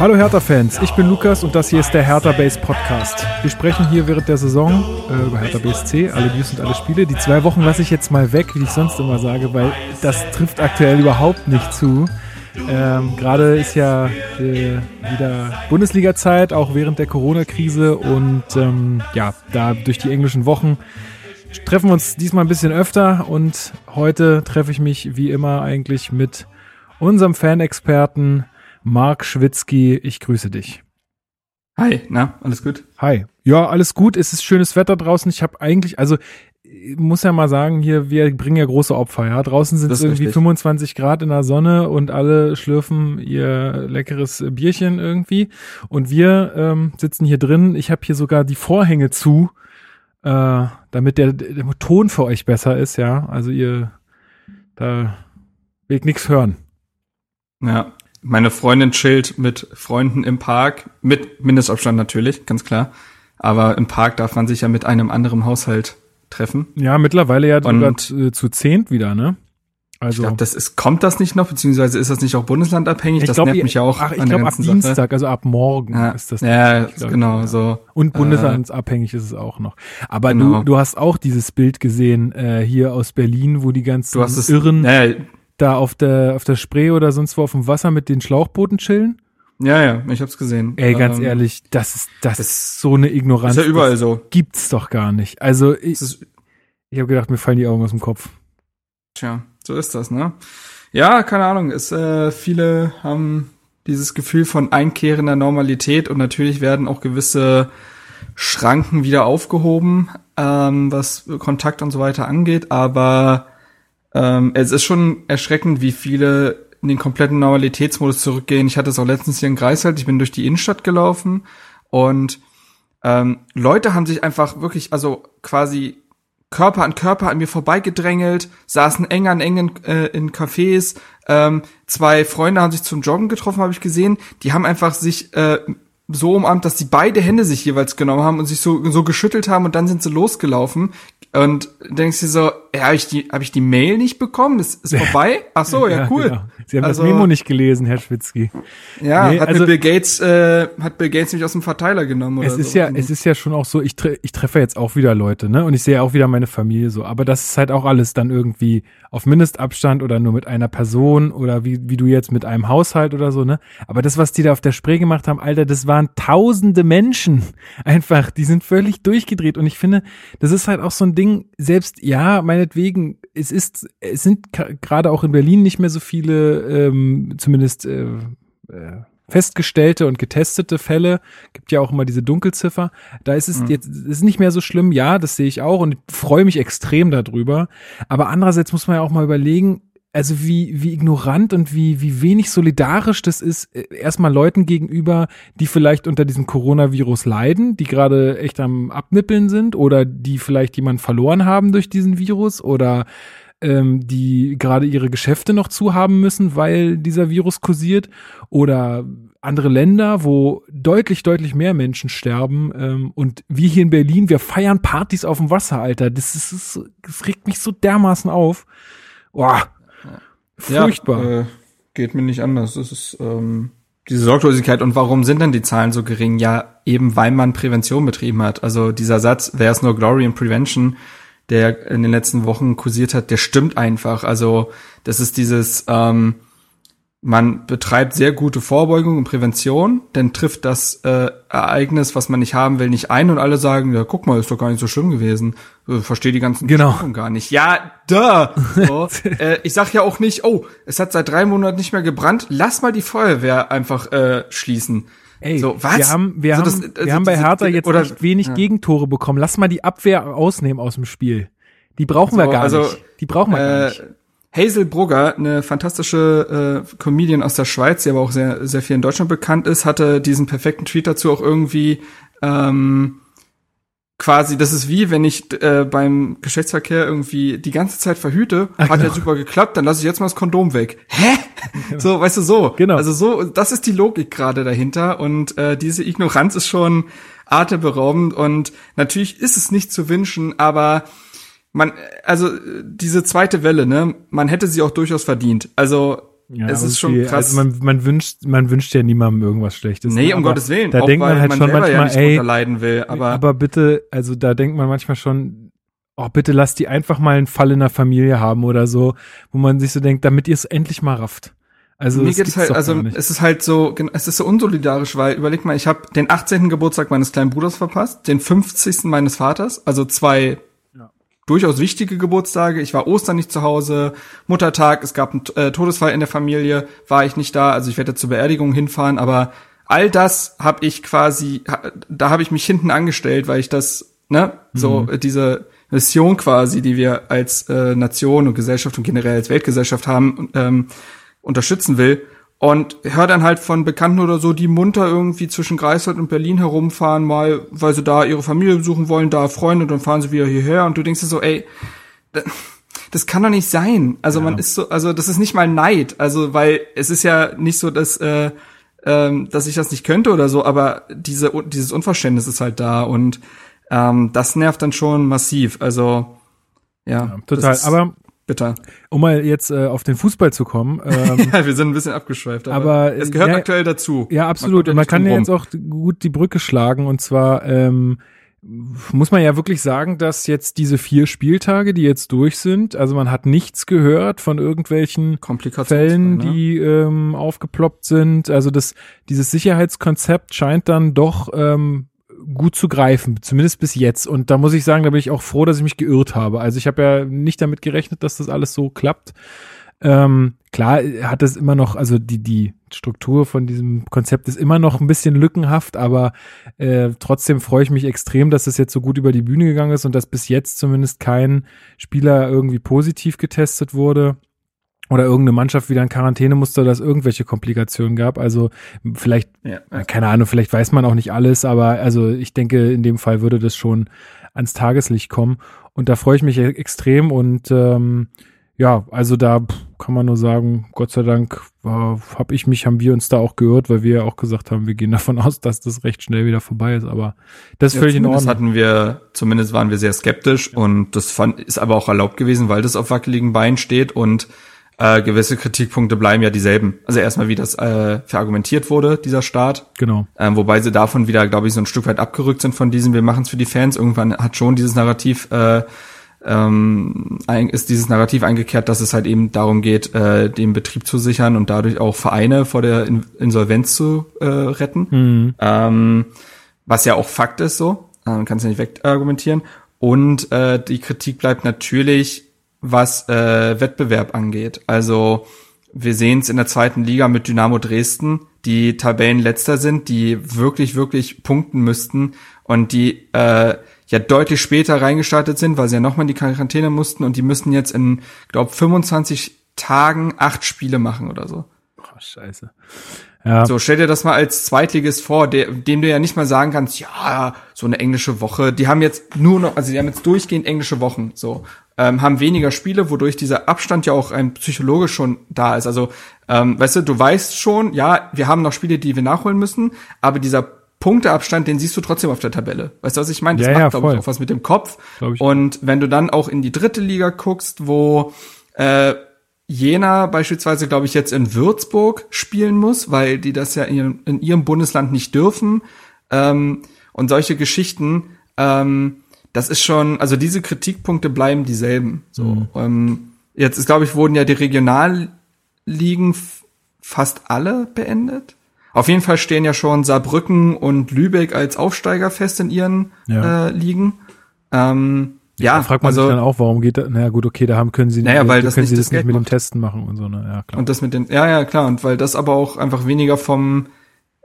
Hallo Hertha-Fans, ich bin Lukas und das hier ist der Hertha Base Podcast. Wir sprechen hier während der Saison äh, über Hertha BSC, alle News und alle Spiele. Die zwei Wochen lasse ich jetzt mal weg, wie ich sonst immer sage, weil das trifft aktuell überhaupt nicht zu. Ähm, Gerade ist ja äh, wieder Bundesliga-Zeit, auch während der Corona-Krise und ähm, ja, da durch die englischen Wochen treffen wir uns diesmal ein bisschen öfter und heute treffe ich mich wie immer eigentlich mit unserem Fanexperten Marc Schwitzky. Ich grüße dich. Hi, na, alles gut? Hi. Ja, alles gut. Es ist schönes Wetter draußen. Ich habe eigentlich, also ich muss ja mal sagen, hier, wir bringen ja große Opfer, ja. Draußen sind es irgendwie richtig. 25 Grad in der Sonne und alle schlürfen ihr leckeres Bierchen irgendwie. Und wir ähm, sitzen hier drin. Ich habe hier sogar die Vorhänge zu, äh, damit der, der Ton für euch besser ist, ja. Also ihr, da will ich nichts hören. Ja, meine Freundin chillt mit Freunden im Park, mit Mindestabstand natürlich, ganz klar. Aber im Park darf man sich ja mit einem anderen Haushalt treffen. Ja, mittlerweile ja sogar zu, zu zehnt wieder, ne? Also, ich glaube, das ist, kommt das nicht noch, beziehungsweise ist das nicht auch bundeslandabhängig? das glaub, nervt mich ja auch. Ach, ich glaube ab Dienstag, Sache. also ab morgen ja, ist das. Ja, glaub, genau, ja. so. Und bundeslandabhängig äh, ist es auch noch. Aber genau. du, du hast auch dieses Bild gesehen, äh, hier aus Berlin, wo die ganzen du hast es, Irren ja, da auf der, auf der Spree oder sonst wo auf dem Wasser mit den Schlauchbooten chillen. Ja, ja, ich hab's gesehen. Ey, ganz ähm, ehrlich, das ist, das, das ist so eine Ignoranz. Ist ja überall so. Gibt's doch gar nicht. Also, ich, ich habe gedacht, mir fallen die Augen aus dem Kopf. Tja, so ist das, ne? Ja, keine Ahnung. Es, äh, viele haben dieses Gefühl von einkehrender Normalität und natürlich werden auch gewisse Schranken wieder aufgehoben, ähm, was Kontakt und so weiter angeht, aber ähm, es ist schon erschreckend, wie viele in den kompletten Normalitätsmodus zurückgehen. Ich hatte es auch letztens hier in Greifswald, ich bin durch die Innenstadt gelaufen und ähm, Leute haben sich einfach wirklich, also quasi Körper an Körper an mir vorbeigedrängelt, saßen eng an eng äh, in Cafés. Ähm, zwei Freunde haben sich zum Joggen getroffen, habe ich gesehen. Die haben einfach sich äh, so umarmt, dass sie beide Hände sich jeweils genommen haben und sich so, so geschüttelt haben und dann sind sie losgelaufen. Und denkst du so, ja, habe ich die, habe ich die Mail nicht bekommen? Ist, ist vorbei? Ach so, ja, cool. Genau. Sie haben also, das Memo nicht gelesen, Herr Schwitzky. Ja, nee, hat also, Bill Gates, äh, hat Bill Gates mich aus dem Verteiler genommen oder Es ist so. ja, es ist ja schon auch so, ich, tre ich treffe jetzt auch wieder Leute, ne? Und ich sehe auch wieder meine Familie so. Aber das ist halt auch alles dann irgendwie auf Mindestabstand oder nur mit einer Person oder wie, wie du jetzt mit einem Haushalt oder so, ne? Aber das, was die da auf der Spree gemacht haben, Alter, das waren tausende Menschen. Einfach, die sind völlig durchgedreht. Und ich finde, das ist halt auch so ein Ding, selbst, ja, meinetwegen, es ist, es sind gerade auch in Berlin nicht mehr so viele, ähm, zumindest äh, äh, festgestellte und getestete Fälle, gibt ja auch immer diese Dunkelziffer. Da ist es mhm. jetzt ist nicht mehr so schlimm, ja, das sehe ich auch und freue mich extrem darüber. Aber andererseits muss man ja auch mal überlegen, also wie, wie ignorant und wie, wie wenig solidarisch das ist, äh, erstmal Leuten gegenüber, die vielleicht unter diesem Coronavirus leiden, die gerade echt am Abnippeln sind oder die vielleicht jemanden verloren haben durch diesen Virus oder ähm, die gerade ihre Geschäfte noch zu haben müssen, weil dieser Virus kursiert oder andere Länder, wo deutlich, deutlich mehr Menschen sterben. Ähm, und wir hier in Berlin, wir feiern Partys auf dem Wasser, Alter. Das, ist, das, das regt mich so dermaßen auf. Boah, Furchtbar. Ja, äh, geht mir nicht anders. Das ist ähm, diese Sorglosigkeit. Und warum sind denn die Zahlen so gering? Ja, eben weil man Prävention betrieben hat. Also dieser Satz, there's no glory in prevention, der in den letzten Wochen kursiert hat, der stimmt einfach. Also das ist dieses ähm, man betreibt sehr gute Vorbeugung und Prävention, dann trifft das äh, Ereignis, was man nicht haben will, nicht ein und alle sagen, ja, guck mal, ist doch gar nicht so schlimm gewesen. Äh, verstehe die ganzen genau. gar nicht. Ja, da. So. äh, ich sag ja auch nicht, oh, es hat seit drei Monaten nicht mehr gebrannt, lass mal die Feuerwehr einfach äh, schließen. Ey, so, was? wir haben, wir so, haben, das, wir also, haben bei Hertha jetzt oder, nicht wenig ja. Gegentore bekommen. Lass mal die Abwehr ausnehmen aus dem Spiel. Die brauchen so, wir gar also, nicht. Die brauchen wir äh, gar nicht. Hazel Brugger, eine fantastische äh, Comedian aus der Schweiz, die aber auch sehr, sehr viel in Deutschland bekannt ist, hatte diesen perfekten Tweet dazu auch irgendwie ähm, quasi, das ist wie, wenn ich äh, beim Geschlechtsverkehr irgendwie die ganze Zeit verhüte, Ach, hat genau. ja super geklappt, dann lasse ich jetzt mal das Kondom weg. Hä? Genau. So, weißt du, so. Genau. Also so, das ist die Logik gerade dahinter und äh, diese Ignoranz ist schon atemberaubend und natürlich ist es nicht zu wünschen, aber man, also diese zweite Welle, ne, man hätte sie auch durchaus verdient. Also Ja, es ist schon krass. Also man, man wünscht, man wünscht ja niemandem irgendwas Schlechtes. Nee, um aber Gottes Willen. Da denkt man halt man schon manchmal, ja ey, leiden will, aber, aber bitte, also da denkt man manchmal schon, oh, bitte lasst die einfach mal einen Fall in der Familie haben oder so, wo man sich so denkt, damit ihr es endlich mal rafft. Also mir geht es halt, also es ist halt so, es ist so unsolidarisch, weil überleg mal, ich habe den 18. Geburtstag meines kleinen Bruders verpasst, den 50. meines Vaters, also zwei. Durchaus wichtige Geburtstage. Ich war Ostern nicht zu Hause, Muttertag, es gab einen äh, Todesfall in der Familie, war ich nicht da, also ich werde zur Beerdigung hinfahren, aber all das habe ich quasi, da habe ich mich hinten angestellt, weil ich das, ne, so mhm. diese Mission quasi, die wir als äh, Nation und Gesellschaft und generell als Weltgesellschaft haben, ähm, unterstützen will. Und hör dann halt von Bekannten oder so, die munter irgendwie zwischen Greifswald und Berlin herumfahren, mal, weil sie da ihre Familie besuchen wollen, da Freunde, und dann fahren sie wieder hierher und du denkst dir so, ey, das kann doch nicht sein. Also ja. man ist so, also das ist nicht mal Neid, also weil es ist ja nicht so, dass äh, ähm, dass ich das nicht könnte oder so, aber diese dieses Unverständnis ist halt da und ähm, das nervt dann schon massiv. Also ja, ja total. aber Bitte. Um mal jetzt äh, auf den Fußball zu kommen. Ähm, ja, wir sind ein bisschen abgeschweift, aber, aber es gehört ja, aktuell dazu. Ja, absolut. Man und man kann ja jetzt auch gut die Brücke schlagen und zwar ähm, muss man ja wirklich sagen, dass jetzt diese vier Spieltage, die jetzt durch sind, also man hat nichts gehört von irgendwelchen Fällen, ne? die ähm, aufgeploppt sind. Also das, dieses Sicherheitskonzept scheint dann doch ähm, gut zu greifen, zumindest bis jetzt. Und da muss ich sagen, da bin ich auch froh, dass ich mich geirrt habe. Also ich habe ja nicht damit gerechnet, dass das alles so klappt. Ähm, klar hat es immer noch, also die, die Struktur von diesem Konzept ist immer noch ein bisschen lückenhaft, aber äh, trotzdem freue ich mich extrem, dass es jetzt so gut über die Bühne gegangen ist und dass bis jetzt zumindest kein Spieler irgendwie positiv getestet wurde oder irgendeine Mannschaft wieder in Quarantäne musste, dass irgendwelche Komplikationen gab. Also vielleicht, ja. keine Ahnung, vielleicht weiß man auch nicht alles, aber also ich denke, in dem Fall würde das schon ans Tageslicht kommen. Und da freue ich mich e-, extrem und ähm, ja, also da kann man nur sagen, Gott sei Dank äh, habe ich mich, haben wir uns da auch gehört, weil wir ja auch gesagt haben, wir gehen davon aus, dass das recht schnell wieder vorbei ist. Aber das ja, völlig in Ordnung. hatten wir, zumindest waren wir sehr skeptisch und das fand, ist aber auch erlaubt gewesen, weil das auf wackeligen Beinen steht und äh, gewisse Kritikpunkte bleiben ja dieselben. Also erstmal, wie das äh, verargumentiert wurde, dieser Start. Genau. Ähm, wobei sie davon wieder, glaube ich, so ein Stück weit abgerückt sind von diesem, wir machen es für die Fans. Irgendwann hat schon dieses Narrativ, äh, ähm, ist dieses Narrativ eingekehrt, dass es halt eben darum geht, äh, den Betrieb zu sichern und dadurch auch Vereine vor der In Insolvenz zu äh, retten. Mhm. Ähm, was ja auch Fakt ist so, äh, kannst du nicht wegargumentieren. Und äh, die Kritik bleibt natürlich was äh, Wettbewerb angeht. Also wir sehen es in der zweiten Liga mit Dynamo Dresden, die Tabellenletzter sind, die wirklich, wirklich punkten müssten und die äh, ja deutlich später reingestartet sind, weil sie ja nochmal in die Quarantäne mussten und die müssen jetzt in, glaube 25 Tagen acht Spiele machen oder so. Oh, scheiße. Ja. So, stell dir das mal als Zweitligist vor, der, dem du ja nicht mal sagen kannst, ja, so eine englische Woche. Die haben jetzt nur noch, also die haben jetzt durchgehend englische Wochen, so. Ähm, haben weniger Spiele, wodurch dieser Abstand ja auch ein psychologisch schon da ist. Also, ähm, weißt du, du weißt schon, ja, wir haben noch Spiele, die wir nachholen müssen, aber dieser Punkteabstand, den siehst du trotzdem auf der Tabelle. Weißt du, was ich meine? Das ja, macht, ja, glaube ich, auch was mit dem Kopf. Und wenn du dann auch in die dritte Liga guckst, wo äh, Jena beispielsweise, glaube ich, jetzt in Würzburg spielen muss, weil die das ja in ihrem, in ihrem Bundesland nicht dürfen. Ähm, und solche Geschichten, ähm, das ist schon, also diese Kritikpunkte bleiben dieselben. So, mhm. ähm, jetzt ist, glaube ich, wurden ja die Regionalligen fast alle beendet. Auf jeden Fall stehen ja schon Saarbrücken und Lübeck als Aufsteiger fest in ihren ja. äh, Ligen. Ähm, ja, da fragt man also, sich dann auch, warum geht das? Naja, gut, okay, da haben können sie, naja, weil das können nicht sie das, nicht mit dem Testen machen und so, ne? Ja, klar. Und das mit den, ja, ja, klar, und weil das aber auch einfach weniger vom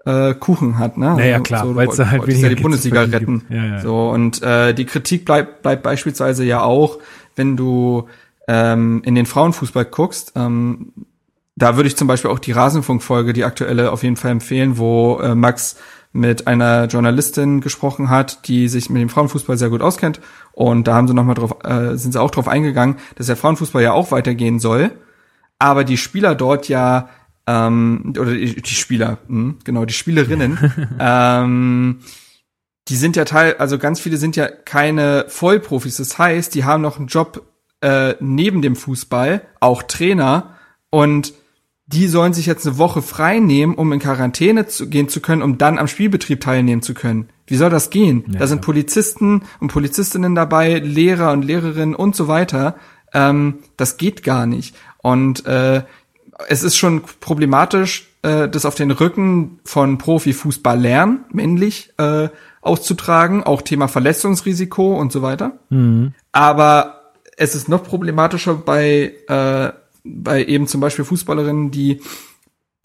äh, Kuchen hat, ne? Naja, klar, so, weil da halt weniger ja die Bundesliga retten. Ja, ja, so, und äh, die Kritik bleibt, bleibt beispielsweise ja auch, wenn du ähm, in den Frauenfußball guckst, ähm, da würde ich zum Beispiel auch die Rasenfunkfolge, die aktuelle, auf jeden Fall empfehlen, wo äh, Max mit einer Journalistin gesprochen hat, die sich mit dem Frauenfußball sehr gut auskennt. Und da haben sie noch mal drauf, äh, sind sie auch drauf eingegangen, dass der Frauenfußball ja auch weitergehen soll. Aber die Spieler dort ja, ähm, oder die, die Spieler, mh, hm, genau, die Spielerinnen, ähm, die sind ja Teil, also ganz viele sind ja keine Vollprofis. Das heißt, die haben noch einen Job äh, neben dem Fußball, auch Trainer. Und die sollen sich jetzt eine Woche frei nehmen, um in Quarantäne zu gehen zu können, um dann am Spielbetrieb teilnehmen zu können. Wie soll das gehen? Ja, da sind Polizisten und Polizistinnen dabei, Lehrer und Lehrerinnen und so weiter. Ähm, das geht gar nicht. Und äh, es ist schon problematisch, äh, das auf den Rücken von Profifußballern, männlich, äh, auszutragen, auch Thema Verletzungsrisiko und so weiter. Mhm. Aber es ist noch problematischer bei äh, bei eben zum Beispiel Fußballerinnen, die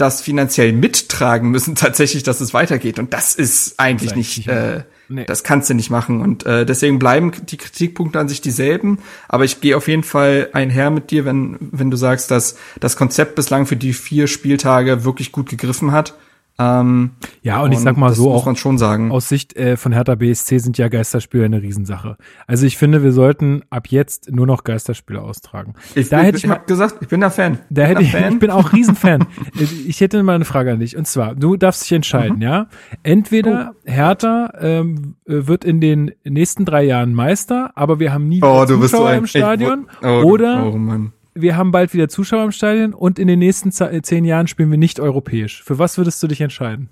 das finanziell mittragen müssen, tatsächlich, dass es weitergeht. Und das ist eigentlich das nicht, äh, nee. das kannst du nicht machen. Und äh, deswegen bleiben die Kritikpunkte an sich dieselben. Aber ich gehe auf jeden Fall einher mit dir, wenn, wenn du sagst, dass das Konzept bislang für die vier Spieltage wirklich gut gegriffen hat. Ähm, ja, und, und ich sag mal so, auch man schon sagen. aus Sicht äh, von Hertha BSC sind ja Geisterspiele eine Riesensache. Also ich finde, wir sollten ab jetzt nur noch Geisterspiele austragen. Ich, da ich, hätte ich, ich hab gesagt, ich bin da Fan. Da hätte ich, Fan. ich bin auch Riesenfan. ich hätte mal eine Frage an dich. Und zwar, du darfst dich entscheiden, mhm. ja? Entweder oh. Hertha ähm, wird in den nächsten drei Jahren Meister, aber wir haben nie oh, Zuschauer so im Stadion. Ich, oh, oder oh, Mann wir haben bald wieder Zuschauer im Stadion und in den nächsten äh, zehn Jahren spielen wir nicht europäisch. Für was würdest du dich entscheiden?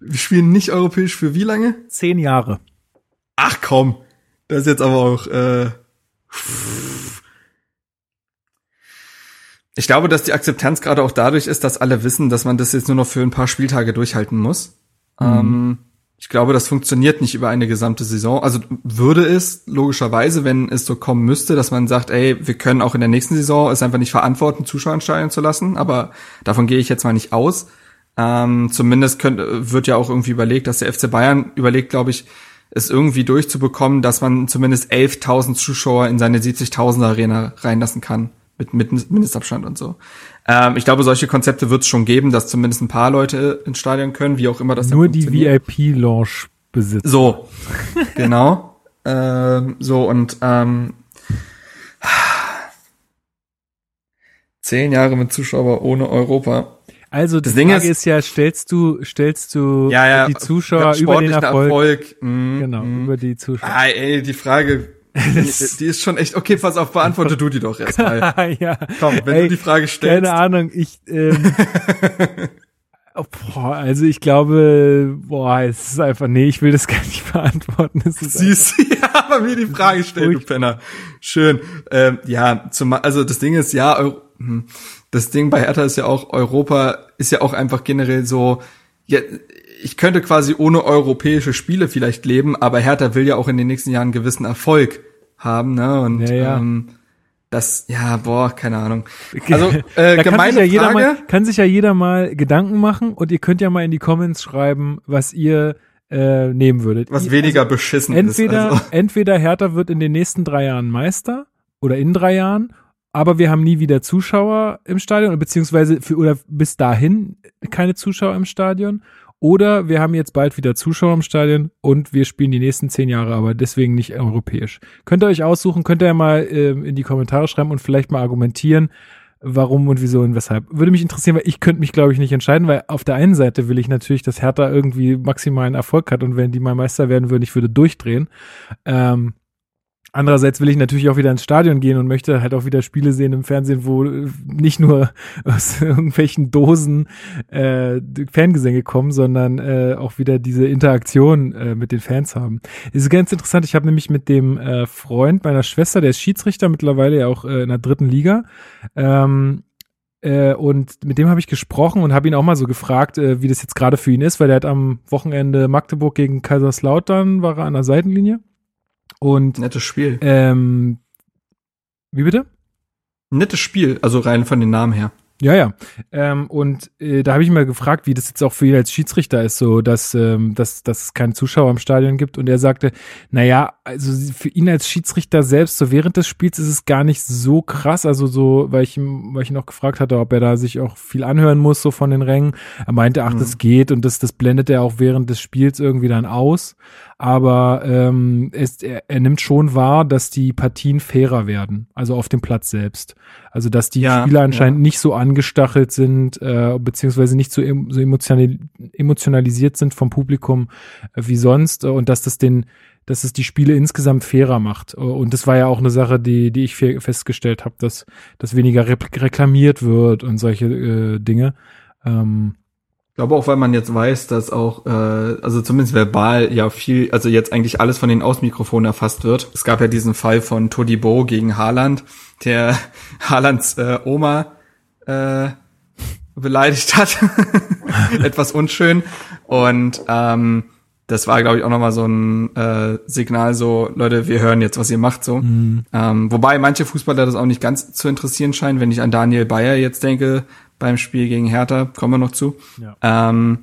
Wir spielen nicht europäisch für wie lange? Zehn Jahre. Ach komm, das ist jetzt aber auch. Äh, ich glaube, dass die Akzeptanz gerade auch dadurch ist, dass alle wissen, dass man das jetzt nur noch für ein paar Spieltage durchhalten muss. Mhm. Ähm, ich glaube, das funktioniert nicht über eine gesamte Saison. Also würde es logischerweise, wenn es so kommen müsste, dass man sagt, ey, wir können auch in der nächsten Saison es einfach nicht verantworten, Zuschauer entscheiden zu lassen. Aber davon gehe ich jetzt mal nicht aus. Ähm, zumindest könnte, wird ja auch irgendwie überlegt, dass der FC Bayern überlegt, glaube ich, es irgendwie durchzubekommen, dass man zumindest 11.000 Zuschauer in seine 70.000er Arena reinlassen kann mit, mit Mindestabstand und so. Ähm, ich glaube, solche Konzepte wird es schon geben, dass zumindest ein paar Leute ins Stadion können, wie auch immer das Nur die VIP-Lounge besitzen. So, genau. ähm, so und ähm, zehn Jahre mit Zuschauer ohne Europa. Also das, das Ding Frage ist, ist, ja, stellst du, stellst du ja, ja, die Zuschauer über den Erfolg, Erfolg mm, genau, mm. über die Zuschauer. Ah, ey, die Frage die, die, ist schon echt, okay, pass auf, beantworte du die doch erstmal. ja. Komm, wenn Ey, du die Frage stellst. Keine Ahnung, ich, ähm, oh, boah, also ich glaube, boah, es ist einfach, nee, ich will das gar nicht beantworten. Siehst du, ja, aber mir die Frage stellen, du Penner. Schön. Ähm, ja, zum, also das Ding ist, ja, hm, das Ding bei Hertha ist ja auch, Europa ist ja auch einfach generell so, ja, ich könnte quasi ohne europäische Spiele vielleicht leben, aber Hertha will ja auch in den nächsten Jahren einen gewissen Erfolg haben, ne? Und ja, ja. Ähm, das, ja, boah, keine Ahnung. Also äh, da kann sich, ja jeder mal, kann sich ja jeder mal Gedanken machen und ihr könnt ja mal in die Comments schreiben, was ihr äh, nehmen würdet. Was weniger also, beschissen entweder, ist. Also. Entweder Hertha wird in den nächsten drei Jahren Meister oder in drei Jahren, aber wir haben nie wieder Zuschauer im Stadion, beziehungsweise für oder bis dahin keine Zuschauer im Stadion. Oder wir haben jetzt bald wieder Zuschauer im Stadion und wir spielen die nächsten zehn Jahre, aber deswegen nicht europäisch. Könnt ihr euch aussuchen, könnt ihr ja mal äh, in die Kommentare schreiben und vielleicht mal argumentieren, warum und wieso und weshalb. Würde mich interessieren, weil ich könnte mich, glaube ich, nicht entscheiden, weil auf der einen Seite will ich natürlich, dass Hertha irgendwie maximalen Erfolg hat und wenn die mal Meister werden würden, ich würde durchdrehen. Ähm, Andererseits will ich natürlich auch wieder ins Stadion gehen und möchte halt auch wieder Spiele sehen im Fernsehen, wo nicht nur aus irgendwelchen Dosen äh, Fangesänge kommen, sondern äh, auch wieder diese Interaktion äh, mit den Fans haben. Das ist ganz interessant. Ich habe nämlich mit dem äh, Freund meiner Schwester, der ist Schiedsrichter mittlerweile ja auch äh, in der dritten Liga, ähm, äh, und mit dem habe ich gesprochen und habe ihn auch mal so gefragt, äh, wie das jetzt gerade für ihn ist, weil er hat am Wochenende Magdeburg gegen Kaiserslautern war er an der Seitenlinie und nettes Spiel. Ähm, wie bitte? Nettes Spiel, also rein von den Namen her. Ja, ja. Ähm, und äh, da habe ich mal gefragt, wie das jetzt auch für ihn als Schiedsrichter ist, so dass, ähm, dass, dass es keine Zuschauer im Stadion gibt. Und er sagte, na ja, also für ihn als Schiedsrichter selbst, so während des Spiels ist es gar nicht so krass. Also so, weil ich, weil ich ihn auch gefragt hatte, ob er da sich auch viel anhören muss, so von den Rängen. Er meinte, ach, mhm. das geht und das, das blendet er auch während des Spiels irgendwie dann aus aber ähm, es, er, er nimmt schon wahr, dass die Partien fairer werden, also auf dem Platz selbst. Also dass die ja, Spieler anscheinend ja. nicht so angestachelt sind, äh, beziehungsweise nicht so, so emotional, emotionalisiert sind vom Publikum äh, wie sonst äh, und dass das den dass es die Spiele insgesamt fairer macht. Und das war ja auch eine Sache, die, die ich festgestellt habe, dass, dass weniger reklamiert wird und solche äh, Dinge. Ähm, glaube auch, weil man jetzt weiß, dass auch, äh, also zumindest verbal ja viel, also jetzt eigentlich alles von den Außenmikrofonen erfasst wird. Es gab ja diesen Fall von Todibo gegen Haaland, der Haalands äh, Oma äh, beleidigt hat. Etwas unschön. Und ähm, das war, glaube ich, auch nochmal so ein äh, Signal, so, Leute, wir hören jetzt, was ihr macht, so. Mhm. Ähm, wobei manche Fußballer das auch nicht ganz zu interessieren scheinen, wenn ich an Daniel Bayer jetzt denke, beim Spiel gegen Hertha, kommen wir noch zu. Ja. Ähm,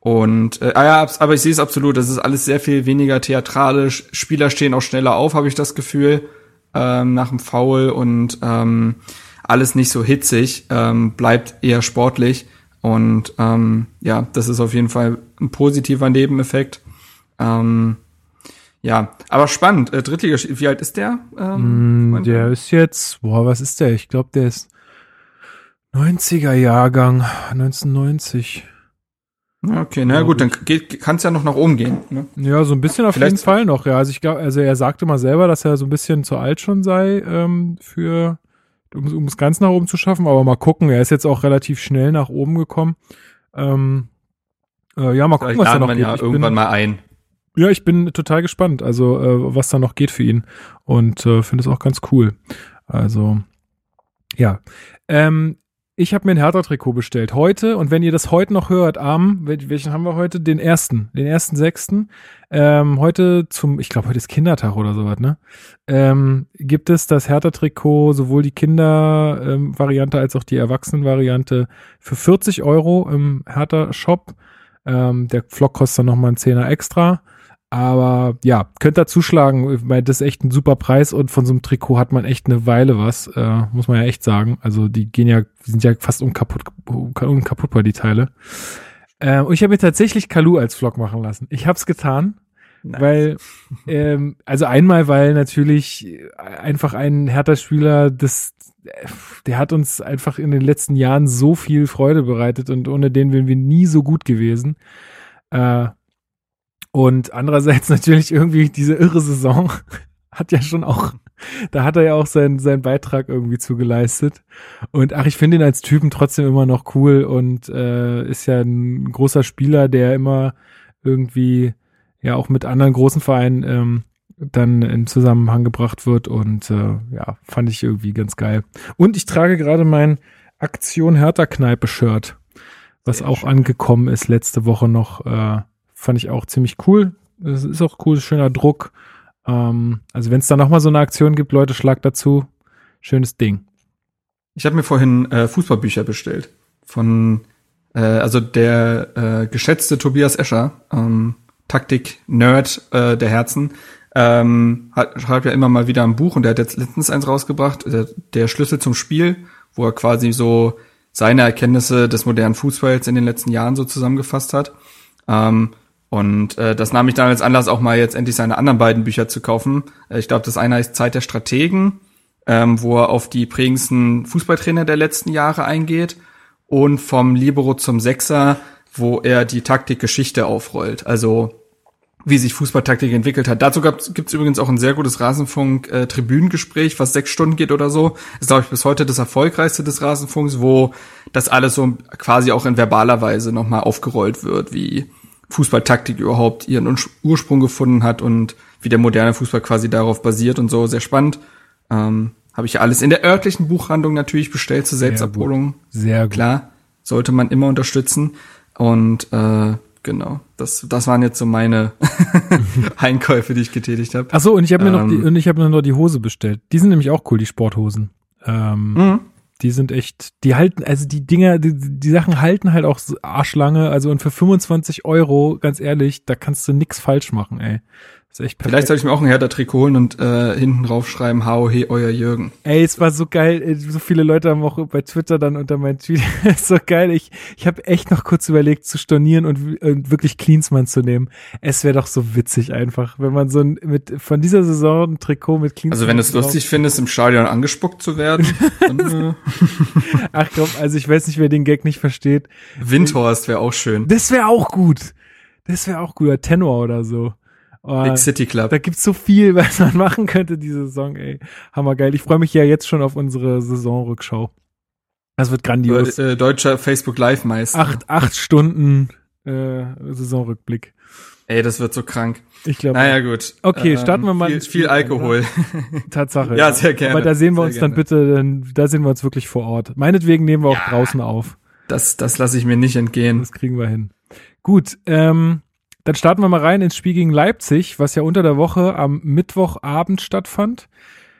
und äh, ah ja, aber ich sehe es absolut, das ist alles sehr viel weniger theatralisch. Spieler stehen auch schneller auf, habe ich das Gefühl, ähm, nach dem Foul und ähm, alles nicht so hitzig, ähm, bleibt eher sportlich. Und ähm, ja, das ist auf jeden Fall ein positiver Nebeneffekt. Ähm, ja, aber spannend. Äh, Drittliga, wie alt ist der? Ähm, mm, der ist jetzt, boah, was ist der? Ich glaube, der ist 90er Jahrgang, 1990. Okay, na gut, dann kann es ja noch nach oben gehen. Ne? Ja, so ein bisschen auf Vielleicht jeden Fall noch. Ja, also ich glaube, also er sagte mal selber, dass er so ein bisschen zu alt schon sei ähm, für um, es ganz nach oben zu schaffen, aber mal gucken. Er ist jetzt auch relativ schnell nach oben gekommen. Ähm, äh, ja, mal gucken, was da noch geht. Ja irgendwann bin, mal ein. Ja, ich bin total gespannt, also äh, was da noch geht für ihn und äh, finde es auch ganz cool. Also ja, ähm, ich habe mir ein Hertha-Trikot bestellt heute und wenn ihr das heute noch hört, am, welchen haben wir heute? Den ersten, den ersten sechsten. Ähm, heute zum, ich glaube, heute ist Kindertag oder sowas, ne? Ähm, gibt es das Hertha-Trikot, sowohl die Kinder-Variante als auch die Erwachsenen-Variante für 40 Euro im Hertha-Shop. Ähm, der Vlog kostet dann nochmal einen Zehner extra. Aber ja, könnt da zuschlagen, weil das ist echt ein super Preis und von so einem Trikot hat man echt eine Weile was, äh, muss man ja echt sagen. Also die gehen ja, die sind ja fast unkaputt, unkaputtbar, die Teile. Äh, und ich habe mir tatsächlich Kalu als Vlog machen lassen. Ich habe es getan, nice. weil, ähm, also einmal, weil natürlich einfach ein Hertha-Spieler, das, der hat uns einfach in den letzten Jahren so viel Freude bereitet und ohne den wären wir nie so gut gewesen. Äh, und andererseits natürlich irgendwie diese irre Saison hat ja schon auch, da hat er ja auch seinen, seinen Beitrag irgendwie zugeleistet. Und ach, ich finde ihn als Typen trotzdem immer noch cool und äh, ist ja ein großer Spieler, der immer irgendwie ja auch mit anderen großen Vereinen ähm, dann in Zusammenhang gebracht wird und äh, ja, fand ich irgendwie ganz geil. Und ich trage gerade mein Aktion Hertha Kneipe Shirt, was Sehr auch schön. angekommen ist letzte Woche noch. Äh, Fand ich auch ziemlich cool. Es ist auch cool, schöner Druck. Ähm, also wenn es da nochmal so eine Aktion gibt, Leute, schlag dazu. Schönes Ding. Ich habe mir vorhin äh, Fußballbücher bestellt. Von, äh, also der äh, geschätzte Tobias Escher, ähm, Taktik-Nerd äh, der Herzen, ähm, hat, schreibt ja immer mal wieder ein Buch und der hat jetzt letztens eins rausgebracht, der, der Schlüssel zum Spiel, wo er quasi so seine Erkenntnisse des modernen Fußballs in den letzten Jahren so zusammengefasst hat. Ähm, und äh, das nahm ich dann als Anlass, auch mal jetzt endlich seine anderen beiden Bücher zu kaufen. Äh, ich glaube, das eine heißt Zeit der Strategen, ähm, wo er auf die prägendsten Fußballtrainer der letzten Jahre eingeht. Und vom Libero zum Sechser, wo er die Taktikgeschichte aufrollt. Also wie sich Fußballtaktik entwickelt hat. Dazu gibt es übrigens auch ein sehr gutes Rasenfunk-Tribünengespräch, äh, was sechs Stunden geht oder so. ist, glaube ich, bis heute das erfolgreichste des Rasenfunks, wo das alles so quasi auch in verbaler Weise nochmal aufgerollt wird, wie Fußballtaktik überhaupt ihren Ursprung gefunden hat und wie der moderne Fußball quasi darauf basiert und so. Sehr spannend. Ähm, Habe ich alles in der örtlichen Buchhandlung natürlich bestellt zur Selbstabholung. Sehr gut. Klar, sollte man immer unterstützen. Und äh, genau, das, das waren jetzt so meine Einkäufe, die ich getätigt habe. Ach so, und ich habe mir ähm, noch die, ähm, und ich habe mir noch die Hose bestellt. Die sind nämlich auch cool, die Sporthosen. Ähm, mhm. Die sind echt, die halten, also die Dinger, die, die Sachen halten halt auch arschlange. Also und für 25 Euro, ganz ehrlich, da kannst du nix falsch machen, ey. Vielleicht soll ich mir auch ein Hertha-Trikot holen und äh, hinten drauf schreiben, hau he, euer Jürgen. Ey, es war so geil. So viele Leute haben auch bei Twitter dann unter meinen Tweet. so geil. Ich, ich habe echt noch kurz überlegt, zu stornieren und, und wirklich Cleansman zu nehmen. Es wäre doch so witzig einfach, wenn man so ein, mit von dieser Saison ein Trikot mit Cleansman. Also wenn du es lustig findest, im Stadion angespuckt zu werden. dann, äh. Ach komm, also ich weiß nicht, wer den Gag nicht versteht. Windhorst wäre auch schön. Das wäre auch gut. Das wäre auch gut. Tenor oder so. Oh, Big City Club. Da gibt's so viel, was man machen könnte diese Saison, ey. Hammergeil. Ich freue mich ja jetzt schon auf unsere Saisonrückschau. Das wird grandios. Äh, deutscher Facebook Live Meister. Acht, acht Stunden äh, Saisonrückblick. Ey, das wird so krank. Ich glaube. Naja, gut. Okay, starten wir mal. Viel, viel Alkohol. Tatsache. ja, sehr gerne. Aber da sehen wir sehr uns gerne. dann bitte, dann, da sehen wir uns wirklich vor Ort. Meinetwegen nehmen wir auch Ja. draußen auf. Das, das lasse ich mir nicht entgehen. Das kriegen wir hin. Gut, ähm, dann starten wir mal rein ins Spiel gegen Leipzig, was ja unter der Woche am Mittwochabend stattfand.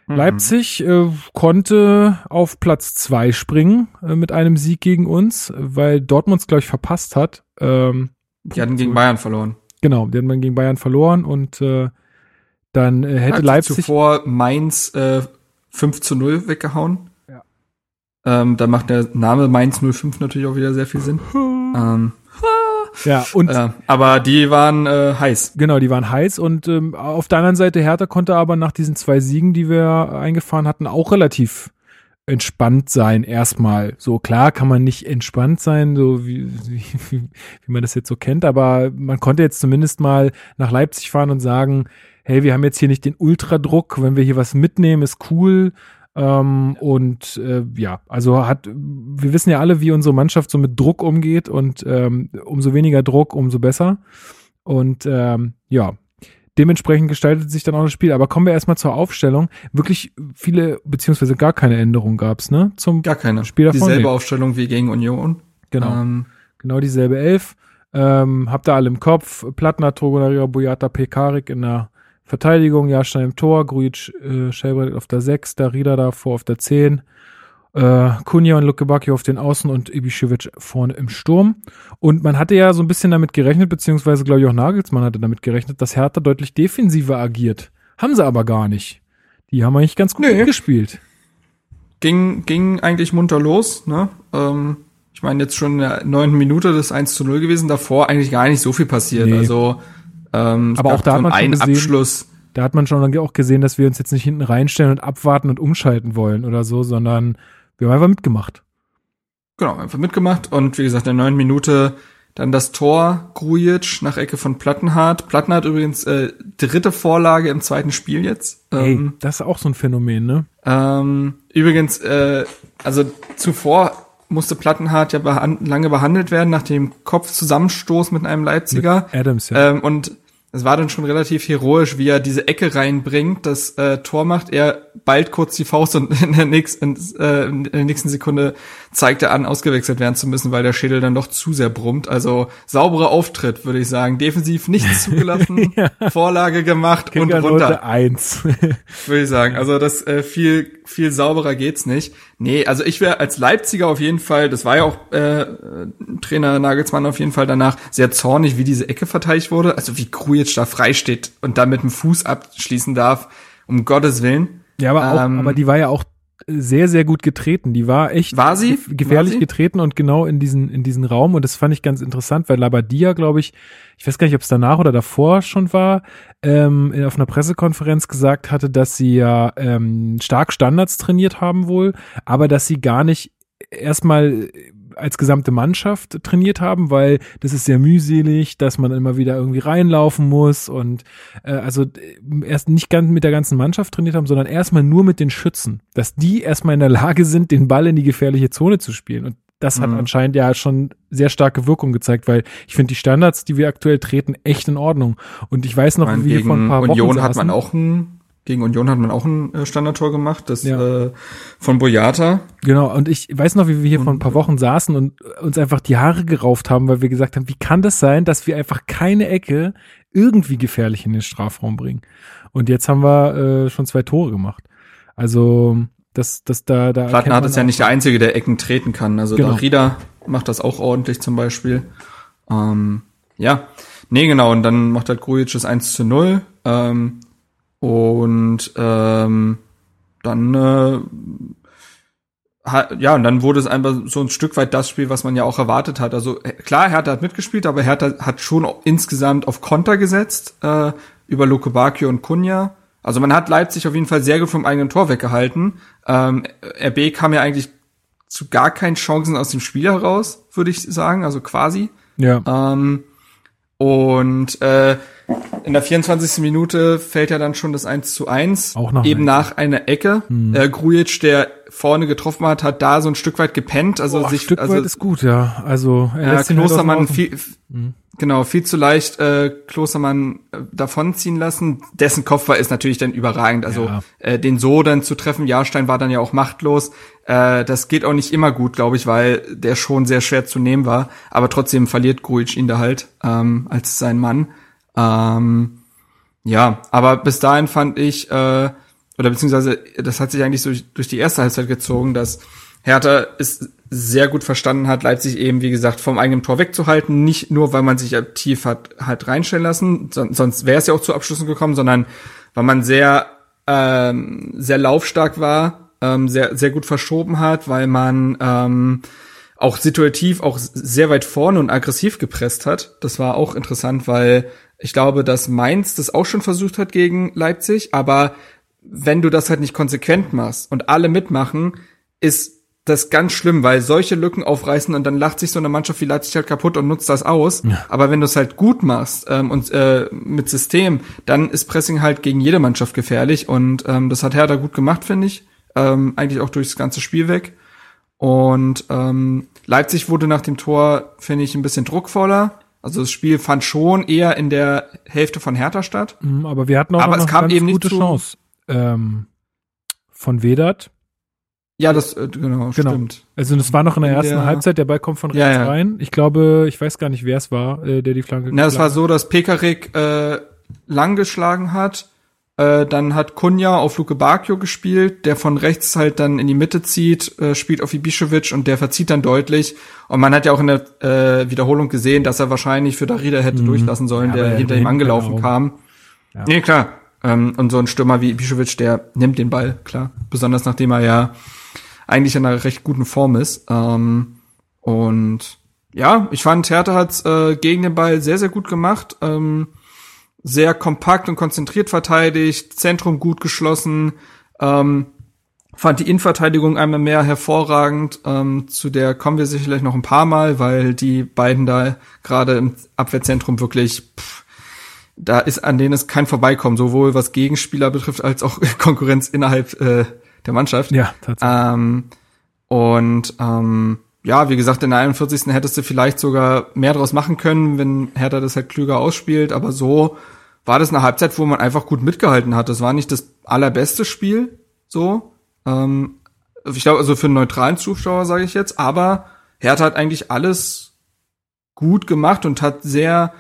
Mhm. Leipzig äh, konnte auf Platz zwei springen äh, mit einem Sieg gegen uns, weil Dortmund es, glaube ich, verpasst hat. Ähm, Die hatten gegen Bayern verloren. Genau, die hat man gegen Bayern verloren und äh, dann äh, hätte Hat Leipzig. zuvor Mainz äh, 5 zu 0 weggehauen. Ja. Ähm, da macht der Name Mainz 05 natürlich auch wieder sehr viel Sinn. ähm, Ja, und äh, aber die waren äh, heiß. Genau, die waren heiß und ähm, auf der anderen Seite Hertha konnte aber nach diesen zwei Siegen, die wir eingefahren hatten, auch relativ entspannt sein erstmal. So klar kann man nicht entspannt sein, so wie, wie, wie man das jetzt so kennt, aber man konnte jetzt zumindest mal nach Leipzig fahren und sagen, hey, wir haben jetzt hier nicht den Ultradruck, wenn wir hier was mitnehmen, ist cool. Ähm, und äh, ja, also hat, wir wissen ja alle, wie unsere Mannschaft so mit Druck umgeht und ähm, umso weniger Druck, umso besser. Und ähm, ja, dementsprechend gestaltet sich dann auch das Spiel. Aber kommen wir erstmal zur Aufstellung. Wirklich viele, beziehungsweise gar keine Änderung gab's, ne? Zum Gar keine. Spiel davon. Dieselbe Nee. Aufstellung wie gegen Union. Genau. Ähm, Genau dieselbe Elf. Ähm, habt ihr alle im Kopf. Plattner, Togonaria, Boyata, Pekarik in der Verteidigung, Jahrstein im Tor, Grujic, äh, Schelbrett auf der 6, Darida davor auf der 10, äh, Kunja und Lukebaki auf den Außen und Ibišević vorne im Sturm. Und man hatte ja so ein bisschen damit gerechnet, beziehungsweise glaube ich auch Nagelsmann hatte damit gerechnet, dass Hertha deutlich defensiver agiert. Haben sie aber gar nicht. Die haben eigentlich ganz gut Nee. gespielt. ging, ging eigentlich munter los, ne? Ähm, ich meine, jetzt schon in der neunten Minute das 1 zu 0 gewesen, davor eigentlich gar nicht so viel passiert. Nee. Also ähm, Aber auch da hat man schon einen gesehen- Abschluss. Da hat man schon auch gesehen, dass wir uns jetzt nicht hinten reinstellen und abwarten und umschalten wollen oder so, sondern wir haben einfach mitgemacht. Genau, einfach mitgemacht und wie gesagt, in der neunten Minute dann das Tor Grujic nach Ecke von Plattenhardt. Plattenhardt übrigens äh, dritte Vorlage im zweiten Spiel jetzt. Ähm, das ist auch so ein Phänomen, ne? Ähm, übrigens, äh, also zuvor musste Plattenhardt ja behan lange behandelt werden nach dem Kopfzusammenstoß mit einem Leipziger. Adams, ja. Ähm, und es war dann schon relativ heroisch, wie er diese Ecke reinbringt, das äh, Tor macht. Er bald kurz die Faust und in der, nächsten, äh, in der nächsten Sekunde zeigt er an, ausgewechselt werden zu müssen, weil der Schädel dann doch zu sehr brummt. Also sauberer Auftritt, würde ich sagen. Defensiv nichts zugelassen, Vorlage gemacht und Kindernote runter eins. würde ich sagen. Also das äh, viel viel sauberer geht's nicht. Nee, also ich wäre als Leipziger auf jeden Fall, das war ja auch äh, Trainer Nagelsmann auf jeden Fall danach sehr zornig, wie diese Ecke verteidigt wurde. Also wie Krujic da frei steht und da mit dem Fuß abschließen darf, um Gottes Willen. ja, aber auch, Ähm, aber die war ja auch sehr, sehr gut getreten. Die war echt War sie? gef- gefährlich War sie? getreten und genau in diesen, in diesen Raum. Und das fand ich ganz interessant, weil Labadia, glaube ich, ich weiß gar nicht, ob es danach oder davor schon war, ähm, auf einer Pressekonferenz gesagt hatte, dass sie ja ähm, stark Standards trainiert haben wohl, aber dass sie gar nicht erstmal als gesamte Mannschaft trainiert haben, weil das ist sehr mühselig, dass man immer wieder irgendwie reinlaufen muss und äh, also äh, erst nicht ganz mit der ganzen Mannschaft trainiert haben, sondern erstmal nur mit den Schützen, dass die erstmal in der Lage sind, den Ball in die gefährliche Zone zu spielen und das hat Mhm. anscheinend ja schon sehr starke Wirkung gezeigt, weil ich finde die Standards, die wir aktuell treten, echt in Ordnung. Und ich weiß noch, meine, wie wir vor ein paar Union Wochen hat man saßen. auch ein gegen Union hat man auch ein äh, Standardtor gemacht, das Ja. äh, von Boyata. Genau, und ich weiß noch, wie wir hier vor ein paar Wochen saßen und uns einfach die Haare gerauft haben, weil wir gesagt haben, wie kann das sein, dass wir einfach keine Ecke irgendwie gefährlich in den Strafraum bringen? Und jetzt haben wir äh, schon zwei Tore gemacht. Also, das, das da, da. Plattner man ist ja nicht der Einzige, der Ecken treten kann. Also Genau. Darida macht das auch ordentlich zum Beispiel. Ähm, ja, nee, genau. Und dann macht halt Grujic das 1 zu 0. Ähm, und ähm, dann äh, ja, und dann wurde es einfach so ein Stück weit das Spiel, was man ja auch erwartet hat. Also äh, klar, Hertha hat mitgespielt, aber Hertha hat schon insgesamt auf Konter gesetzt äh, über Luke Bakio und Kunja. Also man hat Leipzig auf jeden Fall sehr gut vom eigenen Tor weggehalten. Ähm, RB kam ja eigentlich zu gar keinen Chancen aus dem Spiel heraus, würde ich sagen, also quasi. Ja. Ähm, und äh, in der 24. Minute fällt ja dann schon das 1 zu 1. Auch nach eben nach einer Ecke. Äh, Grujic, der vorne getroffen hat, hat da so ein Stück weit gepennt. Also Boah, sich, Stück also, weit ist gut, ja. Also er ja, halt Klostermann viel, genau, viel zu leicht äh, Klostermann äh, davonziehen lassen. Dessen Kopf war ist natürlich dann überragend. Also Ja. äh, den so dann zu treffen, Jahrstein war dann ja auch machtlos. Äh, das geht auch nicht immer gut, glaube ich, weil der schon sehr schwer zu nehmen war. Aber trotzdem verliert Grujic ihn da halt ähm, als sein Mann. Ähm, ja, aber bis dahin fand ich, äh, oder beziehungsweise das hat sich eigentlich so durch, die erste Halbzeit gezogen, dass Hertha es sehr gut verstanden hat, Leipzig eben, wie gesagt, vom eigenen Tor wegzuhalten. Nicht nur, weil man sich tief hat, hat reinstellen lassen, son sonst wäre es ja auch zu Abschlüssen gekommen, sondern weil man sehr, ähm, sehr laufstark war, ähm, sehr, sehr gut verschoben hat, weil man ähm, auch situativ auch sehr weit vorne und aggressiv gepresst hat. Das war auch interessant, weil ich glaube, dass Mainz das auch schon versucht hat gegen Leipzig, aber wenn du das halt nicht konsequent machst und alle mitmachen, ist das ganz schlimm, weil solche Lücken aufreißen und dann lacht sich so eine Mannschaft wie Leipzig halt kaputt und nutzt das aus. Aber wenn du es halt gut machst ähm, und äh, mit System, dann ist Pressing halt gegen jede Mannschaft gefährlich und ähm, das hat Hertha gut gemacht, finde ich. Ähm, eigentlich auch durchs ganze Spiel weg. Und ähm, Leipzig wurde nach dem Tor, finde ich, ein bisschen druckvoller. Also das Spiel fand schon eher in der Hälfte von Hertha statt. Mhm, aber wir hatten auch Aber noch es eine kam ganz eben gute zu- Chance. Ähm, von Vedat. Ja, das äh, genau, Genau. stimmt. Also das war noch in der ersten der- Halbzeit, der Ball kommt von rechts Ja, ja. rein. Ich glaube, ich weiß gar nicht, wer es war, äh, der die Flanke Na, es war so, dass Pekarik äh, lang geschlagen hat. Äh, dann hat Kunja auf Luke Bakio gespielt, der von rechts halt dann in die Mitte zieht, äh, spielt auf Ibišević und der verzieht dann deutlich. Und man hat ja auch in der äh, Wiederholung gesehen, dass er wahrscheinlich für Darida hätte durchlassen sollen, Mhm. Ja, der er hinter ihm angelaufen keinen kam. Ja. Nee, klar. Ähm, und so ein Stürmer wie Ibišević, der nimmt den Ball, klar. Besonders nachdem er ja eigentlich in einer recht guten Form ist. Ähm, und ja, ich fand, Hertha hat's äh, gegen den Ball sehr, sehr gut gemacht. Ähm, sehr kompakt und konzentriert verteidigt, Zentrum gut geschlossen. Ähm, fand die Innenverteidigung einmal mehr hervorragend. Ähm, zu der kommen wir sicherlich noch ein paar Mal, weil die beiden da gerade im Abwehrzentrum wirklich, pff, da ist an denen es kein Vorbeikommen, sowohl was Gegenspieler betrifft als auch Konkurrenz innerhalb äh, der Mannschaft. Ja, tatsächlich. Ähm, und ähm, ja, wie gesagt, in der 41. hättest du vielleicht sogar mehr draus machen können, wenn Hertha das halt klüger ausspielt, aber so war das eine Halbzeit, wo man einfach gut mitgehalten hat. Das war nicht das allerbeste Spiel, so. Ähm, ich glaube, also für einen neutralen Zuschauer sage ich jetzt, aber Hertha hat eigentlich alles gut gemacht und hat sehr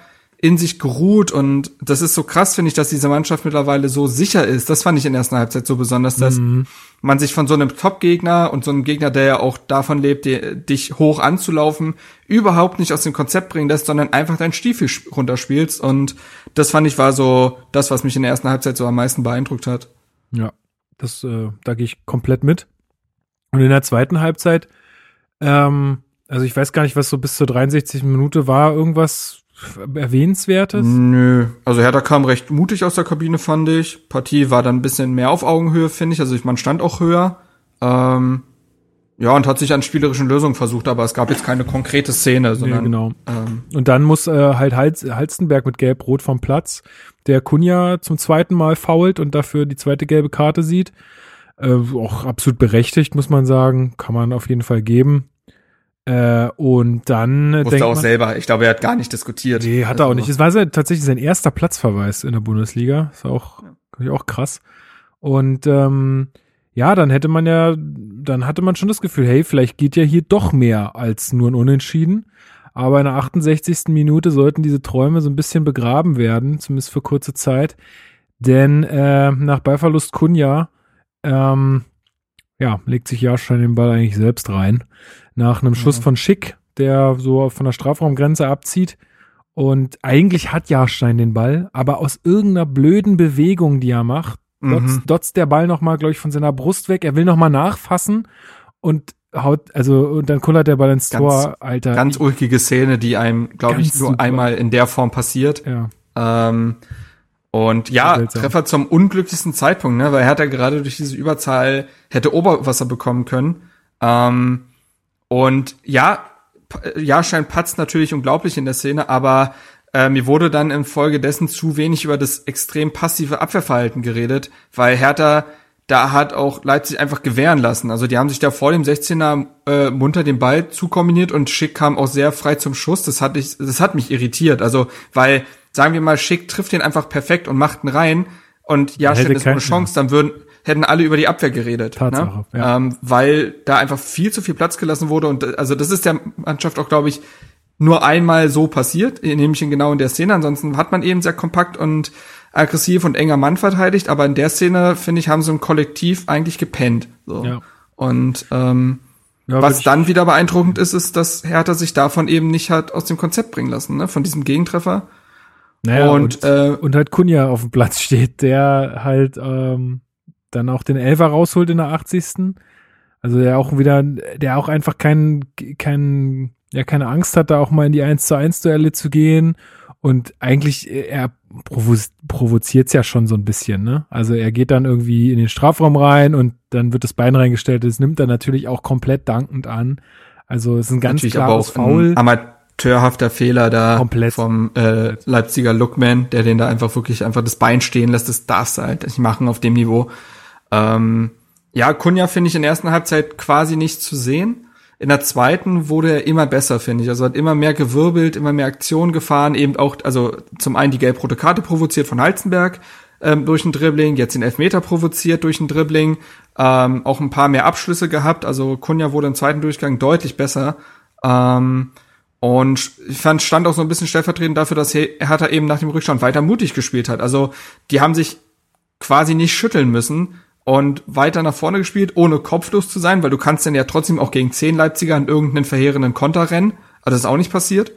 in sich geruht und das ist so krass, finde ich, dass diese Mannschaft mittlerweile so sicher ist. Das fand ich in der ersten Halbzeit so besonders, dass Mhm. man sich von so einem Top-Gegner und so einem Gegner, der ja auch davon lebt, die, dich hoch anzulaufen, überhaupt nicht aus dem Konzept bringen lässt, sondern einfach deinen Stiefel runterspielst. Und das fand ich war so das, was mich in der ersten Halbzeit so am meisten beeindruckt hat. Ja, das, äh, da gehe ich komplett mit. Und in der zweiten Halbzeit, ähm, also ich weiß gar nicht, was so bis zur 63. Minute war, irgendwas erwähnenswertes. Nö. Also Hertha kam recht mutig aus der Kabine, fand ich. Partie war dann ein bisschen mehr auf Augenhöhe, finde ich. Also ich, man stand auch höher. Ähm, ja, und hat sich an spielerischen Lösungen versucht, aber es gab jetzt keine konkrete Szene, Ja, sondern genau. ähm, Und dann muss äh, halt Hals, Halstenberg mit Gelb-Rot vom Platz, der Kunja zum zweiten Mal fault und dafür die zweite gelbe Karte sieht. Äh, auch absolut berechtigt, muss man sagen. Kann man auf jeden Fall geben. Äh, und dann äh, wusste denkt auch man, selber. Ich glaube, er hat gar nicht diskutiert. Nee, hat er Also, auch nicht. Es war tatsächlich sein erster Platzverweis in der Bundesliga. Ist auch, ja. auch krass. Und ähm, ja, dann hätte man ja, dann hatte man schon das Gefühl, hey, vielleicht geht ja hier doch mehr als nur ein Unentschieden. Aber in der 68. Minute sollten diese Träume so ein bisschen begraben werden, zumindest für kurze Zeit. Denn äh, nach Ballverlust Kunja, ähm, ja, legt sich Jahrstein den Ball eigentlich selbst rein. Nach einem Schuss Ja. von Schick, der so von der Strafraumgrenze abzieht. Und eigentlich hat Jahrstein den Ball, aber aus irgendeiner blöden Bewegung, die er macht, dotzt, Mhm. dotzt der Ball nochmal, glaube ich, von seiner Brust weg. Er will nochmal nachfassen und haut, also, und dann kullert der Ball ins Ganz- Tor, Alter. Ganz ulkige Szene, die einem, glaube ich, nur super. einmal in der Form passiert. ja. Ähm, und ja. Treffer zum unglücklichsten Zeitpunkt, ne? Weil Hertha gerade durch diese Überzahl hätte Oberwasser bekommen können. Ähm, und ja, Jahrstein patzt natürlich unglaublich in der Szene, aber äh, mir wurde dann infolgedessen zu wenig über das extrem passive Abwehrverhalten geredet, weil Hertha da hat auch Leipzig einfach gewähren lassen. Also die haben sich da vor dem 16er äh, munter den Ball zukombiniert und Schick kam auch sehr frei zum Schuss. Das hat, ich, das hat mich irritiert. Also, weil, sagen wir mal, Schick trifft den einfach perfekt und macht ihn rein und Jahrstein ist ohne Chance, dann würden, hätten alle über die Abwehr geredet. Ne? Tatsache, ne? ja. ähm, weil da einfach viel zu viel Platz gelassen wurde. Und also das ist der Mannschaft auch, glaube ich, nur einmal so passiert, nämlich in genau in der Szene. Ansonsten hat man eben sehr kompakt und aggressiv und enger Mann verteidigt, aber in der Szene, finde ich, haben sie im Kollektiv eigentlich gepennt. So. Ja. Und ähm, ja, was dann wieder beeindruckend ist, ist, dass Hertha sich davon eben nicht hat aus dem Konzept bringen lassen, ne? Von diesem Gegentreffer. Naja, und, und, äh, und halt Kunja auf dem Platz steht, der halt ähm, dann auch den Elfer rausholt in der 80. Also der auch wieder, der auch einfach keinen, keinen, ja, keine Angst hat, da auch mal in die 1 zu 1 Duelle zu gehen. Und eigentlich, er provo provoziert es ja schon so ein bisschen, ne? Also er geht dann irgendwie in den Strafraum rein und dann wird das Bein reingestellt. Das nimmt er natürlich auch komplett dankend an. Also es ist ein ganz natürlich klares Foul. Ein amateurhafter Fehler da komplett. vom äh, Leipziger Lookman, der den da einfach wirklich einfach das Bein stehen lässt. Das darfst du halt nicht machen auf dem Niveau. Ähm, ja, Kunja finde ich in der ersten Halbzeit quasi nicht zu sehen. In der zweiten wurde er immer besser, finde ich. Also hat immer mehr gewirbelt, immer mehr Aktionen gefahren, eben auch, also zum einen die gelb-rote Karte provoziert von Halzenberg ähm, durch ein Dribbling, jetzt den Elfmeter provoziert durch ein Dribbling, ähm, auch ein paar mehr Abschlüsse gehabt. Also Kunja wurde im zweiten Durchgang deutlich besser. Ähm, und ich fand, stand auch so ein bisschen stellvertretend dafür, dass Hertha eben nach dem Rückstand weiter mutig gespielt hat. Also die haben sich quasi nicht schütteln müssen, und weiter nach vorne gespielt, ohne kopflos zu sein, weil du kannst dann ja trotzdem auch gegen zehn Leipziger in irgendeinen verheerenden Konter rennen. Aber das ist auch nicht passiert.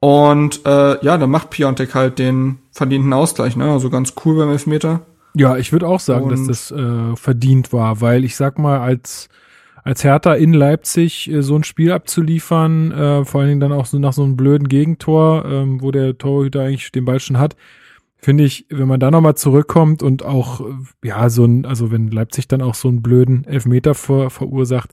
Und äh, ja, dann macht Piontek halt den verdienten Ausgleich, ne? Also ganz cool beim Elfmeter. Ja, ich würde auch sagen, Und dass das äh, verdient war, weil ich sag mal, als als Hertha in Leipzig äh, so ein Spiel abzuliefern, äh, vor allen Dingen dann auch so nach so einem blöden Gegentor, ähm, wo der Torhüter eigentlich den Ball schon hat, finde ich, wenn man da nochmal zurückkommt und auch, ja, so ein, also wenn Leipzig dann auch so einen blöden Elfmeter ver, verursacht,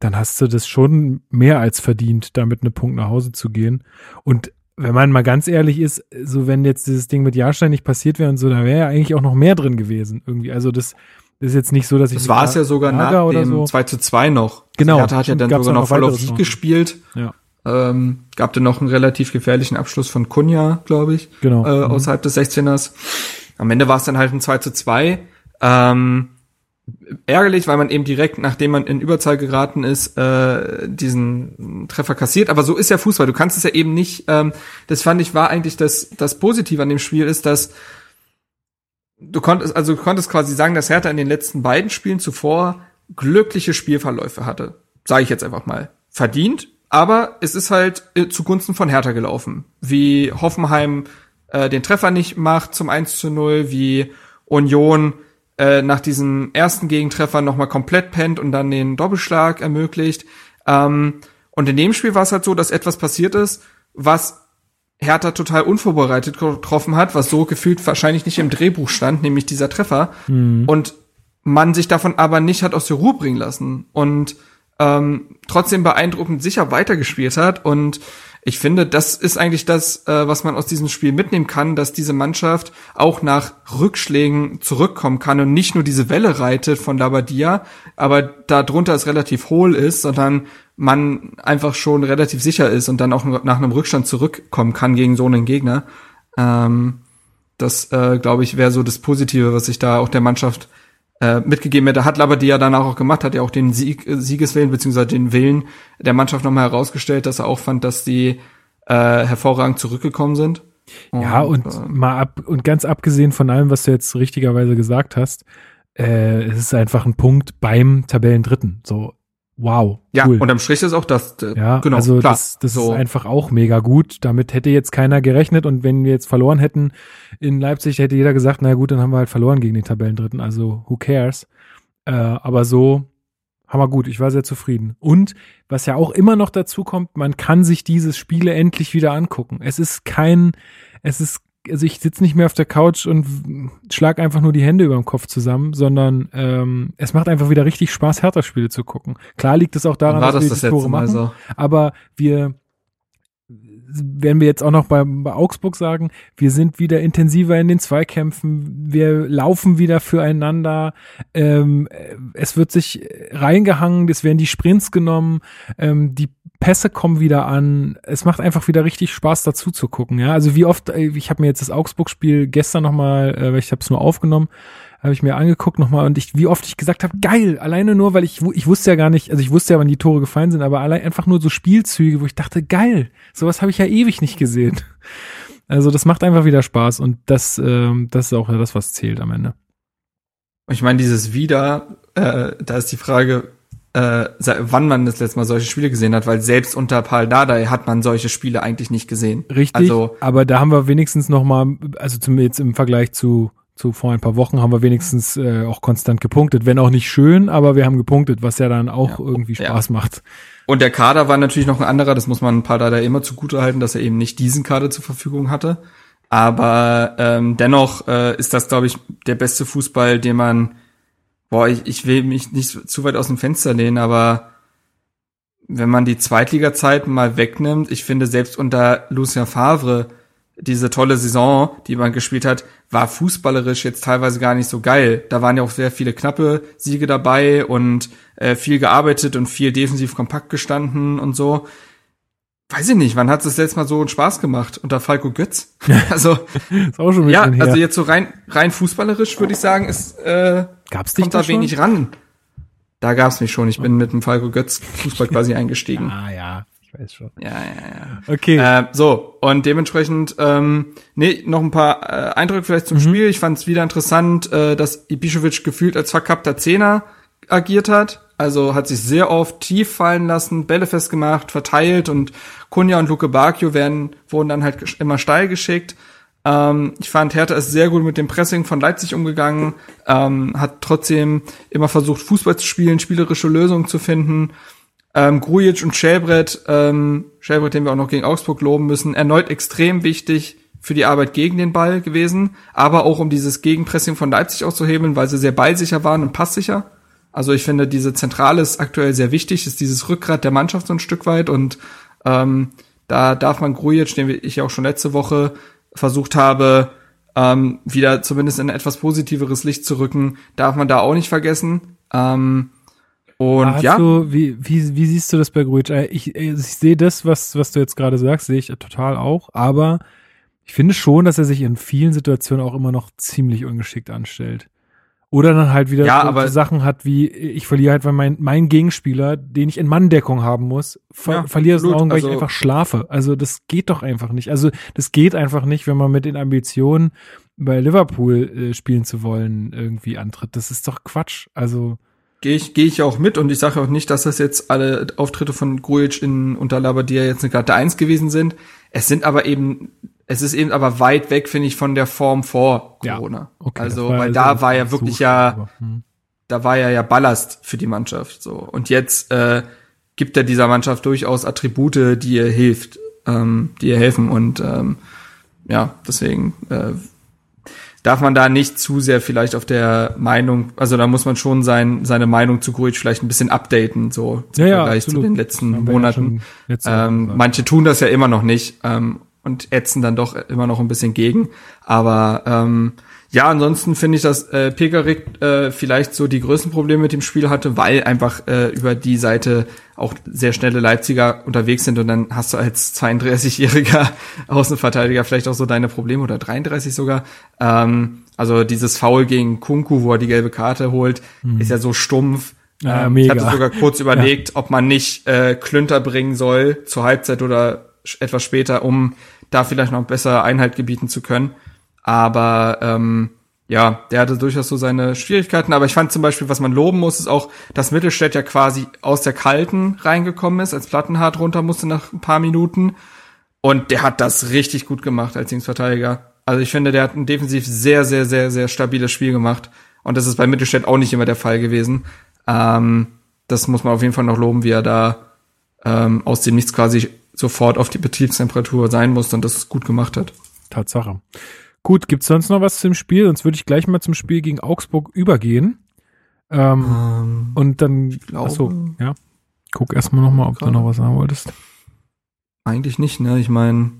dann hast du das schon mehr als verdient, damit eine Punkt nach Hause zu gehen. Und wenn man mal ganz ehrlich ist, so wenn jetzt dieses Ding mit Jahrstein nicht passiert wäre und so, da wäre ja eigentlich auch noch mehr drin gewesen irgendwie. Also das, das ist jetzt nicht so, dass ich. Das war es ja sogar nach dem so. 2 zu 2 noch. Genau. Also hat ja dann sogar noch voll auf Sieg gespielt. Ja. Ähm, gab dann noch einen relativ gefährlichen Abschluss von Kunja, glaube ich, genau. äh, mhm. außerhalb des 16ers. Am Ende war es dann halt ein 2 zu 2. Ähm, ärgerlich, weil man eben direkt, nachdem man in Überzahl geraten ist, äh, diesen Treffer kassiert. Aber so ist ja Fußball. Du kannst es ja eben nicht. Ähm, das fand ich war eigentlich das das Positive an dem Spiel ist, dass du konntest also du konntest quasi sagen, dass Hertha in den letzten beiden Spielen zuvor glückliche Spielverläufe hatte. Sage ich jetzt einfach mal. Verdient, aber es ist halt äh, zugunsten von Hertha gelaufen. Wie Hoffenheim äh, den Treffer nicht macht zum 1 zu 0, wie Union äh, nach diesem ersten Gegentreffer nochmal komplett pennt und dann den Doppelschlag ermöglicht. Ähm, und in dem Spiel war es halt so, dass etwas passiert ist, was Hertha total unvorbereitet getroffen hat, was so gefühlt wahrscheinlich nicht im Drehbuch stand, nämlich dieser Treffer. Mhm. Und man sich davon aber nicht hat aus der Ruhe bringen lassen. Und ähm, trotzdem beeindruckend sicher weitergespielt hat. Und ich finde, das ist eigentlich das, äh, was man aus diesem Spiel mitnehmen kann, dass diese Mannschaft auch nach Rückschlägen zurückkommen kann und nicht nur diese Welle reitet von Labadia, aber darunter es relativ hohl ist, sondern man einfach schon relativ sicher ist und dann auch nach einem Rückstand zurückkommen kann gegen so einen Gegner. Ähm, das, äh, glaube ich, wäre so das Positive, was ich da auch der Mannschaft äh, mitgegeben hätte. Hat aber die ja danach auch gemacht, hat ja auch den Sieg, äh, Siegeswillen beziehungsweise den Willen der Mannschaft nochmal herausgestellt, dass er auch fand, dass die äh, hervorragend zurückgekommen sind. Und, ja, und äh, mal ab und ganz abgesehen von allem, was du jetzt richtigerweise gesagt hast, äh, es ist einfach ein Punkt beim Tabellendritten. So, wow. Ja, cool. unterm Strich ist auch das. Äh, ja, genau. Also klar. das, das so. ist einfach auch mega gut. Damit hätte jetzt keiner gerechnet und wenn wir jetzt verloren hätten in Leipzig, hätte jeder gesagt, na gut, dann haben wir halt verloren gegen den Tabellendritten. Also who cares? Äh, aber so haben wir gut. Ich war sehr zufrieden. Und was ja auch immer noch dazu kommt, man kann sich dieses Spiele endlich wieder angucken. Es ist kein, es ist also ich sitze nicht mehr auf der Couch und schlag einfach nur die Hände über dem Kopf zusammen, sondern ähm, es macht einfach wieder richtig Spaß, Hertha-Spiele zu gucken. Klar liegt es auch daran, dass das wir das die Tore machen, so? aber wir werden wir jetzt auch noch bei, bei Augsburg sagen, wir sind wieder intensiver in den Zweikämpfen, wir laufen wieder füreinander, ähm, es wird sich reingehangen, es werden die Sprints genommen, ähm, die Pässe kommen wieder an, es macht einfach wieder richtig Spaß dazu zu gucken, ja. Also wie oft, äh, ich habe mir jetzt das Augsburg-Spiel gestern nochmal, äh, ich habe es nur aufgenommen, habe ich mir angeguckt nochmal und ich, wie oft ich gesagt habe, geil, alleine nur, weil ich, ich wusste ja gar nicht, also ich wusste ja, wann die Tore gefallen sind, aber allein einfach nur so Spielzüge, wo ich dachte, geil, sowas habe ich ja ewig nicht gesehen. Also das macht einfach wieder Spaß und das, ähm, das ist auch das, was zählt am Ende. Ich meine, dieses Wieder, äh, da ist die Frage, äh, wann man das letzte Mal solche Spiele gesehen hat, weil selbst unter Paul Dardai hat man solche Spiele eigentlich nicht gesehen. Richtig, also, aber da haben wir wenigstens noch mal, also zum, jetzt im Vergleich zu zu vor ein paar Wochen haben wir wenigstens äh, auch konstant gepunktet. Wenn auch nicht schön, aber wir haben gepunktet, was ja dann auch ja. irgendwie Spaß ja. macht. Und der Kader war natürlich noch ein anderer, das muss man ein paar da immer zugute halten, dass er eben nicht diesen Kader zur Verfügung hatte. Aber ähm, dennoch äh, ist das, glaube ich, der beste Fußball, den man, boah, ich, ich will mich nicht zu weit aus dem Fenster lehnen, aber wenn man die Zweitliga-Zeiten mal wegnimmt, ich finde selbst unter Lucien Favre diese tolle Saison, die man gespielt hat, war fußballerisch jetzt teilweise gar nicht so geil. Da waren ja auch sehr viele knappe Siege dabei und äh, viel gearbeitet und viel defensiv kompakt gestanden und so. Weiß ich nicht, wann hat es das letzte Mal so einen Spaß gemacht unter Falco Götz? Also ist auch schon ja, her. also jetzt so rein rein fußballerisch würde ich sagen, ist äh, Gab's kommt da, da wenig ran. Da gab's mich schon. Ich bin mit dem Falco Götz Fußball quasi eingestiegen. Ah ja, weiß schon. Ja, ja, ja. Okay. Äh, so, und dementsprechend, ähm, nee, noch ein paar äh, Eindrücke vielleicht zum mhm. Spiel. Ich fand es wieder interessant, äh, dass Ibišević gefühlt als verkappter Zehner agiert hat. Also hat sich sehr oft tief fallen lassen, Bälle festgemacht, verteilt und Kunja und Luke Bakio werden, wurden dann halt immer steil geschickt. Ähm, ich fand, Hertha ist sehr gut mit dem Pressing von Leipzig umgegangen, ähm, hat trotzdem immer versucht, Fußball zu spielen, spielerische Lösungen zu finden. Ähm, Grujic und Schellbrett, ähm, Schellbrett, den wir auch noch gegen Augsburg loben müssen, erneut extrem wichtig für die Arbeit gegen den Ball gewesen, aber auch um dieses Gegenpressing von Leipzig auszuhebeln, weil sie sehr ballsicher waren und passsicher. Also ich finde, diese Zentrale ist aktuell sehr wichtig, ist dieses Rückgrat der Mannschaft so ein Stück weit und ähm, da darf man Grujic, den ich ja auch schon letzte Woche versucht habe, ähm, wieder zumindest in etwas positiveres Licht zu rücken, darf man da auch nicht vergessen. Ähm, und ja. Du, wie, wie, wie siehst du das bei Grujic? Äh, ich, äh, ich sehe das, was, was du jetzt gerade sagst, sehe ich total auch, aber ich finde schon, dass er sich in vielen Situationen auch immer noch ziemlich ungeschickt anstellt. Oder dann halt wieder ja, so Sachen hat wie, ich verliere halt, weil mein, mein Gegenspieler, den ich in Manndeckung haben muss, ver ja, verliere es Augen, weil also, ich einfach schlafe. Also das geht doch einfach nicht. Also das geht einfach nicht, wenn man mit den Ambitionen bei Liverpool äh, spielen zu wollen irgendwie antritt. Das ist doch Quatsch. Also Gehe ich, gehe ich auch mit und ich sage auch nicht, dass das jetzt alle Auftritte von Grujic in unter Labadia jetzt eine Karte eins gewesen sind. Es sind aber eben, es ist eben aber weit weg, finde ich, von der Form vor Corona. Ja, okay, also, weil also da war ja wirklich ja, aber, hm. da war ja ja Ballast für die Mannschaft, so. Und jetzt, äh, gibt er dieser Mannschaft durchaus Attribute, die ihr hilft, ähm, die ihr helfen und, ähm, ja, deswegen, äh, darf man da nicht zu sehr vielleicht auf der Meinung, also da muss man schon sein, seine Meinung zu Grujic vielleicht ein bisschen updaten, so im ja, Vergleich ja, zu den letzten Monaten. Ja ähm, manche tun das ja immer noch nicht ähm, und ätzen dann doch immer noch ein bisschen gegen. Aber ähm, ja, ansonsten finde ich, dass äh, Pekarik äh, vielleicht so die größten Probleme mit dem Spiel hatte, weil einfach äh, über die Seite auch sehr schnelle Leipziger unterwegs sind und dann hast du als 32-jähriger Außenverteidiger vielleicht auch so deine Probleme oder 33 sogar. Ähm, also dieses Foul gegen Kunku, wo er die gelbe Karte holt, mhm. ist ja so stumpf. Ja, ähm, ich hatte sogar kurz überlegt, ja. ob man nicht äh, Klünter bringen soll zur Halbzeit oder etwas später, um da vielleicht noch besser Einhalt gebieten zu können. Aber ähm, ja, der hatte durchaus so seine Schwierigkeiten. Aber ich fand zum Beispiel, was man loben muss, ist auch, dass Mittelstädt ja quasi aus der Kalten reingekommen ist, als Plattenhart runter musste nach ein paar Minuten. Und der hat das richtig gut gemacht als Linksverteidiger. Also ich finde, der hat ein defensiv sehr, sehr, sehr, sehr stabiles Spiel gemacht. Und das ist bei Mittelstädt auch nicht immer der Fall gewesen. Ähm, das muss man auf jeden Fall noch loben, wie er da ähm, aus dem Nichts quasi sofort auf die Betriebstemperatur sein musste und das gut gemacht hat. Tatsache. Gut, gibt's sonst noch was zum Spiel? Sonst würde ich gleich mal zum Spiel gegen Augsburg übergehen. Ähm, ähm, und dann, glaube, achso, ja. Guck erstmal nochmal, ob du noch was sagen wolltest. Eigentlich nicht, ne? Ich meine,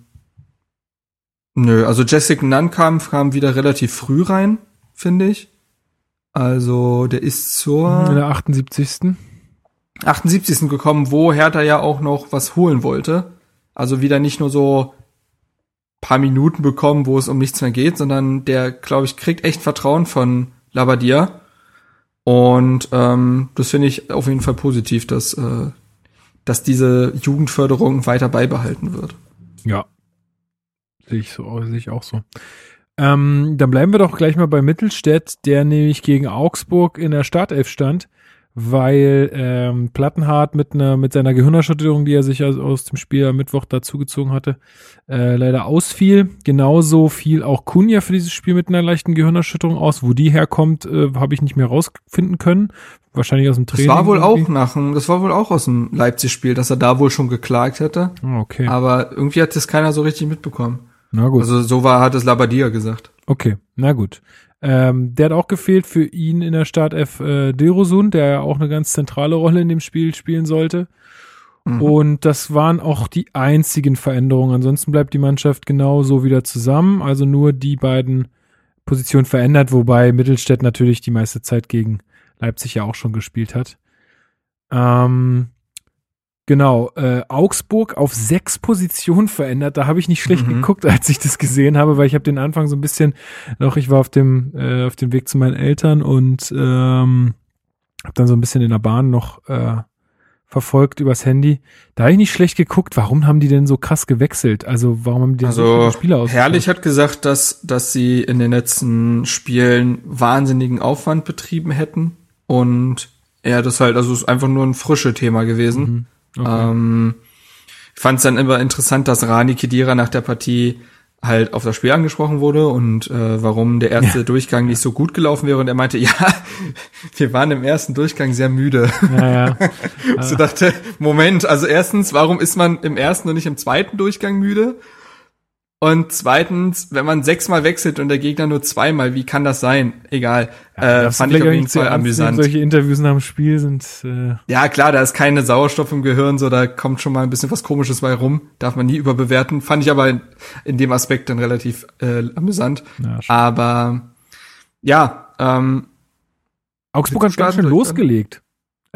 nö, also Jessica Nunn kam, kam wieder relativ früh rein, finde ich. Also, der ist zur In der 78. 78. gekommen, wo Hertha ja auch noch was holen wollte. Also wieder nicht nur so paar Minuten bekommen, wo es um nichts mehr geht, sondern der, glaube ich, kriegt echt Vertrauen von Labadia. Und ähm, das finde ich auf jeden Fall positiv, dass, äh, dass diese Jugendförderung weiter beibehalten wird. Ja. Sehe ich so, sehe ich auch so. Ähm, dann bleiben wir doch gleich mal bei Mittelstädt, der nämlich gegen Augsburg in der Startelf stand, weil ähm, Plattenhardt mit einer mit seiner Gehirnerschütterung, die er sich aus, aus dem Spiel am Mittwoch dazugezogen hatte, äh, leider ausfiel. Genauso fiel auch Kunja für dieses Spiel mit einer leichten Gehirnerschütterung aus. Wo die herkommt, äh, habe ich nicht mehr rausfinden können. Wahrscheinlich aus dem Training. Das war wohl irgendwie. auch nach dem, das war wohl auch aus dem Leipzig-Spiel, dass er da wohl schon geklagt hätte. Ah, Okay. Aber irgendwie hat das keiner so richtig mitbekommen. Na gut. Also so war, hat es Labadia gesagt. Okay, na gut. Ähm, der hat auch gefehlt für ihn in der Startelf äh, Dilrosun, der ja auch eine ganz zentrale Rolle in dem Spiel spielen sollte. Mhm. Und das waren auch die einzigen Veränderungen. Ansonsten bleibt die Mannschaft genauso wieder zusammen. Also nur die beiden Positionen verändert, wobei Mittelstädt natürlich die meiste Zeit gegen Leipzig ja auch schon gespielt hat. Ähm, genau, äh, Augsburg auf sechs Positionen verändert. Da habe ich nicht schlecht Mhm. geguckt, als ich das gesehen habe, weil ich habe den Anfang so ein bisschen noch, ich war auf dem, äh, auf dem Weg zu meinen Eltern und ähm, habe dann so ein bisschen in der Bahn noch äh, verfolgt übers Handy. Da habe ich nicht schlecht geguckt. Warum haben die denn so krass gewechselt? Also warum haben die denn so Also viele Spieler aus? Herrlich hat gesagt, dass, dass sie in den letzten Spielen wahnsinnigen Aufwand betrieben hätten. Und ja, das halt, also es ist einfach nur ein frische Thema gewesen. Mhm. Okay. Ähm, ich fand es dann immer interessant, dass Rani Kedira nach der Partie halt auf das Spiel angesprochen wurde und äh, warum der erste Durchgang nicht so gut gelaufen wäre. Und er meinte, ja, wir waren im ersten Durchgang sehr müde. ja, ja. So dachte, Moment, also erstens, warum ist man im ersten und nicht im zweiten Durchgang müde? Und zweitens, wenn man sechsmal wechselt und der Gegner nur zweimal, wie kann das sein? Egal. äh, Darfst du fand ich auf jeden Fall amüsant. Solche Interviews nach dem Spiel sind äh, Ja, klar, da ist keine Sauerstoff im Gehirn, so da kommt schon mal ein bisschen was Komisches bei rum. Darf man nie überbewerten. Fand ich aber in, in dem Aspekt dann relativ äh, amüsant. ja. Aber ja, ähm, Augsburg hat ganz schön losgelegt.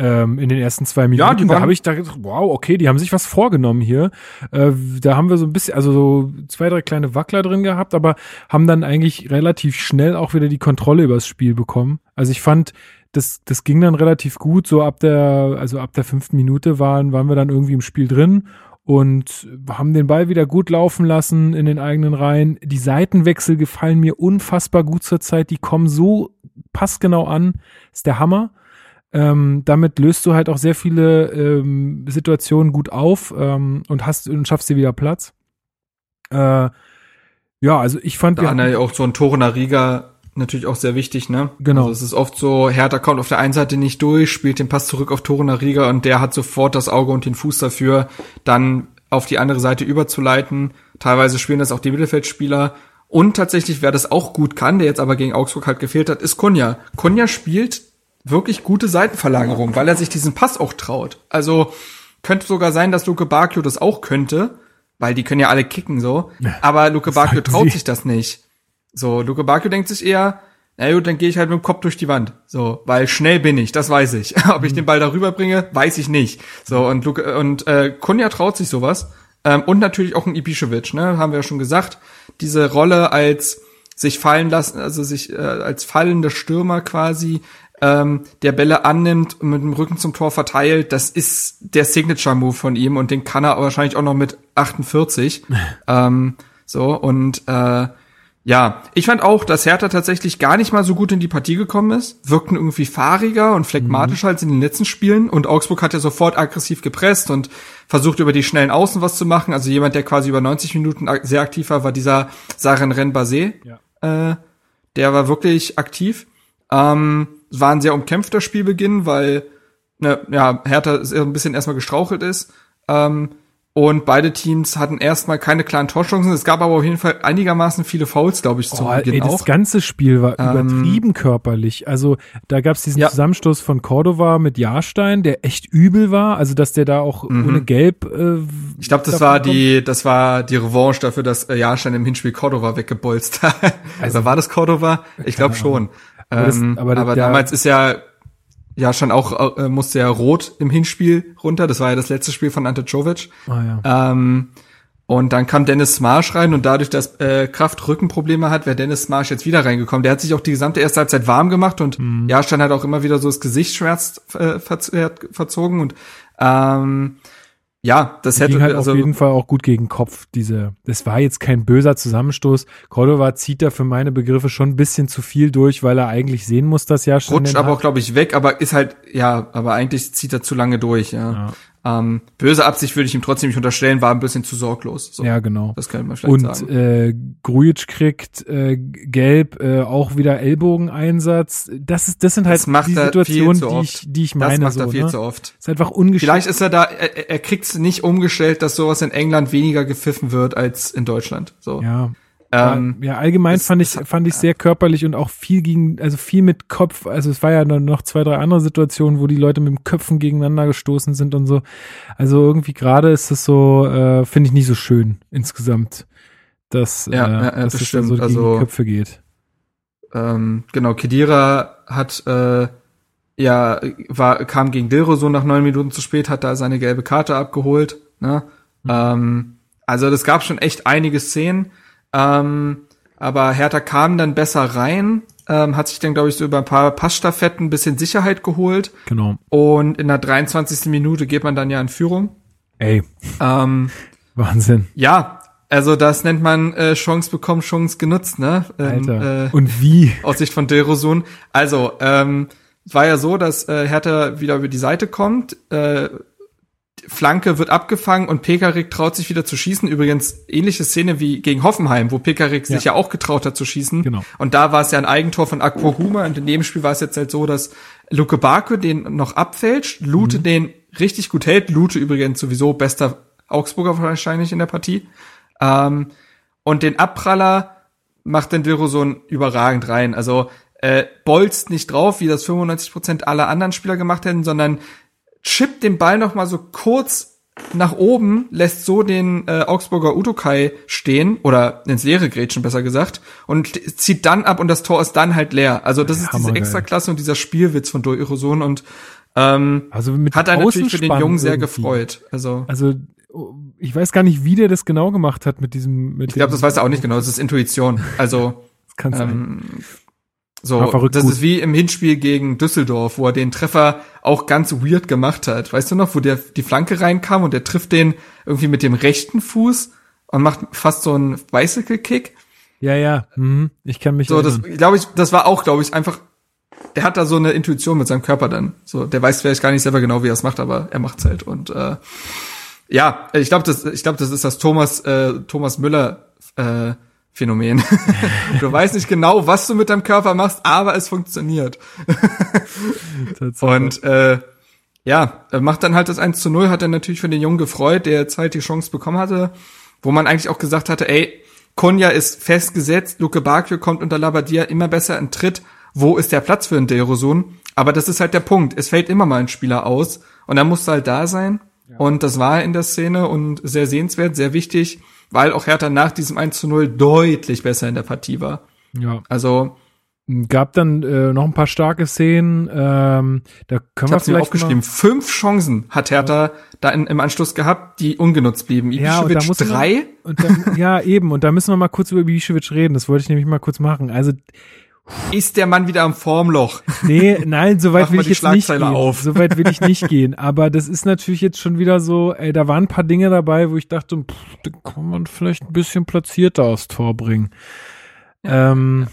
Ähm, in den ersten zwei Minuten. Ja, die da waren- habe ich da gedacht, wow, okay, die haben sich was vorgenommen hier. Äh, da haben wir so ein bisschen, also so zwei, drei kleine Wackler drin gehabt, aber haben dann eigentlich relativ schnell auch wieder die Kontrolle übers Spiel bekommen. Also ich fand, das, das ging dann relativ gut. So ab der, also ab der fünften Minute waren, waren wir dann irgendwie im Spiel drin und haben den Ball wieder gut laufen lassen in den eigenen Reihen. Die Seitenwechsel gefallen mir unfassbar gut zur Zeit. Die kommen so passgenau an. Ist der Hammer. Ähm, damit löst du halt auch sehr viele ähm, Situationen gut auf ähm, und hast und schaffst dir wieder Platz. Äh, ja, also ich fand, da ja auch so ein Torener Riga natürlich auch sehr wichtig, ne? Genau. Also es ist oft so, Hertha kommt auf der einen Seite nicht durch, spielt den Pass zurück auf Torener Riga und der hat sofort das Auge und den Fuß dafür, dann auf die andere Seite überzuleiten. Teilweise spielen das auch die Mittelfeldspieler. Und tatsächlich, wer das auch gut kann, der jetzt aber gegen Augsburg halt gefehlt hat, ist Kunja. Kunja spielt wirklich gute Seitenverlagerung, weil er sich diesen Pass auch traut. Also könnte sogar sein, dass Luke Bakio das auch könnte, weil die können ja alle kicken so. Aber Luke Bakio traut sich das nicht. So, Luke Bakio denkt sich eher, na gut, dann gehe ich halt mit dem Kopf durch die Wand. So, weil schnell bin ich, das weiß ich. Ob ich den Ball darüber bringe, weiß ich nicht. So, und Luke, und äh, Kunja traut sich sowas. Ähm, und natürlich auch ein Ibišević, ne, haben wir ja schon gesagt. Diese Rolle als sich fallen lassen, also sich äh, als fallende Stürmer quasi, ähm, der Bälle annimmt und mit dem Rücken zum Tor verteilt, das ist der Signature-Move von ihm und den kann er wahrscheinlich auch noch mit 48. ähm, so, und äh, ja, ich fand auch, dass Hertha tatsächlich gar nicht mal so gut in die Partie gekommen ist. Wirkten irgendwie fahriger und phlegmatischer als in den letzten Spielen. Und Augsburg hat ja sofort aggressiv gepresst und versucht über die schnellen Außen was zu machen. Also jemand, der quasi über 90 Minuten sehr aktiv war, war dieser Saren Renbase. Ja. Äh, der war wirklich aktiv. Ähm, es war ein sehr umkämpfter Spielbeginn, weil ne, ja, Hertha ein bisschen erstmal gestrauchelt ist. Ähm, Und beide Teams hatten erstmal keine klaren Torchancen. Es gab aber auf jeden Fall einigermaßen viele Fouls, glaube ich, zum Oh, Beginn ey, das auch. ganze Spiel war Ähm, übertrieben körperlich. Also da gab es diesen Ja. Zusammenstoß von Cordova mit Jahrstein, der echt übel war. Also dass der da auch ohne Gelb. Äh, Mhm. Ich glaube, das war kommt. die, das war die Revanche dafür, dass äh, Jahrstein im Hinspiel Cordova weggebolzt hat. Also war das Cordova? Ich glaube schon. Aber das- ähm, aber aber damals ist ja Jahrstein auch äh, musste ja rot im Hinspiel runter. Das war ja das letzte Spiel von Ante Czovic. Ah, ja. Ähm, und dann kam Dennis Smarsh rein und dadurch, dass äh, Kraft Rückenprobleme hat, wäre Dennis Smarsh jetzt wieder reingekommen. Der hat sich auch die gesamte erste Halbzeit warm gemacht und Mhm. Jahrstein hat auch immer wieder so das Gesicht schmerzt äh, äh, verzogen und ähm, ja, das hätte ging halt also auf jeden Fall auch gut gegen Kopf. Diese, das war jetzt kein böser Zusammenstoß. Cordova zieht da für meine Begriffe schon ein bisschen zu viel durch, weil er eigentlich sehen muss, dass Jahrstein rutscht den aber auch, glaube ich, weg, aber ist halt, ja, aber eigentlich zieht er zu lange durch, ja. Ähm, böse Absicht würde ich ihm trotzdem nicht unterstellen, war ein bisschen zu sorglos. So, Ja, genau. Das kann man vielleicht Und sagen. äh, Grujic kriegt äh, gelb, äh, auch wieder Ellbogeneinsatz. Das ist, das sind halt Das die Situationen, die ich, die ich das meine. macht so, er viel ne? zu oft. Ist einfach ungeschickt. Vielleicht ist er da, er, er kriegt's nicht umgestellt, dass sowas in England weniger gepfiffen wird als in Deutschland. So. Ja. Ähm, ja, allgemein es- fand ich, fand ich sehr körperlich und auch viel gegen, also viel mit Kopf. Also es war ja dann noch zwei, drei andere Situationen, wo die Leute mit dem Köpfen gegeneinander gestoßen sind und so. Also irgendwie gerade ist es so, äh, finde ich nicht so schön insgesamt, dass, Ja, äh, ja, ja, dass das es da so gegen Also- die Köpfe geht. ähm, genau, Kedira hat äh, ja war kam gegen Dilrosun nach neun Minuten zu spät, hat da seine gelbe Karte abgeholt. Ne? Ähm, also das gab schon echt einige Szenen, ähm, aber Hertha kam dann besser rein, ähm, hat sich dann glaube ich so über ein paar Passstaffetten ein bisschen Sicherheit geholt Genau. und in der 23. Minute geht man dann ja in Führung. Ey, Ähm, Wahnsinn. ja, also das nennt man äh, Chance bekommen, Chance genutzt, ne? Ähm, Alter. äh, und wie? aus Sicht von Dilrosun. Also, ähm, es war ja so, dass äh, Hertha wieder über die Seite kommt, äh, Flanke wird abgefangen und Pekarik traut sich wieder zu schießen. Übrigens ähnliche Szene wie gegen Hoffenheim, wo Pekarik sich ja auch getraut hat zu schießen. Genau. Und da war es ja ein Eigentor von Akpohuma und in dem Spiel war es jetzt halt so, dass Luke Barke den noch abfälscht, Lute den richtig gut hält. Lute übrigens sowieso bester Augsburger wahrscheinlich in der Partie. Ähm, und den Abpraller macht den Dilrosun überragend rein. Also äh, bolzt nicht drauf, wie das 95% aller anderen Spieler gemacht hätten, sondern chippt den Ball noch mal so kurz nach oben, lässt so den äh, Augsburger Udokai stehen oder ins leere Grätschen besser gesagt und zieht dann ab und das Tor ist dann halt leer. Also das ist diese. Extraklasse und dieser Spielwitz von Dilrosun und ähm, Also mit hat er natürlich für den Jungen sehr irgendwie. gefreut. Also Also ich weiß gar nicht, wie der das genau gemacht hat mit diesem. Mit ich glaube, das weiß er auch nicht genau. Das ist Intuition. Also Das kann sein. So, verrückt das gut. ist wie im Hinspiel gegen Düsseldorf, wo er den Treffer auch ganz weird gemacht hat. Weißt du noch, wo der die Flanke reinkam und der trifft den irgendwie mit dem rechten Fuß und macht fast so einen Bicycle-Kick. Ja, ja. Mhm. Ich kann mich So, das erinnern. glaube ich, das war auch, glaube ich, einfach. Der hat da so eine Intuition mit seinem Körper dann. So, der weiß vielleicht gar nicht selber genau, wie er es macht, aber er macht's halt. Und äh, ja, ich glaube, das, ich glaube, das ist das Thomas äh, Thomas Müller äh, Phänomen. du weißt nicht genau, was du mit deinem Körper machst, aber es funktioniert. Und äh, ja, er macht dann halt das 1 zu 0, hat er natürlich für den Jungen gefreut, der jetzt halt die Chance bekommen hatte, wo man eigentlich auch gesagt hatte, ey, Konya ist festgesetzt, Luke Bakio kommt unter Labadia immer besser in Tritt, wo ist der Platz für einen Derosun? Aber das ist halt der Punkt, es fällt immer mal ein Spieler aus und dann musst du halt da sein und das war in der Szene und sehr sehenswert, sehr wichtig, weil auch Hertha nach diesem 1 zu 0 deutlich besser in der Partie war. ja. Also, Gab dann äh, noch ein paar starke Szenen. Ähm, da können ich wir hab's mir vielleicht aufgeschrieben, fünf Chancen hat Hertha da in, im Anschluss gehabt, die ungenutzt blieben. Ja, da Ibišević muss man- drei, Mal, und dann, ja, eben. Und da müssen wir mal kurz über Ibišević reden. Das wollte ich nämlich mal kurz machen. Also ist der Mann wieder am Formloch. Nee, nein, so weit Mach will ich jetzt nicht gehen. auf. So weit will ich nicht gehen. Aber das ist natürlich jetzt schon wieder so, ey, da waren ein paar Dinge dabei, wo ich dachte, pff, da kann man vielleicht ein bisschen platzierter aufs Tor bringen. Ja, ähm,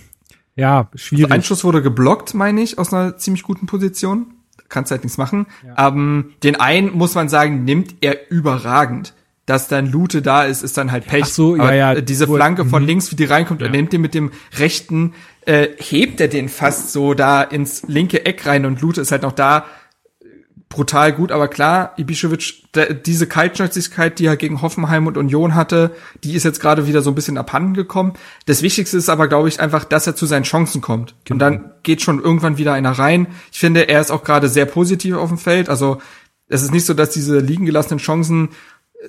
ja schwierig. Ein Schuss wurde geblockt, meine ich, aus einer ziemlich guten Position. Kannst halt nichts machen. Ähm, den einen, muss man sagen, nimmt er überragend. Dass dann Lute da ist, ist dann halt Pech. Ach so, ja, Aber, ja, äh, Diese wo- Flanke von mhm. links, wie die reinkommt, er nimmt den mit dem rechten, äh, hebt er den fast so da ins linke Eck rein und Lute ist halt noch da, brutal gut, aber klar, Ibišević, diese Kaltschnäuzigkeit, die er gegen Hoffenheim und Union hatte, die ist jetzt gerade wieder so ein bisschen abhanden gekommen. Das Wichtigste ist aber, glaube ich, einfach, dass er zu seinen Chancen kommt. Genau. Und dann geht schon irgendwann wieder einer rein. Ich finde, er ist auch gerade sehr positiv auf dem Feld. Also es ist nicht so, dass diese liegen gelassenen Chancen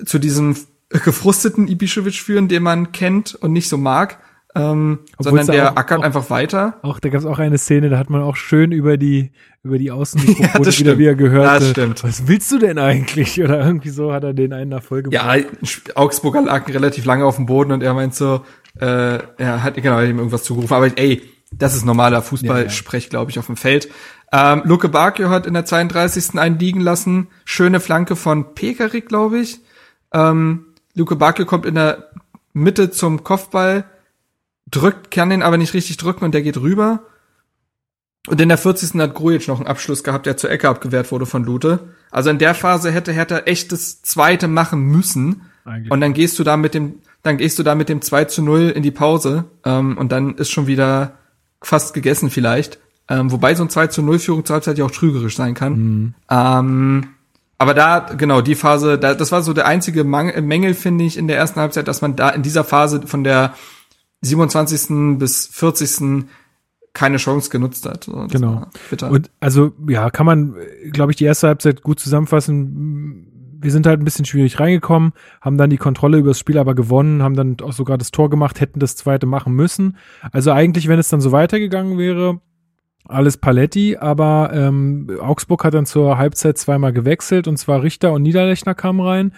zu diesem gefrusteten Ibišević führen, den man kennt und nicht so mag, ähm, sondern der auch, ackert auch, einfach weiter. Auch da gab es auch eine Szene, da hat man auch schön über die über die Außenmikrofone ja, wieder, wieder gehört. Das stimmt. Was willst du denn eigentlich? Oder irgendwie so hat er den einen nach Folge. Ja, Augsburger lag relativ lange auf dem Boden und er meint so, äh, er hat genau ihm irgendwas zugerufen. Aber ey, das ist normaler Fußballsprech, ja, ja. glaube ich, auf dem Feld. Ähm, Luke Bakio hat in der 32. einen liegen lassen. Schöne Flanke von Pekarik, glaube ich. Ähm, Luke Bakio kommt in der Mitte zum Kopfball drückt, kann den aber nicht richtig drücken und der geht rüber. Und in der 40. hat Grujic noch einen Abschluss gehabt, der zur Ecke abgewehrt wurde von Lute. Also in der Phase hätte Hertha echt das zweite machen müssen. Eigentlich. Und dann gehst du da mit dem, dann gehst du da mit dem 2 zu 0 in die Pause. Ähm, und dann ist schon wieder fast gegessen vielleicht. Ähm, wobei so ein 2 zu 0 Führung zur Halbzeit ja auch trügerisch sein kann. Mhm. Ähm, aber da, genau, die Phase, da, das war so der einzige Mangel, Mängel, finde ich, in der ersten Halbzeit, dass man da in dieser Phase von der 27. bis 40. keine Chance genutzt hat. So, genau. Und also ja, kann man, glaube ich, die erste Halbzeit gut zusammenfassen. Wir sind halt ein bisschen schwierig reingekommen, haben dann die Kontrolle über das Spiel aber gewonnen, haben dann auch sogar das Tor gemacht, hätten das zweite machen müssen. Also eigentlich, wenn es dann so weitergegangen wäre, alles Paletti, aber ähm, Augsburg hat dann zur Halbzeit zweimal gewechselt und zwar Richter und Niederlechner kamen rein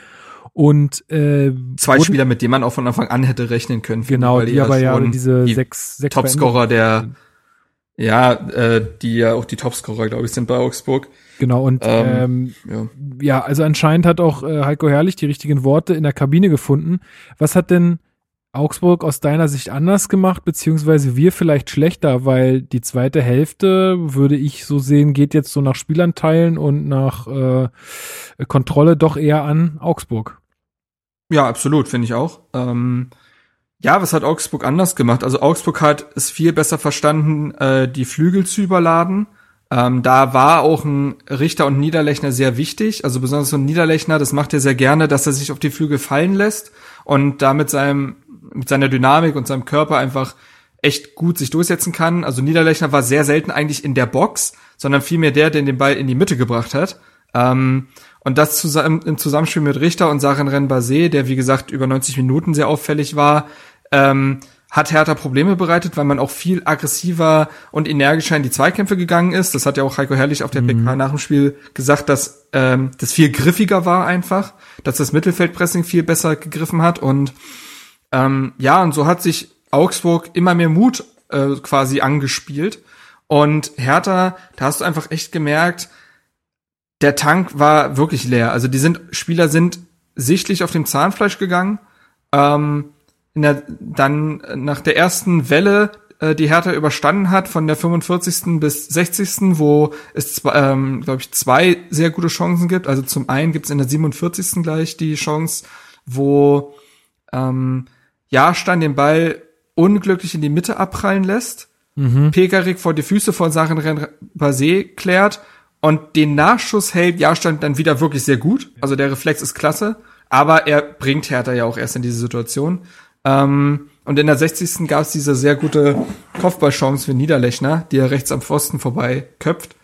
und äh, zwei Spieler, mit denen man auch von Anfang an hätte rechnen können. Genau, die, die aber ja diese die sechs, sechs Topscorer der ja, äh, die ja auch die Topscorer, glaube ich, sind bei Augsburg. Genau, und ähm, ähm, ja. ja, also anscheinend hat auch äh, Heiko Herrlich die richtigen Worte in der Kabine gefunden. Was hat denn Augsburg aus deiner Sicht anders gemacht, beziehungsweise wir vielleicht schlechter, weil die zweite Hälfte, würde ich so sehen, geht jetzt so nach Spielanteilen und nach äh, Kontrolle doch eher an Augsburg. Ja, absolut, finde ich auch. Ähm, ja, was hat Augsburg anders gemacht? Also Augsburg hat es viel besser verstanden, äh, die Flügel zu überladen. Ähm, da war auch ein Richter und Niederlechner sehr wichtig. Also besonders so ein Niederlechner, das macht er sehr gerne, dass er sich auf die Flügel fallen lässt und da mit seinem mit seiner Dynamik und seinem Körper einfach echt gut sich durchsetzen kann. Also Niederlechner war sehr selten eigentlich in der Box, sondern vielmehr der, der den Ball in die Mitte gebracht hat. Ähm, und das zusammen, im Zusammenspiel mit Richter und Sachen Renbase, der wie gesagt über 90 Minuten sehr auffällig war, ähm, hat Hertha Probleme bereitet, weil man auch viel aggressiver und energischer in die Zweikämpfe gegangen ist. Das hat ja auch Heiko Herrlich auf der mhm. PK nach dem Spiel gesagt, dass ähm, das viel griffiger war einfach, dass das Mittelfeldpressing viel besser gegriffen hat und ähm, ja, und so hat sich Augsburg immer mehr Mut äh, quasi angespielt. Und Hertha, da hast du einfach echt gemerkt, der Tank war wirklich leer. Also die sind, Spieler sind sichtlich auf dem Zahnfleisch gegangen. Ähm, in der, dann nach der ersten Welle, äh, die Hertha überstanden hat, von der 45. bis 60., wo es, ähm, glaube ich, zwei sehr gute Chancen gibt. Also zum einen gibt es in der 47. gleich die Chance, wo ähm, Jahrstein den Ball unglücklich in die Mitte abprallen lässt, mhm. Pekarik vor die Füße von Sachen Basé klärt und den Nachschuss hält Jahrstein dann wieder wirklich sehr gut. Also der Reflex ist klasse, aber er bringt Hertha ja auch erst in diese Situation. Ähm, und in der 60. gab es diese sehr gute Kopfballchance für Niederlechner, die er rechts am Pfosten vorbei köpft.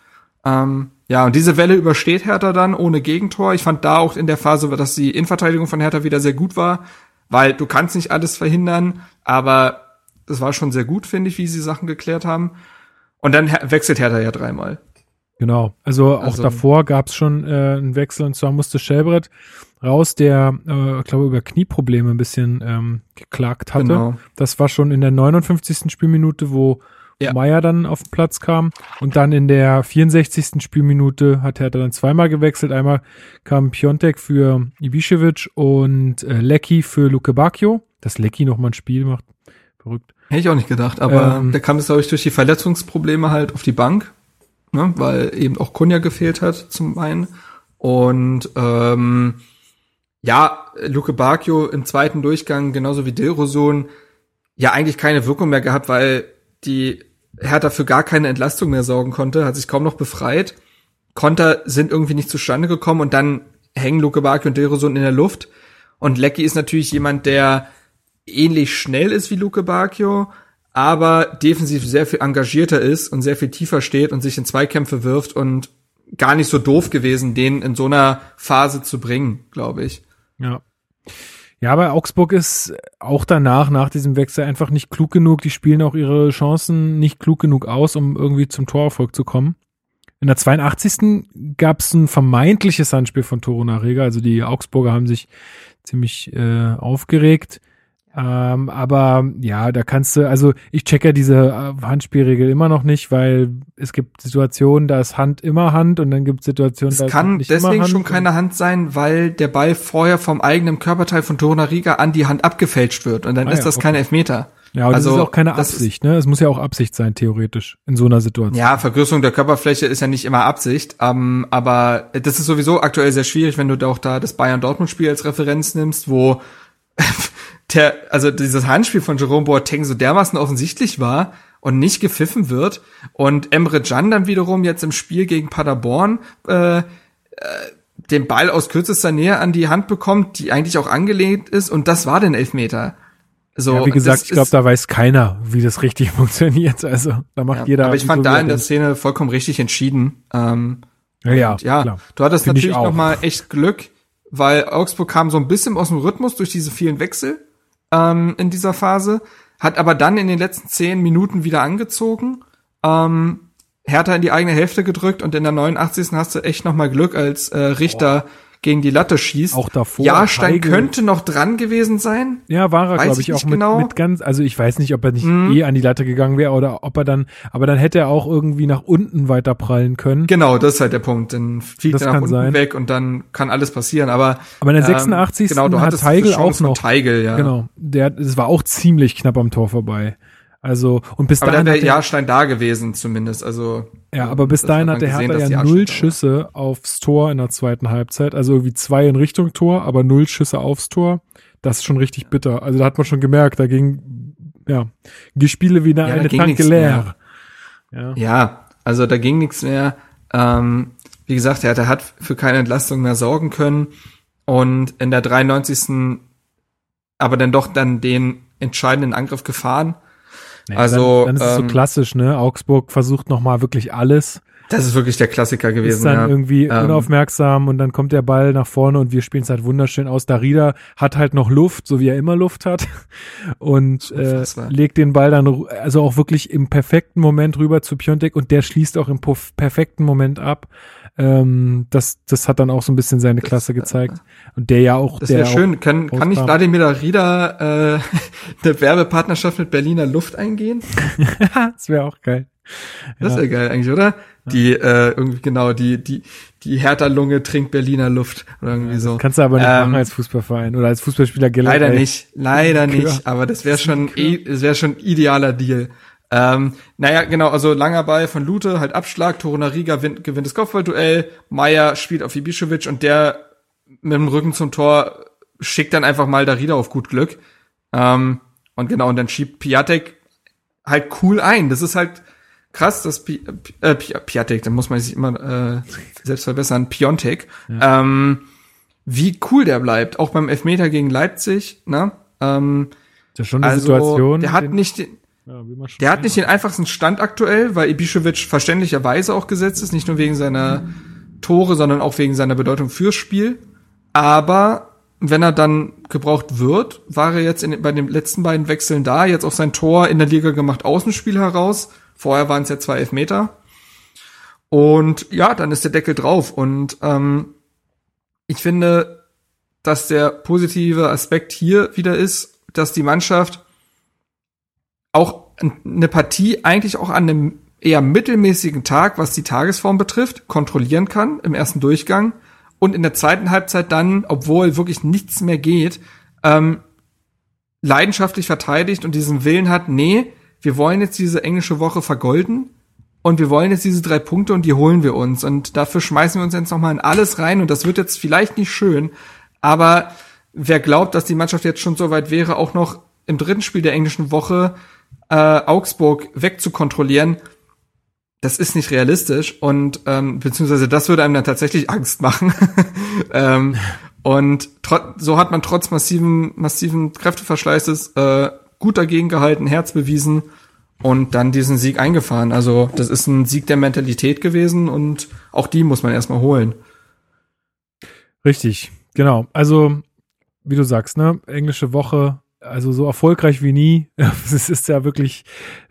Ähm, ja, und diese Welle übersteht Hertha dann ohne Gegentor. Ich fand da auch in der Phase, dass die Innenverteidigung von Hertha wieder sehr gut war weil du kannst nicht alles verhindern, aber es war schon sehr gut, finde ich, wie sie Sachen geklärt haben. Und dann wechselt Hertha ja dreimal. Genau, also auch also, davor gab es schon äh, einen Wechsel und zwar musste Schelbrett raus, der, äh, glaube über Knieprobleme ein bisschen ähm, geklagt hatte. Genau. Das war schon in der 59. Spielminute, wo ja. Meier dann auf den Platz kam. Und dann in der 64. Spielminute hat er dann zweimal gewechselt. Einmal kam Piontek für Ibišević und äh, Lecky für Luke Bacchio. Dass Lecky nochmal ein Spiel macht. Verrückt. Hätte ich auch nicht gedacht, aber ähm, der kam jetzt, glaube ich, durch die Verletzungsprobleme halt auf die Bank, ne? weil eben auch Kunja gefehlt hat zum einen. Und ähm, ja, Luke Bacchio im zweiten Durchgang, genauso wie Dilrosun, ja eigentlich keine Wirkung mehr gehabt, weil die Hertha für gar keine Entlastung mehr sorgen konnte, hat sich kaum noch befreit. Konter sind irgendwie nicht zustande gekommen und dann hängen Luke Bakio und Derosun in der Luft. Und Lecky ist natürlich jemand, der ähnlich schnell ist wie Luke Bakio, aber defensiv sehr viel engagierter ist und sehr viel tiefer steht und sich in Zweikämpfe wirft und gar nicht so doof gewesen, den in so einer Phase zu bringen, glaube ich. Ja. Ja, aber Augsburg ist auch danach, nach diesem Wechsel, einfach nicht klug genug. Die spielen auch ihre Chancen nicht klug genug aus, um irgendwie zum Torerfolg zu kommen. In der 82. gab es ein vermeintliches Handspiel von Toruna Rega. Also die Augsburger haben sich ziemlich äh, aufgeregt. Ähm, aber ja, da kannst du, also ich checke diese äh, Handspielregel immer noch nicht, weil es gibt Situationen, da ist Hand immer Hand und dann gibt es Situationen, es da kann ist deswegen Hand schon keine Hand sein, weil der Ball vorher vom eigenen Körperteil von Toruna Riga an die Hand abgefälscht wird und dann Ah ist ja, das okay. kein Elfmeter. Ja, und Also, das ist auch keine Absicht, ne? Es muss ja auch Absicht sein, theoretisch, in so einer Situation. Ja, Vergrößerung der Körperfläche ist ja nicht immer Absicht, ähm, aber das ist sowieso aktuell sehr schwierig, wenn du da auch da das Bayern-Dortmund-Spiel als Referenz nimmst, wo der, also dieses Handspiel von Jerome Boateng so dermaßen offensichtlich war und nicht gepfiffen wird und Emre Can dann wiederum jetzt im Spiel gegen Paderborn äh, äh, den Ball aus kürzester Nähe an die Hand bekommt, die eigentlich auch angelegt ist und das war den Elfmeter. So, ja, wie gesagt, ich glaube, da weiß keiner, wie das richtig funktioniert. Also da macht ja, jeder. aber ich fand so, da in der. Szene vollkommen richtig entschieden. Ähm, Ja, ja, klar. du hattest Find ich natürlich auch. noch mal echt Glück, weil Augsburg kam so ein bisschen aus dem Rhythmus durch diese vielen Wechsel ähm, in dieser Phase, hat aber dann in den letzten zehn Minuten wieder angezogen, ähm, Hertha in die eigene Hälfte gedrückt und in der 89. hast du echt noch mal Glück, als äh, Richter gegen die Latte schießt. Auch davor, Jahrstein Heigl- könnte noch dran gewesen sein. Ja, war er, glaube ich auch mit, genau. mit ganz, also ich weiß nicht, ob er nicht Mhm. eh an die Latte gegangen wäre oder ob er dann, aber dann hätte er auch irgendwie nach unten weiter prallen können. Genau, das ist halt der Punkt. Dann fliegt er nach unten sein. weg und dann kann alles passieren. Aber Aber in der ähm, 86. genau, du hat Heigl auch noch. Von Teigl, ja. Genau. Der, das war auch ziemlich knapp am Tor vorbei. Also, und bis Aber dann dahin wäre der, Jahrstein da gewesen zumindest. Also ja, aber bis dahin hat der gesehen, Hertha ja null da war. Schüsse aufs Tor in der zweiten Halbzeit. Also irgendwie zwei in Richtung Tor, aber null Schüsse aufs Tor. Das ist schon richtig bitter. Also da hat man schon gemerkt, da ging, ja, die Spiele wieder Ja, eine Tanke leer. Ja. Ja, also da ging nichts mehr. Ähm, wie gesagt, er hat, er hat für keine Entlastung mehr sorgen können und in der 93. aber dann doch dann den entscheidenden Angriff gefahren. Nee, Also, dann, dann ist es so ähm, klassisch, ne? Augsburg versucht noch mal wirklich alles, Das ist wirklich der Klassiker gewesen. ist dann ja. irgendwie Ähm, unaufmerksam und dann kommt der Ball nach vorne und wir spielen es halt wunderschön aus. Darida hat halt noch Luft, so wie er immer Luft hat und äh, legt den Ball dann also auch wirklich im perfekten Moment rüber zu Piontek und der schließt auch im perfekten Moment ab. Ähm, das, das hat dann auch so ein bisschen seine Klasse gezeigt und der ja auch Das wäre schön. Kann, kann nicht. Vladimir Darida äh, eine Werbepartnerschaft mit Berliner Luft eingehen? das wäre auch geil. Das Ja. wäre geil eigentlich, oder? Die äh, irgendwie genau die die die Hertha-Lunge trinkt Berliner Luft oder irgendwie so. Kannst du aber nicht Ähm, machen als Fußballverein oder als Fußballspieler generell. Leider nicht, leider Likör. nicht, aber das wäre schon, eh- das wäre schon idealer Deal. Ähm, naja, genau, also langer Ball von Lute, halt Abschlag, Torunariga gewinnt, gewinnt das Kopfballduell, Meier spielt auf Ibišević und der mit dem Rücken zum Tor schickt dann einfach mal Darida auf gut Glück. Ähm, und genau, und dann schiebt Piatek halt cool ein. Das ist halt krass, dass Pi, äh, Pi, Piatek, da muss man sich immer äh, selbst verbessern, Piontek. Ähm, wie cool der bleibt, auch beim Elfmeter gegen Leipzig, ne? Ähm, Das ist schon eine also, Situation. der hat den- nicht den, ja, der hat nicht den einfachsten Stand aktuell, weil Ibišević verständlicherweise auch gesetzt ist, nicht nur wegen seiner Tore, sondern auch wegen seiner Bedeutung fürs Spiel. Aber wenn er dann gebraucht wird, war er jetzt in, bei den letzten beiden Wechseln da, jetzt auch sein Tor in der Liga gemacht, Außenspiel heraus. Vorher waren es ja zwei Elfmeter. Und ja, dann ist der Deckel drauf. Und ähm, ich finde, dass der positive Aspekt hier wieder ist, dass die Mannschaft auch eine Partie eigentlich auch an einem eher mittelmäßigen Tag, was die Tagesform betrifft, kontrollieren kann im ersten Durchgang und in der zweiten Halbzeit dann, obwohl wirklich nichts mehr geht, ähm, leidenschaftlich verteidigt und diesen Willen hat, nee, wir wollen jetzt diese englische Woche vergolden und wir wollen jetzt diese drei Punkte und die holen wir uns und dafür schmeißen wir uns jetzt nochmal in alles rein und das wird jetzt vielleicht nicht schön, aber wer glaubt, dass die Mannschaft jetzt schon so weit wäre, auch noch im dritten Spiel der englischen Woche äh, Augsburg wegzukontrollieren, das ist nicht realistisch und ähm, beziehungsweise das würde einem dann tatsächlich Angst machen. ähm, und so hat man trotz massiven, massiven Kräfteverschleißes äh, gut dagegen gehalten, Herz bewiesen und dann diesen Sieg eingefahren. Also das ist ein Sieg der Mentalität gewesen und auch die muss man erstmal holen. Richtig, genau. Also wie du sagst, ne, englische Woche, also so erfolgreich wie nie. Es ist ja wirklich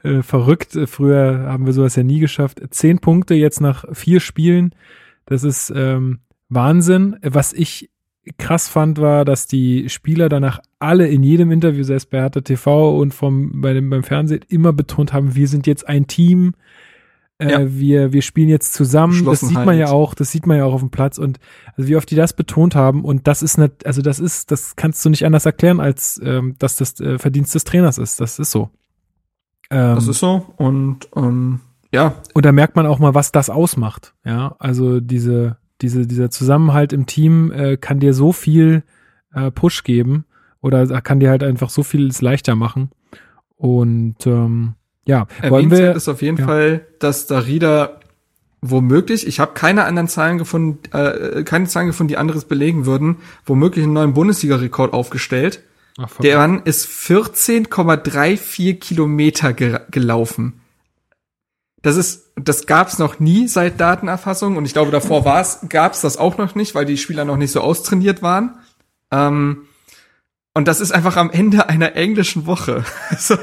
äh, verrückt. Früher haben wir sowas ja nie geschafft. Zehn Punkte jetzt nach vier Spielen. Das ist ähm, Wahnsinn. Was ich krass fand, war, dass die Spieler danach alle in jedem Interview, selbst bei Hertha TV und vom, bei dem, beim Fernsehen, immer betont haben, wir sind jetzt ein Team. Äh, ja. wir, wir spielen jetzt zusammen. Das sieht man ja auch, das sieht man ja auch auf dem Platz und also wie oft die das betont haben und das ist nicht, also das ist, das kannst du nicht anders erklären, als ähm, dass das äh, Verdienst des Trainers ist. Das ist so. Ähm, das ist so und ähm, ja. Und da merkt man auch mal, was das ausmacht. Ja, also diese, diese, dieser Zusammenhalt im Team äh, kann dir so viel äh, Push geben oder kann dir halt einfach so vieles leichter machen. Und ähm, ja, wollen wir ist auf jeden ja. Fall, dass Darida womöglich, ich habe keine anderen Zahlen gefunden, äh, keine Zahlen gefunden, die anderes belegen würden, womöglich einen neuen Bundesliga-Rekord aufgestellt. Ach, Der Mann ist 14,34 Kilometer ge gelaufen. Das ist, das gab's noch nie seit Datenerfassung und ich glaube davor war es, gab's das auch noch nicht, weil die Spieler noch nicht so austrainiert waren. Ähm, und das ist einfach am Ende einer englischen Woche. Also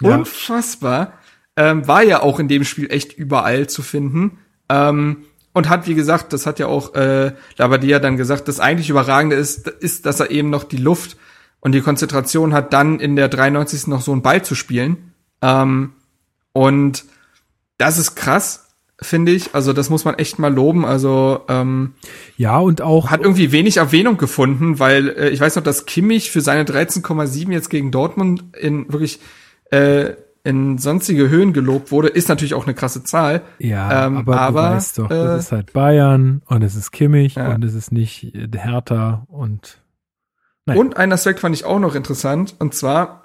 ja. unfassbar. Ähm, war ja auch in dem Spiel echt überall zu finden. Ähm, und hat, wie gesagt, das hat ja auch äh, Labadia dann gesagt, das eigentlich Überragende ist, ist, dass er eben noch die Luft und die Konzentration hat, dann in der 93. noch so einen Ball zu spielen. Ähm, und das ist krass finde ich. Also das muss man echt mal loben. Also ähm, ja und auch hat irgendwie wenig Erwähnung gefunden, weil äh, ich weiß noch, dass Kimmich für seine 13,7 jetzt gegen Dortmund in wirklich äh, in sonstige Höhen gelobt wurde, ist natürlich auch eine krasse Zahl. Ja, ähm, aber, aber du weißt doch, äh, das ist halt Bayern und es ist Kimmich ja. und es ist nicht äh, Hertha und nein. und ein Aspekt fand ich auch noch interessant und zwar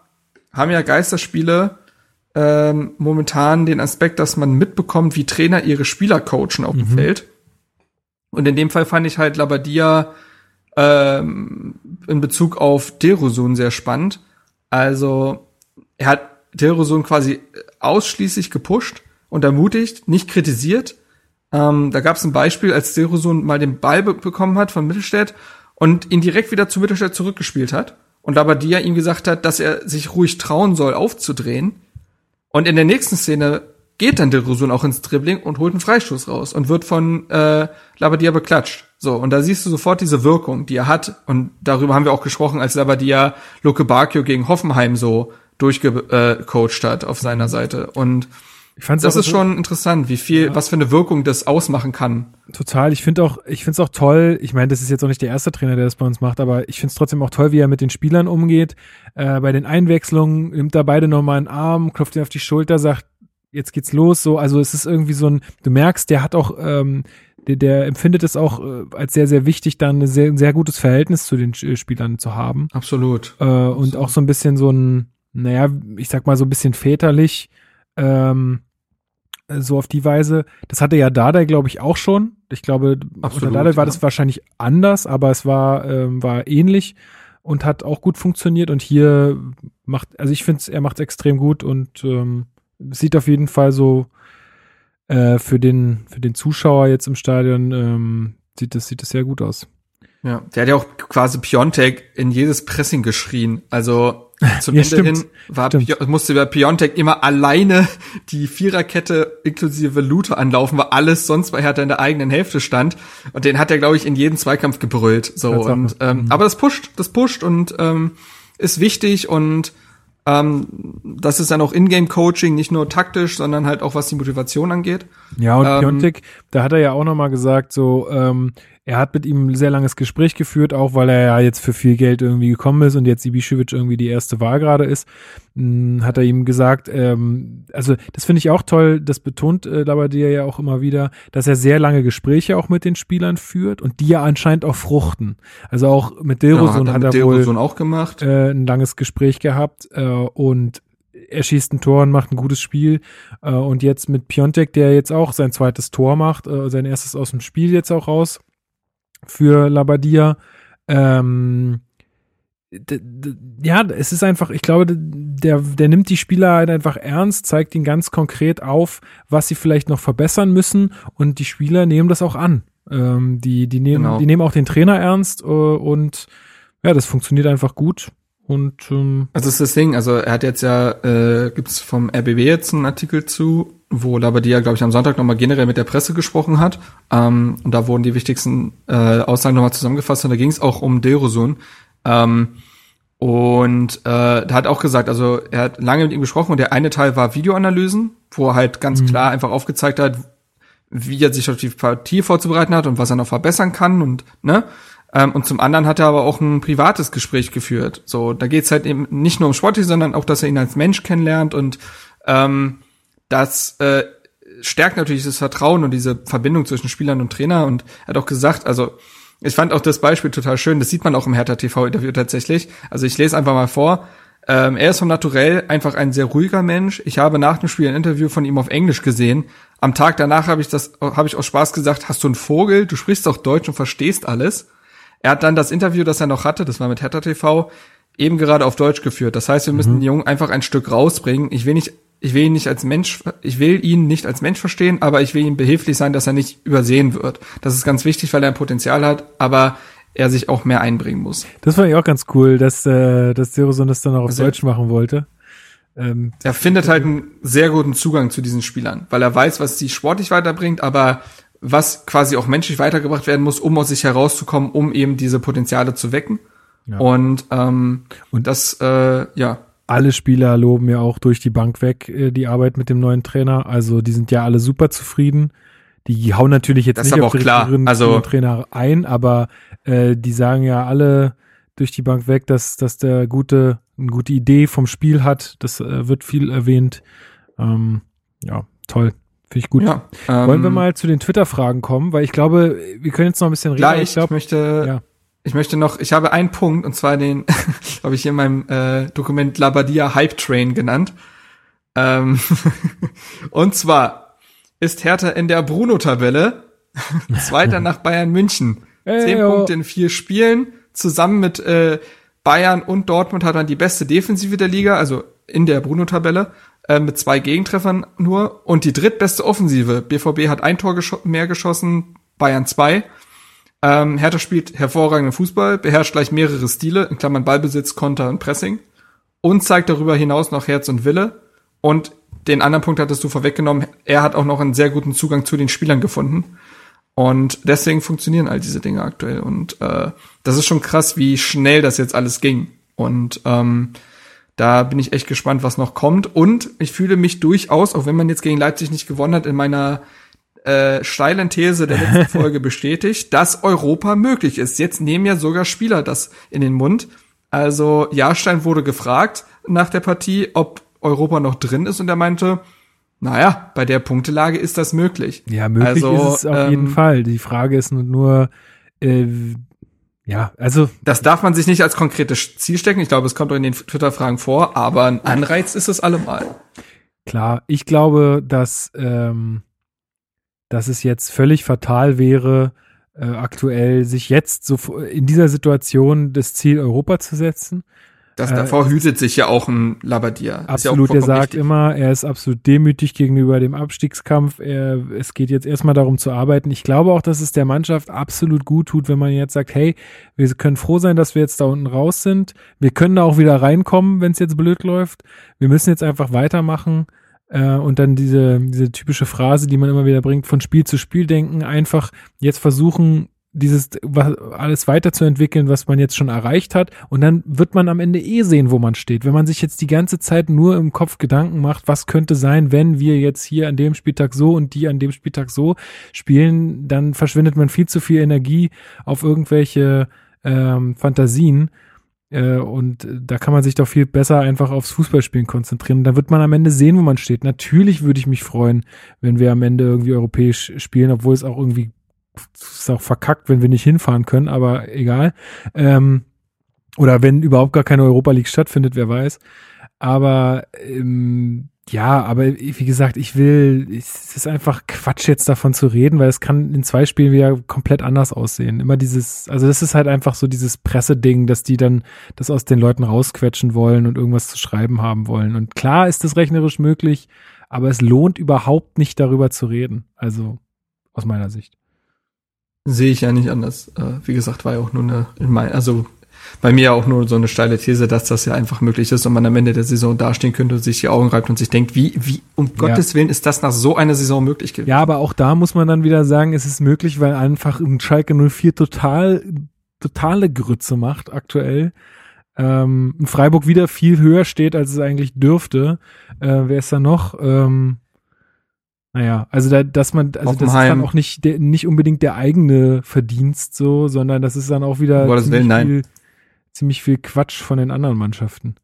haben ja Geisterspiele ähm, momentan den Aspekt, dass man mitbekommt, wie Trainer ihre Spieler coachen auf dem mhm. Feld. Und in dem Fall fand ich halt Labadia ähm, in Bezug auf Derosun sehr spannend. Also er hat Derosun quasi ausschließlich gepusht und ermutigt, nicht kritisiert. Ähm, da gab es ein Beispiel, als Derosun mal den Ball be bekommen hat von Mittelstädt und ihn direkt wieder zu Mittelstädt zurückgespielt hat. Und Labadia ihm gesagt hat, dass er sich ruhig trauen soll, aufzudrehen und in der nächsten Szene geht dann der Rusun auch ins Dribbling und holt einen Freistoß raus und wird von äh, Labadia beklatscht. So, und da siehst du sofort diese Wirkung, die er hat. Und darüber haben wir auch gesprochen, als Labadia Luke Bacchio gegen Hoffenheim so durchgecoacht hat auf seiner Seite. Und ich fand's das ist so schon interessant, wie viel, ja. was für eine Wirkung das ausmachen kann. Total. Ich finde auch, ich finde es auch toll. Ich meine, das ist jetzt auch nicht der erste Trainer, der das bei uns macht, aber ich finde es trotzdem auch toll, wie er mit den Spielern umgeht. Äh, bei den Einwechslungen nimmt er beide nochmal einen Arm, klopft ihn auf die Schulter, sagt, jetzt geht's los. So, also es ist irgendwie so ein, du merkst, der hat auch, ähm, der, der empfindet es auch äh, als sehr, sehr wichtig, dann ein sehr, sehr gutes Verhältnis zu den Spielern zu haben. Absolut. Äh, Absolut. Und auch so ein bisschen so ein, naja, ich sag mal so ein bisschen väterlich. Ähm, so auf die Weise. Das hatte ja Dada, glaube ich, auch schon. Ich glaube, Absolut, unter Dada war das wahrscheinlich anders, aber es war, ähm, war ähnlich und hat auch gut funktioniert. Und hier macht, also ich finde, er macht es extrem gut und ähm, sieht auf jeden Fall so äh, für den für den Zuschauer jetzt im Stadion ähm, sieht es sieht es sehr gut aus. Ja, der hat ja auch quasi Piontek in jedes Pressing geschrien. Also zum ja, Ende stimmt, hin war musste bei Piontek immer alleine die Viererkette inklusive Lute anlaufen, weil alles sonst bei Hertha in der eigenen Hälfte stand. Und den hat er, glaube ich, in jedem Zweikampf gebrüllt. So und ähm, mhm. aber das pusht, das pusht und ähm, ist wichtig und ähm, das ist dann auch Ingame-Coaching, nicht nur taktisch, sondern halt auch was die Motivation angeht. Ja, und ähm, Piontek, da hat er ja auch noch mal gesagt, so ähm, er hat mit ihm ein sehr langes Gespräch geführt, auch weil er ja jetzt für viel Geld irgendwie gekommen ist und jetzt Ibišević irgendwie die erste Wahl gerade ist, mh, hm, hat er ihm gesagt, ähm, also das finde ich auch toll, das betont äh, dir ja auch immer wieder, dass er sehr lange Gespräche auch mit den Spielern führt und die ja anscheinend auch fruchten. Also auch mit Dilrosun ja, hat, hat, er wohl auch gemacht. Äh, ein langes Gespräch gehabt äh, und er schießt ein Tor und macht ein gutes Spiel. Äh, und jetzt mit Piontek, der jetzt auch sein zweites Tor macht, äh, sein erstes aus dem Spiel jetzt auch raus für Labadia. Ähm, ja, es ist einfach, ich glaube, der, der nimmt die Spieler halt einfach ernst, zeigt ihnen ganz konkret auf, was sie vielleicht noch verbessern müssen und die Spieler nehmen das auch an. Ähm, die, die, nehmen, genau. die nehmen auch den Trainer ernst äh, und ja, das funktioniert einfach gut. Und ähm, also ist das Ding, also er hat jetzt ja, äh, gibt es vom RBB jetzt einen Artikel zu, wo Labadia, glaube ich, am Sonntag nochmal generell mit der Presse gesprochen hat. Ähm, und da wurden die wichtigsten äh, Aussagen nochmal zusammengefasst und da ging es auch um Derosun. Ähm, und äh, da hat auch gesagt, also er hat lange mit ihm gesprochen und der eine Teil war Videoanalysen, wo er halt ganz mhm. klar einfach aufgezeigt hat, wie er sich auf die Partie vorzubereiten hat und was er noch verbessern kann und ne. Ähm, und zum anderen hat er aber auch ein privates Gespräch geführt. So, da geht's halt eben nicht nur um Sportlich, sondern auch, dass er ihn als Mensch kennenlernt und ähm, das äh, stärkt natürlich das Vertrauen und diese Verbindung zwischen Spielern und Trainer. Und er hat auch gesagt, also ich fand auch das Beispiel total schön. Das sieht man auch im Hertha TV-Interview tatsächlich. Also ich lese einfach mal vor. Ähm, er ist vom Naturell einfach ein sehr ruhiger Mensch. Ich habe nach dem Spiel ein Interview von ihm auf Englisch gesehen. Am Tag danach habe ich das, habe ich aus Spaß gesagt, hast du einen Vogel? Du sprichst auch Deutsch und verstehst alles. Er hat dann das Interview, das er noch hatte, das war mit Hertha TV, eben gerade auf Deutsch geführt. Das heißt, wir müssen mhm. den Jungen einfach ein Stück rausbringen. Ich will nicht ich will ihn nicht als Mensch, ich will ihn nicht als Mensch verstehen, aber ich will ihm behilflich sein, dass er nicht übersehen wird. Das ist ganz wichtig, weil er ein Potenzial hat, aber er sich auch mehr einbringen muss. Das fand ich auch ganz cool, dass, äh, dass Zeroson das dann auch auf also, Deutsch machen wollte. Ähm, er findet halt einen sehr guten Zugang zu diesen Spielern, weil er weiß, was sie sportlich weiterbringt, aber was quasi auch menschlich weitergebracht werden muss, um aus sich herauszukommen, um eben diese Potenziale zu wecken. Ja. Und, ähm, und das, äh, ja, alle Spieler loben ja auch durch die Bank weg äh, die Arbeit mit dem neuen Trainer. Also die sind ja alle super zufrieden. Die hauen natürlich jetzt das nicht auf den also, Trainer ein, aber äh, die sagen ja alle durch die Bank weg, dass, dass der gute, eine gute Idee vom Spiel hat. Das äh, wird viel erwähnt. Ähm, ja, toll. Finde ich gut. Ja, ähm, Wollen wir mal zu den Twitter-Fragen kommen, weil ich glaube, wir können jetzt noch ein bisschen reden. Gleich, ich, glaub, ich möchte ja. Ich möchte noch, ich habe einen Punkt, und zwar den habe ich in meinem äh, Dokument Labadia Hype Train genannt. Ähm und zwar ist Hertha in der Bruno-Tabelle Zweiter nach Bayern München. Hey, Zehn yo. Punkte in vier Spielen. Zusammen mit äh, Bayern und Dortmund hat man die beste Defensive der Liga, also in der Bruno-Tabelle, äh, mit zwei Gegentreffern nur. Und die drittbeste Offensive. BVB hat ein Tor gesch mehr geschossen, Bayern zwei. Ähm, Hertha spielt hervorragenden Fußball, beherrscht gleich mehrere Stile, in Klammern Ballbesitz, Konter und Pressing und zeigt darüber hinaus noch Herz und Wille. Und den anderen Punkt hattest du vorweggenommen, er hat auch noch einen sehr guten Zugang zu den Spielern gefunden. Und deswegen funktionieren all diese Dinge aktuell. Und äh, das ist schon krass, wie schnell das jetzt alles ging. Und ähm, da bin ich echt gespannt, was noch kommt. Und ich fühle mich durchaus, auch wenn man jetzt gegen Leipzig nicht gewonnen hat, in meiner äh, steilen These der letzten Folge bestätigt, dass Europa möglich ist. Jetzt nehmen ja sogar Spieler das in den Mund. Also Jahrstein wurde gefragt nach der Partie, ob Europa noch drin ist und er meinte, naja, bei der Punktelage ist das möglich. Ja, möglich also, ist es auf ähm, jeden Fall. Die Frage ist nur, äh, ja, also. Das darf man sich nicht als konkretes Ziel stecken. Ich glaube, es kommt auch in den Twitter-Fragen vor, aber ein Anreiz ist es allemal. Klar, ich glaube, dass ähm, dass es jetzt völlig fatal wäre, äh, aktuell sich jetzt so in dieser Situation das Ziel Europa zu setzen. Das, davor äh, hütet sich ja auch ein Labadia. Absolut, ja er sagt richtig. immer, er ist absolut demütig gegenüber dem Abstiegskampf. Er, es geht jetzt erstmal darum zu arbeiten. Ich glaube auch, dass es der Mannschaft absolut gut tut, wenn man jetzt sagt, hey, wir können froh sein, dass wir jetzt da unten raus sind. Wir können da auch wieder reinkommen, wenn es jetzt blöd läuft. Wir müssen jetzt einfach weitermachen. Äh, und dann diese, diese typische Phrase, die man immer wieder bringt, von Spiel zu Spiel denken, einfach jetzt versuchen, dieses was, alles weiterzuentwickeln, was man jetzt schon erreicht hat. Und dann wird man am Ende eh sehen, wo man steht. Wenn man sich jetzt die ganze Zeit nur im Kopf Gedanken macht, was könnte sein, wenn wir jetzt hier an dem Spieltag so und die an dem Spieltag so spielen, dann verschwindet man viel zu viel Energie auf irgendwelche ähm, Fantasien. Äh, und da kann man sich doch viel besser einfach aufs Fußballspielen konzentrieren. Da wird man am Ende sehen, wo man steht. Natürlich würde ich mich freuen, wenn wir am Ende irgendwie europäisch spielen, obwohl es auch irgendwie ist auch verkackt, wenn wir nicht hinfahren können, aber egal. Ähm, oder wenn überhaupt gar keine Europa League stattfindet, wer weiß. Aber ähm, ja, aber wie gesagt, ich will, es ist einfach Quatsch jetzt davon zu reden, weil es kann in zwei Spielen wieder komplett anders aussehen. Immer dieses, also das ist halt einfach so dieses Presseding, dass die dann das aus den Leuten rausquetschen wollen und irgendwas zu schreiben haben wollen. Und klar ist das rechnerisch möglich, aber es lohnt überhaupt nicht darüber zu reden. Also aus meiner Sicht. Sehe ich ja nicht anders. Äh, wie gesagt, war ja auch nur eine, in mein, also bei mir auch nur so eine steile These, dass das ja einfach möglich ist und man am Ende der Saison dastehen könnte und sich die Augen reibt und sich denkt, wie, wie, um ja. Gottes Willen ist das nach so einer Saison möglich gewesen? Ja, aber auch da muss man dann wieder sagen, es ist möglich, weil einfach ein Schalke 04 total, totale Grütze macht aktuell. Ähm, Freiburg wieder viel höher steht, als es eigentlich dürfte. Äh, wer ist da noch? Ähm, naja, also da, dass man, also das ist dann auch nicht der, nicht unbedingt der eigene Verdienst so, sondern das ist dann auch wieder ziemlich, will, viel, ziemlich viel Quatsch von den anderen Mannschaften.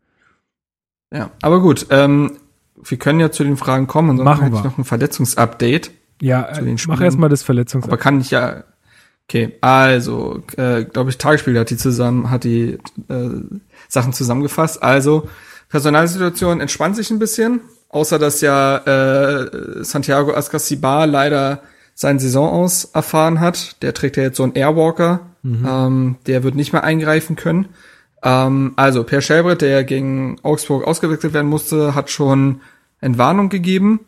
Ja, aber gut, ähm, wir können ja zu den Fragen kommen und dann Machen wir. noch ein Verletzungsupdate. Ja, äh, mach erstmal das Verletzungsupdate. Aber kann ich ja, okay, also, äh, glaube ich, Tagesspiel hat die zusammen, hat die äh, Sachen zusammengefasst. Also, Personalsituation entspannt sich ein bisschen. Außer dass ja äh, Santiago Ascasibar leider seinen Saison aus erfahren hat. Der trägt ja jetzt so einen Airwalker. Mhm. Ähm, der wird nicht mehr eingreifen können. Ähm, also Per Schelbrett, der gegen Augsburg ausgewechselt werden musste, hat schon Entwarnung gegeben.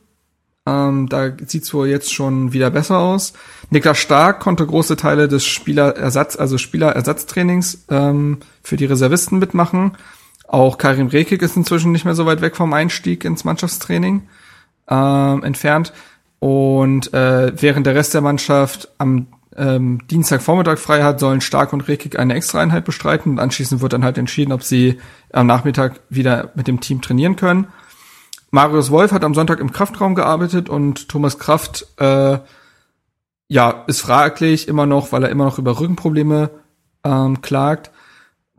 Ähm, da sieht's wohl jetzt schon wieder besser aus. Niklas Stark konnte große Teile des Spielerersatz, also Spielerersatztrainings ähm, für die Reservisten mitmachen. Auch Karim Rekik ist inzwischen nicht mehr so weit weg vom Einstieg ins Mannschaftstraining ähm, entfernt. Und äh, während der Rest der Mannschaft am ähm, Dienstagvormittag frei hat, sollen Stark und Rekik eine Extraeinheit bestreiten. Und anschließend wird dann halt entschieden, ob sie am Nachmittag wieder mit dem Team trainieren können. Marius Wolf hat am Sonntag im Kraftraum gearbeitet und Thomas Kraft äh, ja ist fraglich immer noch, weil er immer noch über Rückenprobleme ähm, klagt.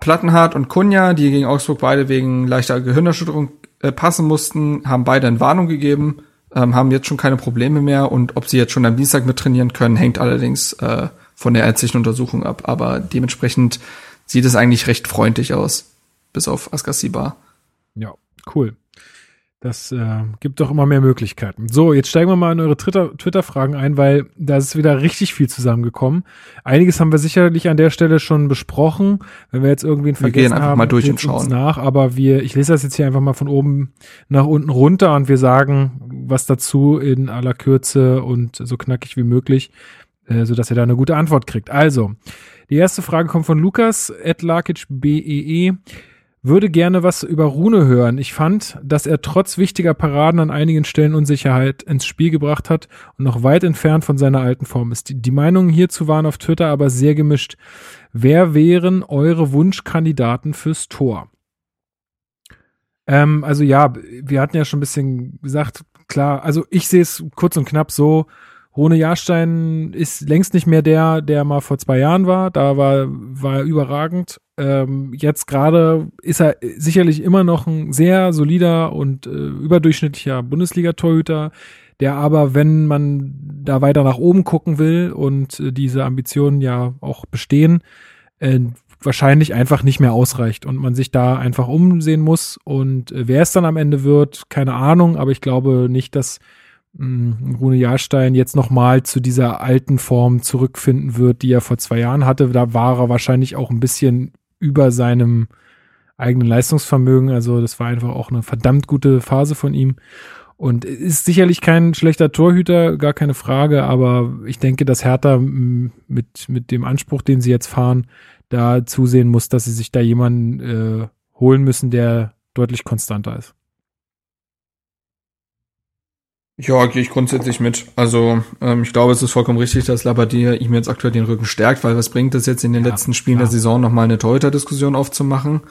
Plattenhardt und Kunja, die gegen Augsburg beide wegen leichter Gehirnerschütterung äh, passen mussten, haben beide eine Warnung gegeben, ähm, haben jetzt schon keine Probleme mehr und ob sie jetzt schon am Dienstag mit trainieren können, hängt allerdings äh, von der ärztlichen Untersuchung ab. Aber dementsprechend sieht es eigentlich recht freundlich aus, bis auf Askasiba. Ja, cool. Das äh, gibt doch immer mehr Möglichkeiten. So, jetzt steigen wir mal in eure Twitter-Fragen ein, weil da ist wieder richtig viel zusammengekommen. Einiges haben wir sicherlich an der Stelle schon besprochen. Wenn wir jetzt irgendwie einen vergessen wir gehen einfach haben, mal durch und schauen. nach. Aber wir, ich lese das jetzt hier einfach mal von oben nach unten runter und wir sagen was dazu in aller Kürze und so knackig wie möglich, äh, so dass ihr da eine gute Antwort kriegt. Also, die erste Frage kommt von Lukas, at BEE. Würde gerne was über Rune hören. Ich fand, dass er trotz wichtiger Paraden an einigen Stellen Unsicherheit ins Spiel gebracht hat und noch weit entfernt von seiner alten Form ist. Die, die Meinungen hierzu waren auf Twitter aber sehr gemischt. Wer wären eure Wunschkandidaten fürs Tor? Ähm, also ja, wir hatten ja schon ein bisschen gesagt, klar, also ich sehe es kurz und knapp so, Rune Jahrstein ist längst nicht mehr der, der mal vor zwei Jahren war. Da war, war er überragend. Ähm, jetzt gerade ist er sicherlich immer noch ein sehr solider und äh, überdurchschnittlicher Bundesliga-Torhüter, der aber, wenn man da weiter nach oben gucken will und äh, diese Ambitionen ja auch bestehen, äh, wahrscheinlich einfach nicht mehr ausreicht und man sich da einfach umsehen muss. Und äh, wer es dann am Ende wird, keine Ahnung, aber ich glaube nicht, dass mh, Rune Jahrstein jetzt nochmal zu dieser alten Form zurückfinden wird, die er vor zwei Jahren hatte. Da war er wahrscheinlich auch ein bisschen über seinem eigenen Leistungsvermögen. Also das war einfach auch eine verdammt gute Phase von ihm. Und ist sicherlich kein schlechter Torhüter, gar keine Frage, aber ich denke, dass Hertha mit, mit dem Anspruch, den sie jetzt fahren, da zusehen muss, dass sie sich da jemanden äh, holen müssen, der deutlich konstanter ist. Ja, gehe ich grundsätzlich mit. Also ähm, ich glaube, es ist vollkommen richtig, dass Labadier ihm jetzt aktuell den Rücken stärkt, weil was bringt es jetzt in den ja, letzten Spielen klar. der Saison nochmal eine Torhüter-Diskussion aufzumachen?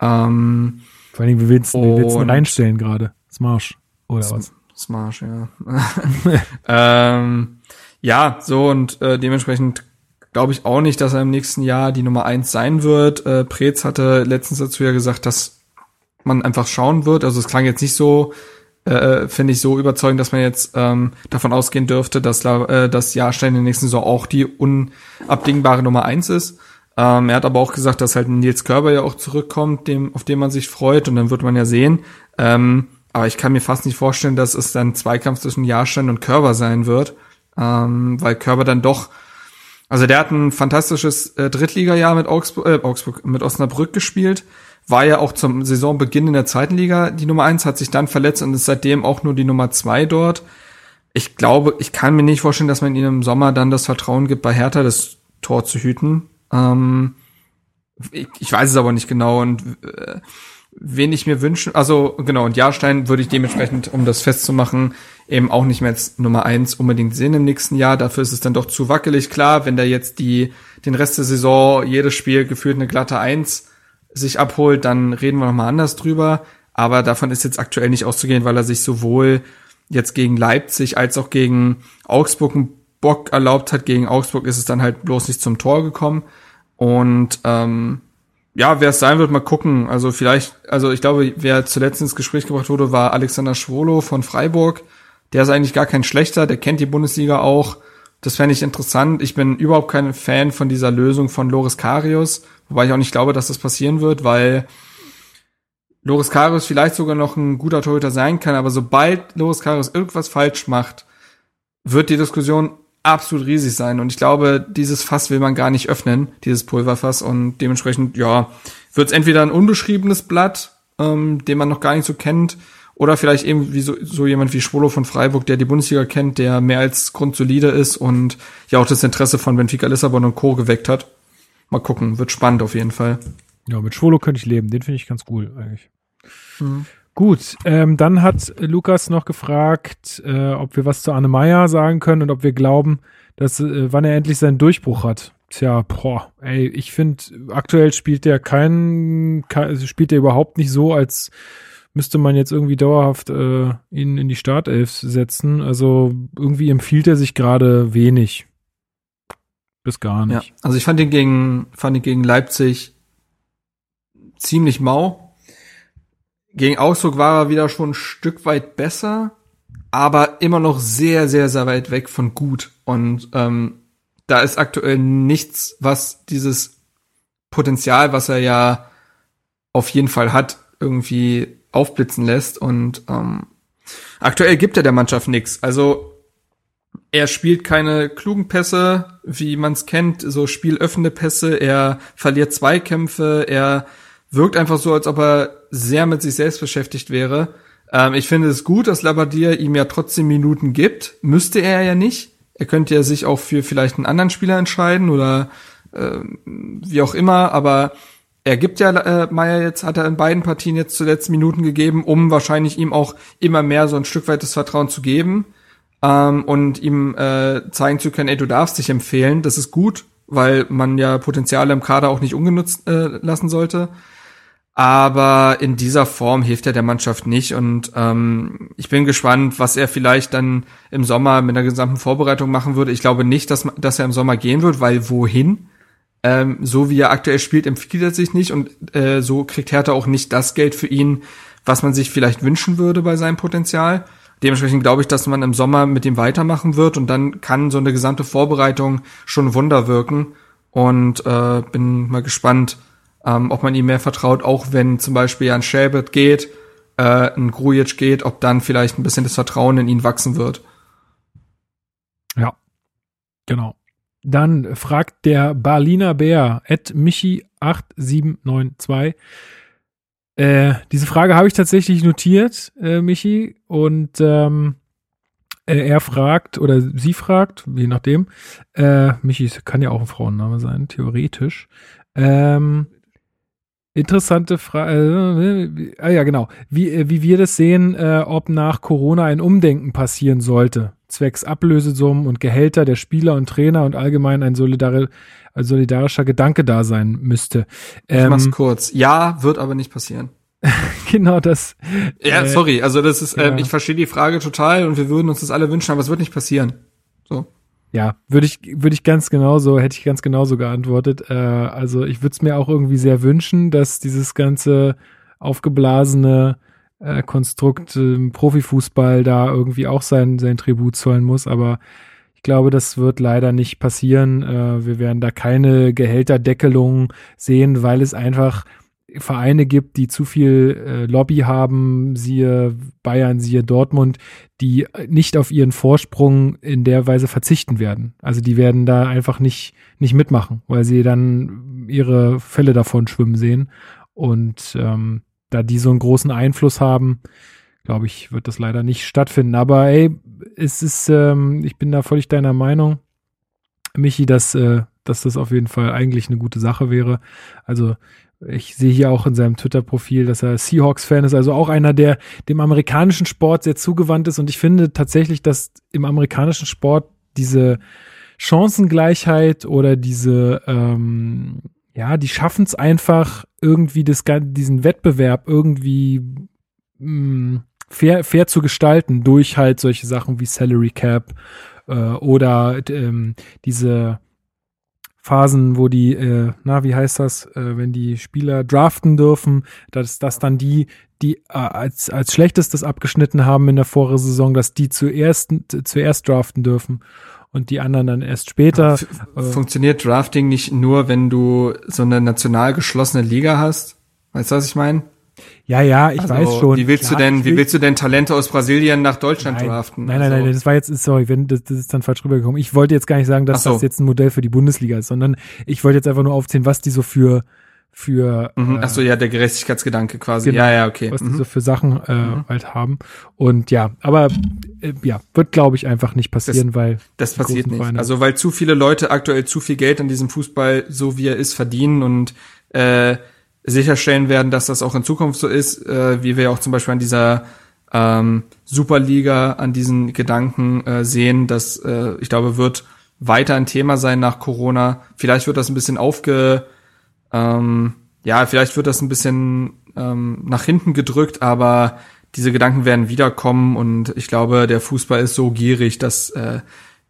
Ähm, Vor allem, wie willst, wie willst du reinstellen gerade? Smarsch oder was? Smarsch, ja. ähm, ja, so und äh, dementsprechend glaube ich auch nicht, dass er im nächsten Jahr die Nummer eins sein wird. Äh, Preetz hatte letztens dazu ja gesagt, dass man einfach schauen wird. Also es klang jetzt nicht so, äh, finde ich so überzeugend, dass man jetzt ähm, davon ausgehen dürfte, dass, äh, dass Jahrstein in der nächsten Saison auch die unabdingbare Nummer eins ist. Ähm, er hat aber auch gesagt, dass halt Nils Körber ja auch zurückkommt, dem, auf den man sich freut. Und dann wird man ja sehen, Ähm, aber ich kann mir fast nicht vorstellen, dass es dann Zweikampf zwischen Jahrstein und Körber sein wird, ähm, weil Körber dann doch, also der hat ein fantastisches äh, Drittligajahr mit Augsburg, äh, Augsburg, mit Osnabrück gespielt, war ja auch zum Saisonbeginn in der zweiten Liga die Nummer eins, hat sich dann verletzt und ist seitdem auch nur die Nummer zwei dort. Ich glaube, ich kann mir nicht vorstellen, dass man ihm im Sommer dann das Vertrauen gibt, bei Hertha das Tor zu hüten. Ähm, ich, ich weiß es aber nicht genau und äh, wen ich mir wünschen, also genau, und Jahrstein würde ich dementsprechend, um das festzumachen, eben auch nicht mehr als Nummer eins unbedingt sehen im nächsten Jahr. Dafür ist es dann doch zu wackelig. Klar, wenn der jetzt die, den Rest der Saison jedes Spiel gefühlt eine glatte Eins sich abholt, dann reden wir nochmal anders drüber. Aber davon ist jetzt aktuell nicht auszugehen, weil er sich sowohl jetzt gegen Leipzig als auch gegen Augsburg einen Bock erlaubt hat. Gegen Augsburg ist es dann halt bloß nicht zum Tor gekommen. Und ähm, ja, wer es sein wird, mal gucken. Also vielleicht, also ich glaube, wer zuletzt ins Gespräch gebracht wurde, war Alexander Schwolo von Freiburg. Der ist eigentlich gar kein schlechter, der kennt die Bundesliga auch. Das fände ich interessant. Ich bin überhaupt kein Fan von dieser Lösung von Loris Karius, wobei ich auch nicht glaube, dass das passieren wird, weil Loris Karius vielleicht sogar noch ein guter Torhüter sein kann, aber sobald Loris Karius irgendwas falsch macht, wird die Diskussion absolut riesig sein. Und ich glaube, dieses Fass will man gar nicht öffnen, dieses Pulverfass. Und dementsprechend, ja, wird es entweder ein unbeschriebenes Blatt, ähm, den man noch gar nicht so kennt, oder vielleicht eben wie so, so jemand wie Schwolo von Freiburg, der die Bundesliga kennt, der mehr als grundsolide ist und ja auch das Interesse von Benfica Lissabon und Co. geweckt hat. Mal gucken, wird spannend auf jeden Fall. Ja, mit Schwolo könnte ich leben, den finde ich ganz cool eigentlich. Mhm. Gut, ähm, dann hat Lukas noch gefragt, äh, ob wir was zu Anne Meyer sagen können und ob wir glauben, dass äh, wann er endlich seinen Durchbruch hat. Tja, boah, ey, ich finde, aktuell spielt der kein, kein, also spielt er überhaupt nicht so, als müsste man jetzt irgendwie dauerhaft äh, ihn in die Startelf setzen. Also irgendwie empfiehlt er sich gerade wenig. Bis gar nicht. Ja, also ich fand ihn gegen, fand ihn gegen Leipzig ziemlich mau gegen Augsburg war er wieder schon ein Stück weit besser, aber immer noch sehr, sehr, sehr weit weg von gut. Und ähm, da ist aktuell nichts, was dieses Potenzial, was er ja auf jeden Fall hat, irgendwie aufblitzen lässt. Und ähm, aktuell gibt er der Mannschaft nichts. Also er spielt keine klugen Pässe, wie man es kennt, so spielöffnende Pässe. Er verliert Zweikämpfe. Er wirkt einfach so, als ob er sehr mit sich selbst beschäftigt wäre. Ähm, ich finde es gut, dass Labadier ihm ja trotzdem Minuten gibt. Müsste er ja nicht. Er könnte ja sich auch für vielleicht einen anderen Spieler entscheiden oder äh, wie auch immer, aber er gibt ja äh, Meier jetzt, hat er in beiden Partien jetzt zuletzt Minuten gegeben, um wahrscheinlich ihm auch immer mehr so ein Stück weit das Vertrauen zu geben ähm, und ihm äh, zeigen zu können, ey, du darfst dich empfehlen, das ist gut, weil man ja Potenziale im Kader auch nicht ungenutzt äh, lassen sollte. Aber in dieser Form hilft er der Mannschaft nicht und ähm, ich bin gespannt, was er vielleicht dann im Sommer mit der gesamten Vorbereitung machen würde. Ich glaube nicht, dass, dass er im Sommer gehen wird, weil wohin? Ähm, so wie er aktuell spielt, empfiehlt er sich nicht und äh, so kriegt Hertha auch nicht das Geld für ihn, was man sich vielleicht wünschen würde bei seinem Potenzial. Dementsprechend glaube ich, dass man im Sommer mit ihm weitermachen wird und dann kann so eine gesamte Vorbereitung schon Wunder wirken und äh, bin mal gespannt, ähm, ob man ihm mehr vertraut, auch wenn zum Beispiel ein Shelbert geht, äh, ein Grujic geht, ob dann vielleicht ein bisschen das Vertrauen in ihn wachsen wird. Ja, genau. Dann fragt der Berliner Bär, at Michi8792, äh, diese Frage habe ich tatsächlich notiert, äh, Michi, und ähm, äh, er fragt oder sie fragt, je nachdem, äh, Michi kann ja auch ein Frauenname sein, theoretisch. Ähm, Interessante Frage. Äh, ah ja, genau. Wie, äh, wie wir das sehen, äh, ob nach Corona ein Umdenken passieren sollte. Zwecks Ablösesummen und Gehälter der Spieler und Trainer und allgemein ein, solidari solidarischer Gedanke da sein müsste. Ähm, ich mach's kurz. Ja, wird aber nicht passieren. genau das. Ja, äh, sorry. Also das ist, äh, ja. ich verstehe die Frage total und wir würden uns das alle wünschen, aber es wird nicht passieren. So. Ja, würde ich, würde ich ganz genauso, hätte ich ganz genauso geantwortet. Äh, also ich würde es mir auch irgendwie sehr wünschen, dass dieses ganze aufgeblasene äh, Konstrukt äh, Profifußball da irgendwie auch sein, sein Tribut zollen muss, aber ich glaube, das wird leider nicht passieren. Äh, wir werden da keine Gehälterdeckelung sehen, weil es einfach Vereine gibt, die zu viel äh, Lobby haben, siehe Bayern, siehe Dortmund, die nicht auf ihren Vorsprung in der Weise verzichten werden. Also die werden da einfach nicht, nicht mitmachen, weil sie dann ihre Fälle davon schwimmen sehen. Und ähm, da die so einen großen Einfluss haben, glaube ich, wird das leider nicht stattfinden. Aber ey, es ist, ähm, ich bin da völlig deiner Meinung, Michi, dass, äh, dass das auf jeden Fall eigentlich eine gute Sache wäre. Also ich sehe hier auch in seinem Twitter-Profil, dass er Seahawks-Fan ist, also auch einer, der dem amerikanischen Sport sehr zugewandt ist. Und ich finde tatsächlich, dass im amerikanischen Sport diese Chancengleichheit oder diese, ähm, ja, die schaffen es einfach irgendwie das, diesen Wettbewerb irgendwie mh, mm, fair, fair zu gestalten durch halt solche Sachen wie Salary Cap äh, oder ähm, diese Phasen, wo die, äh, na, wie heißt das, äh, wenn die Spieler draften dürfen, dass, dass dann die, die äh, als, als schlechtestes abgeschnitten haben in der Vorsaison, dass die zuerst, zuerst draften dürfen und die anderen dann erst später. Äh, funktioniert Drafting nicht nur, wenn du so eine national geschlossene Liga hast? Weißt du, was ich meine? Ja, ja, ich also, weiß schon. Wie willst Klar, du denn, wie willst du denn Talente aus Brasilien nach Deutschland nein, draften? Nein, nein, also. nein, das war jetzt, sorry, wenn, das, das ist dann falsch rübergekommen. Ich wollte jetzt gar nicht sagen, dass so. das jetzt ein Modell für die Bundesliga ist, sondern ich wollte jetzt einfach nur aufzählen, was die so für, für mhm. Ach so, ja, der Gerechtigkeitsgedanke quasi. Genau, ja, ja, okay. Was mhm. die so für Sachen äh, mhm. halt haben. Und ja, aber äh, ja, wird glaube ich einfach nicht passieren, das, weil das passiert nicht. Vereine also weil zu viele Leute aktuell zu viel Geld an diesem Fußball, so wie er ist, verdienen und äh, sicherstellen werden, dass das auch in Zukunft so ist, äh, wie wir auch zum Beispiel an dieser ähm, Superliga, an diesen Gedanken äh, sehen, dass äh, ich glaube, wird weiter ein Thema sein nach Corona. Vielleicht wird das ein bisschen aufge, ähm, ja, vielleicht wird das ein bisschen ähm, nach hinten gedrückt, aber diese Gedanken werden wiederkommen und ich glaube, der Fußball ist so gierig, dass äh,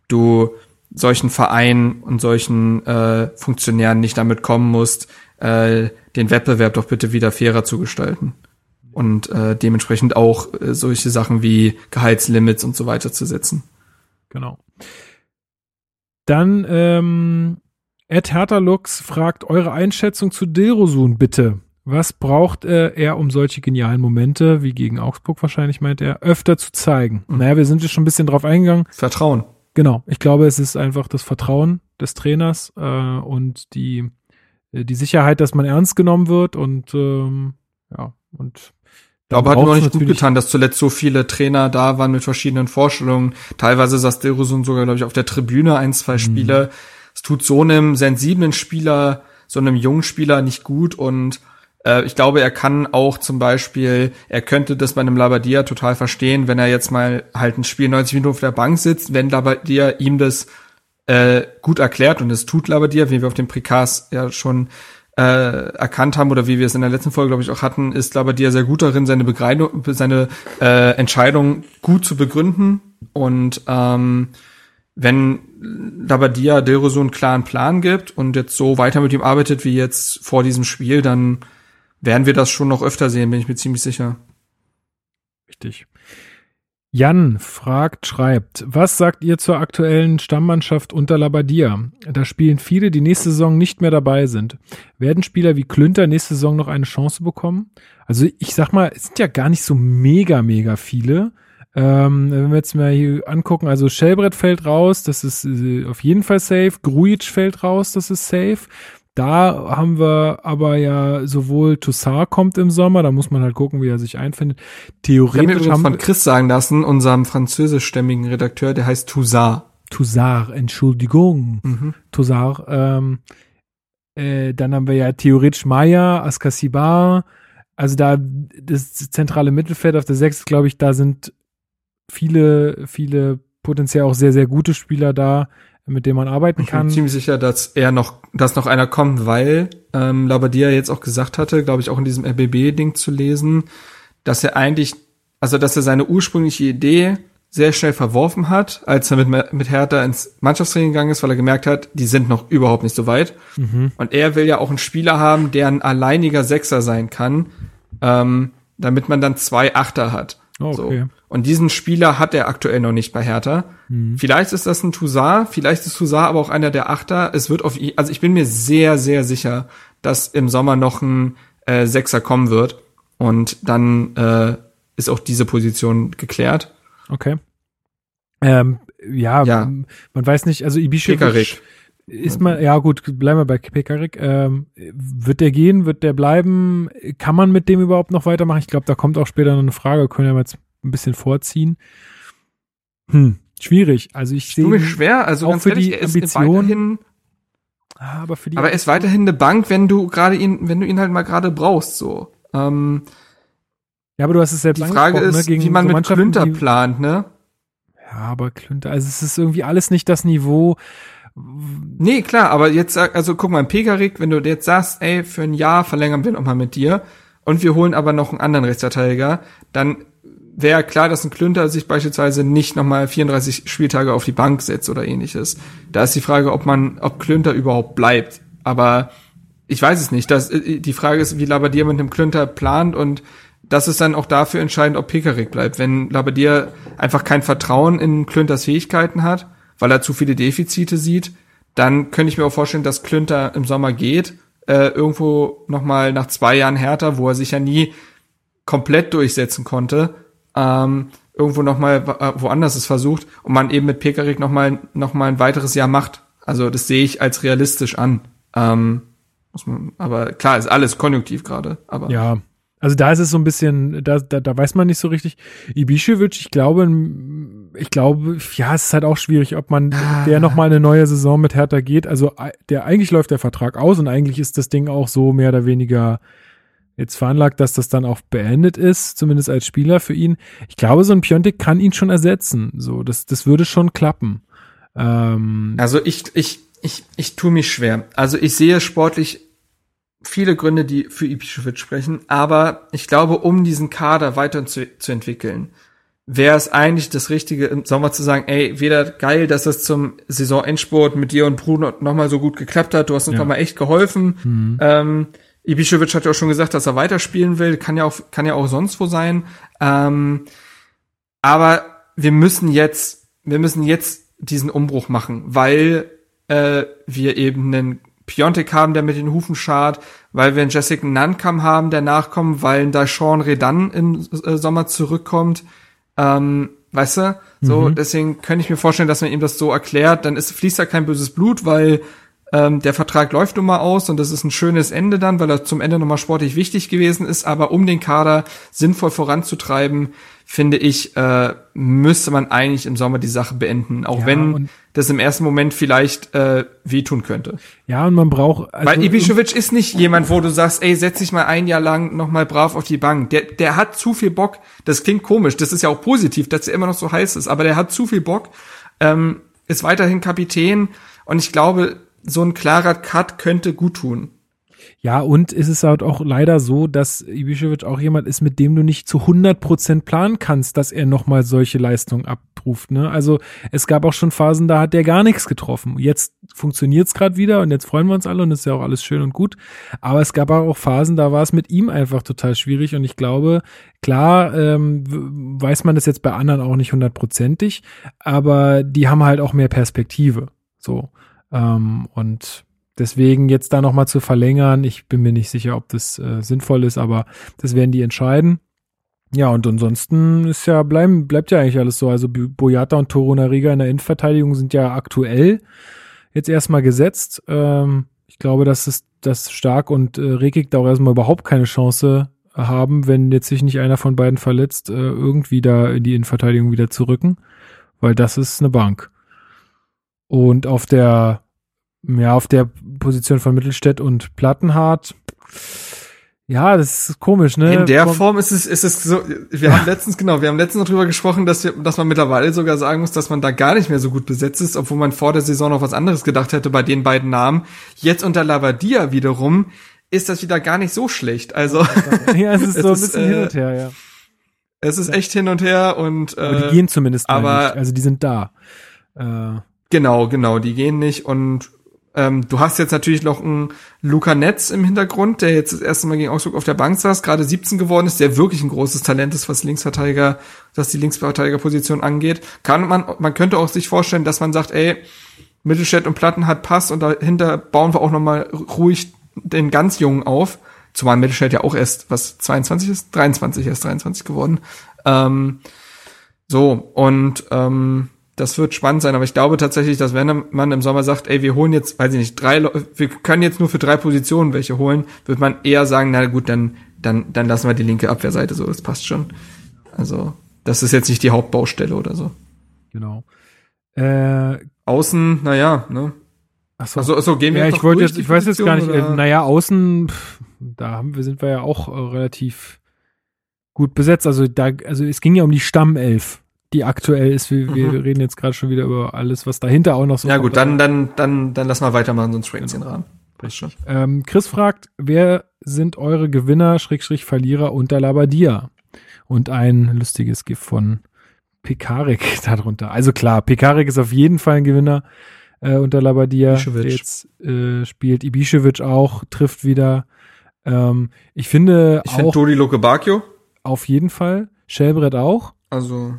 du solchen Vereinen und solchen äh, Funktionären nicht damit kommen musst, äh, den Wettbewerb doch bitte wieder fairer zu gestalten. Und äh, dementsprechend auch äh, solche Sachen wie Gehaltslimits und so weiter zu setzen. Genau. Dann ähm, Ed Herterlux fragt eure Einschätzung zu Dilrosun bitte. Was braucht äh, er, um solche genialen Momente, wie gegen Augsburg wahrscheinlich meint er, öfter zu zeigen? Mhm. Naja, wir sind jetzt schon ein bisschen drauf eingegangen. Vertrauen. Genau. Ich glaube, es ist einfach das Vertrauen des Trainers äh, und die die Sicherheit, dass man ernst genommen wird und ähm, ja, und ich glaube, hat mir auch nicht gut getan, dass zuletzt so viele Trainer da waren mit verschiedenen Vorstellungen. Teilweise saß Derosun sogar, glaube ich, auf der Tribüne ein, zwei mhm. Spiele. Es tut so einem sensiblen Spieler, so einem jungen Spieler nicht gut und äh, ich glaube, er kann auch zum Beispiel, er könnte das bei einem Labadia total verstehen, wenn er jetzt mal halt ein Spiel 90 Minuten auf der Bank sitzt, wenn Labadia ihm das äh, gut erklärt und es tut Labadia, wie wir auf dem Precast ja schon äh, erkannt haben oder wie wir es in der letzten Folge, glaube ich, auch hatten, ist Labadia sehr gut darin, seine Begreidung, seine äh, Entscheidung gut zu begründen. Und ähm, wenn Labadia Dilro so einen klaren Plan gibt und jetzt so weiter mit ihm arbeitet wie jetzt vor diesem Spiel, dann werden wir das schon noch öfter sehen, bin ich mir ziemlich sicher. Richtig. Jan fragt, schreibt, was sagt ihr zur aktuellen Stammmannschaft unter Labadia? Da spielen viele, die nächste Saison nicht mehr dabei sind. Werden Spieler wie Klünter nächste Saison noch eine Chance bekommen? Also ich sag mal, es sind ja gar nicht so mega, mega viele. Ähm, wenn wir jetzt mal hier angucken, also Shellbrett fällt raus, das ist äh, auf jeden Fall safe. Grujic fällt raus, das ist safe. Da haben wir aber ja sowohl Toussaint kommt im Sommer, da muss man halt gucken, wie er sich einfindet. Theoretisch ich haben von Chris sagen lassen, unserem französischstämmigen Redakteur, der heißt Toussaint. Toussaint, Entschuldigung. Mhm. Toussaint. Ähm, äh, dann haben wir ja theoretisch Maya, Askasibar. Also da das zentrale Mittelfeld auf der 6, glaube ich, da sind viele, viele potenziell auch sehr, sehr gute Spieler da mit dem man arbeiten kann. Ich bin ziemlich sicher, dass er noch, dass noch einer kommt, weil ähm, Labadia jetzt auch gesagt hatte, glaube ich, auch in diesem RBB-Ding zu lesen, dass er eigentlich, also dass er seine ursprüngliche Idee sehr schnell verworfen hat, als er mit, mit Hertha ins Mannschaftstraining gegangen ist, weil er gemerkt hat, die sind noch überhaupt nicht so weit. Mhm. Und er will ja auch einen Spieler haben, der ein alleiniger Sechser sein kann, ähm, damit man dann zwei Achter hat. Oh, okay. So. Und diesen Spieler hat er aktuell noch nicht bei Hertha. Mhm. Vielleicht ist das ein Toussaint, vielleicht ist Toussaint aber auch einer der Achter. Es wird auf, also ich bin mir sehr, sehr sicher, dass im Sommer noch ein äh, Sechser kommen wird. Und dann äh, ist auch diese Position geklärt. Okay. Ähm, ja, Ja. man weiß nicht, also Ibišević ist mal, ja gut, bleiben wir bei Pekarik. Ähm, wird der gehen, wird der bleiben? Kann man mit dem überhaupt noch weitermachen? Ich glaube, da kommt auch später noch eine Frage, können wir jetzt ein bisschen vorziehen. Hm, schwierig. Also ich sehe schwer, also auch für ehrlich, die Ambition- Ah, aber für die aber er ist weiterhin eine Bank, wenn du gerade ihn, wenn du ihn halt mal gerade brauchst, so. Ähm, Ja, aber du hast es selbst die Frage angesprochen, ist, ne? gegen wie man so mit Klünter plant, ne? Ja, aber Klünter, also es ist irgendwie alles nicht das Niveau. Nee, klar, aber jetzt, also guck mal, Pekarik, wenn du jetzt sagst, ey, für ein Jahr verlängern wir noch mal mit dir und wir holen aber noch einen anderen Rechtsverteidiger, dann wäre klar, dass ein Klünter sich beispielsweise nicht noch mal 34 Spieltage auf die Bank setzt oder ähnliches. Da ist die Frage, ob man, ob Klünter überhaupt bleibt. Aber ich weiß es nicht. Das, äh, die Frage ist, wie Labadier mit dem Klünter plant und das ist dann auch dafür entscheidend, ob Pekarik bleibt. Wenn Labadier einfach kein Vertrauen in Klünters Fähigkeiten hat, weil er zu viele Defizite sieht, dann könnte ich mir auch vorstellen, dass Klünter im Sommer geht, äh, irgendwo nochmal nach zwei Jahren härter, wo er sich ja nie komplett durchsetzen konnte, ähm, irgendwo nochmal woanders es versucht und man eben mit Pekarik nochmal noch mal ein weiteres Jahr macht. Also das sehe ich als realistisch an. Ähm, muss man, aber klar, ist alles konjunktiv gerade. Aber Ja, also da ist es so ein bisschen, da, da, da weiß man nicht so richtig. Ibišević, ich glaube, ich glaube, ja, es ist halt auch schwierig, ob man der noch mal eine neue Saison mit Hertha geht. Also ei- der eigentlich läuft der Vertrag aus und eigentlich ist das Ding auch so mehr oder weniger jetzt veranlagt, dass das dann auch beendet ist, zumindest als Spieler für ihn. Ich glaube, so ein Piontek kann ihn schon ersetzen. So, das, das würde schon klappen. Ähm, Also ich, ich, ich, ich tue mich schwer. Also ich sehe sportlich viele Gründe, die für Ibišević sprechen, aber ich glaube, um diesen Kader weiter zu, zu entwickeln, wäre es eigentlich das Richtige, im Sommer zu sagen, ey, weder geil, dass es zum Saisonendsport mit dir und Bruno nochmal so gut geklappt hat, du hast uns Ja. nochmal echt geholfen. mhm. Ähm, Ibišević hat ja auch schon gesagt, dass er weiterspielen will, kann ja auch, kann ja auch sonst wo sein. Ähm, aber wir müssen jetzt, wir müssen jetzt diesen Umbruch machen, weil äh, wir eben einen Piontek haben, der mit den Hufen schart, weil wir einen Jessica Nankam haben, der nachkommt, weil da Sean Redan im äh, Sommer zurückkommt. Ähm, weißt du? So, Mhm. deswegen könnte ich mir vorstellen, dass man ihm das so erklärt, dann ist, fließt da kein böses Blut, weil ähm, der Vertrag läuft nun mal aus und das ist ein schönes Ende dann, weil er zum Ende nochmal sportlich wichtig gewesen ist. Aber um den Kader sinnvoll voranzutreiben, finde ich, äh, müsste man eigentlich im Sommer die Sache beenden, auch Ja, wenn das im ersten Moment vielleicht äh, wehtun könnte. ja, und man braucht, also, Weil Ibišević ist nicht jemand, wo du sagst, ey, setz dich mal ein Jahr lang noch mal brav auf die Bank. Der, der hat zu viel Bock. Das klingt komisch. Das ist ja auch positiv, dass er immer noch so heiß ist. Aber der hat zu viel Bock. Ähm, ist weiterhin Kapitän. Und ich glaube, so ein klarer Cut könnte gut tun. Ja, und es ist halt auch leider so, dass Ibišević auch jemand ist, mit dem du nicht zu 100% planen kannst, dass er nochmal solche Leistungen abruft. Ne? Also es gab auch schon Phasen, da hat der gar nichts getroffen. Jetzt funktioniert's gerade wieder und jetzt freuen wir uns alle und ist ja auch alles schön und gut. Aber es gab auch Phasen, da war es mit ihm einfach total schwierig und ich glaube, klar ähm, weiß man das jetzt bei anderen auch nicht hundertprozentig, aber die haben halt auch mehr Perspektive. So. Ähm, und Deswegen jetzt da nochmal zu verlängern, ich bin mir nicht sicher, ob das äh, sinnvoll ist, aber das werden die entscheiden. Ja, und ansonsten ist ja, bleiben, bleibt ja eigentlich alles so. Also Boyata und Torunariga in der Innenverteidigung sind ja aktuell jetzt erstmal gesetzt. Ähm, ich glaube, dass es das Stark und äh, Rekik da auch erstmal überhaupt keine Chance haben, wenn jetzt sich nicht einer von beiden verletzt, äh, irgendwie da in die Innenverteidigung wieder zu rücken, weil das ist eine Bank. Und auf der ja, auf der Position von Mittelstädt und Plattenhardt. Ja, das ist komisch, ne? In der Form ist es, ist es so, wir haben letztens, genau, wir haben letztens noch drüber gesprochen, dass wir, dass man mittlerweile sogar sagen muss, dass man da gar nicht mehr so gut besetzt ist, obwohl man vor der Saison noch was anderes gedacht hätte bei den beiden Namen. Jetzt unter Lavadia wiederum ist das wieder gar nicht so schlecht. Also, ja, es ist es so ein ist, bisschen äh, hin und her, ja. es ist echt hin und her und, Aber äh, die gehen zumindest aber- nicht. Also die sind da. Äh, Genau, genau, die gehen nicht und ähm, du hast jetzt natürlich noch einen Luca Netz im Hintergrund, der jetzt das erste Mal gegen Augsburg auf der Bank saß, gerade 17 geworden ist, der wirklich ein großes Talent ist, was Linksverteidiger, was die Linksverteidigerposition angeht. Kann man, man könnte auch sich vorstellen, dass man sagt, ey, Mittelstädt und Platten hat Pass und dahinter bauen wir auch noch mal ruhig den ganz Jungen auf, Zumal Mittelstädt ja auch erst, was, 22 ist? 23, erst 23 geworden. Ähm, so, und ähm, das wird spannend sein, aber ich glaube tatsächlich, dass wenn man im Sommer sagt, ey, wir holen jetzt, weiß ich nicht, drei, wir können jetzt nur für drei Positionen welche holen, wird man eher sagen, na gut, dann, dann, dann lassen wir die linke Abwehrseite so, das passt schon. Also, das ist jetzt nicht die Hauptbaustelle oder so. Genau. Äh, Außen, naja, ne? Achso, also, also gehen wir ja, ich wollte jetzt, ich weiß jetzt gar nicht, äh, naja, außen, pff, da haben wir, sind wir ja auch äh, relativ gut besetzt. Also da, also es ging ja um die Stammelf, die aktuell ist. Wir, mhm. wir reden jetzt gerade schon wieder über alles, was dahinter auch noch so. Ja gut, dann, dann, dann, dann lass mal weitermachen, sonst springen wir den Rahmen. Ähm, Chris fragt, wer sind eure Gewinner, Schrägstrich Verlierer unter Labadia? Und ein lustiges Gift von Pekarik darunter. Also klar, Pekarik ist auf jeden Fall ein Gewinner äh, unter Labadia. Der jetzt äh, spielt Ibišević auch, trifft wieder. Ähm, ich finde Ich finde Dodi Lokebakio. Auf jeden Fall. Shelbrett auch. Also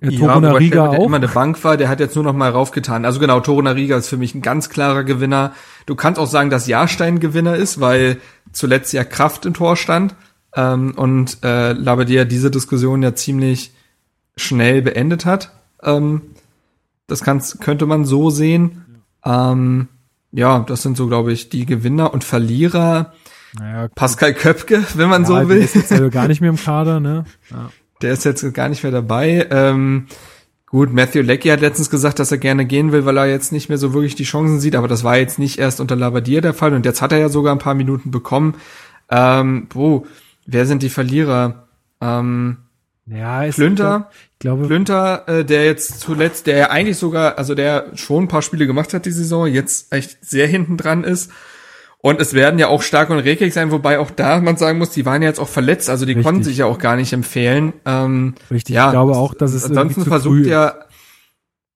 ja, Toruna Riga auch. Der immer eine Bank war, der hat jetzt nur noch mal raufgetan. Also genau, Toruna Riga ist für mich ein ganz klarer Gewinner. Du kannst auch sagen, dass Jahrstein Gewinner ist, weil zuletzt ja Kraft im Tor stand. Ähm, und äh, Labadia diese Diskussion ja ziemlich schnell beendet hat. Ähm, das kann's, könnte man so sehen. Ähm, ja, das sind so, glaube ich, die Gewinner und Verlierer. Naja, Pascal Köpke, wenn man ja, so will. Der ist jetzt also gar nicht mehr im Kader, ne? Ja. Der ist jetzt gar nicht mehr dabei. Ähm, gut, Matthew Leckie hat letztens gesagt, dass er gerne gehen will, weil er jetzt nicht mehr so wirklich die Chancen sieht, aber das war jetzt nicht erst unter Labadier der Fall und jetzt hat er ja sogar ein paar Minuten bekommen. Ähm, wo, wer sind die Verlierer? Ähm, ja, ist Flünter, ich glaube, Flünter, äh, der jetzt zuletzt, der ja eigentlich sogar, also der schon ein paar Spiele gemacht hat die Saison, jetzt echt sehr hinten dran ist und es werden ja auch Stark und Rekik sein, wobei auch da man sagen muss, die waren ja jetzt auch verletzt, also die Richtig. konnten sich ja auch gar nicht empfehlen. Ähm, Richtig, ja, ich glaube auch, dass es ansonsten versucht ja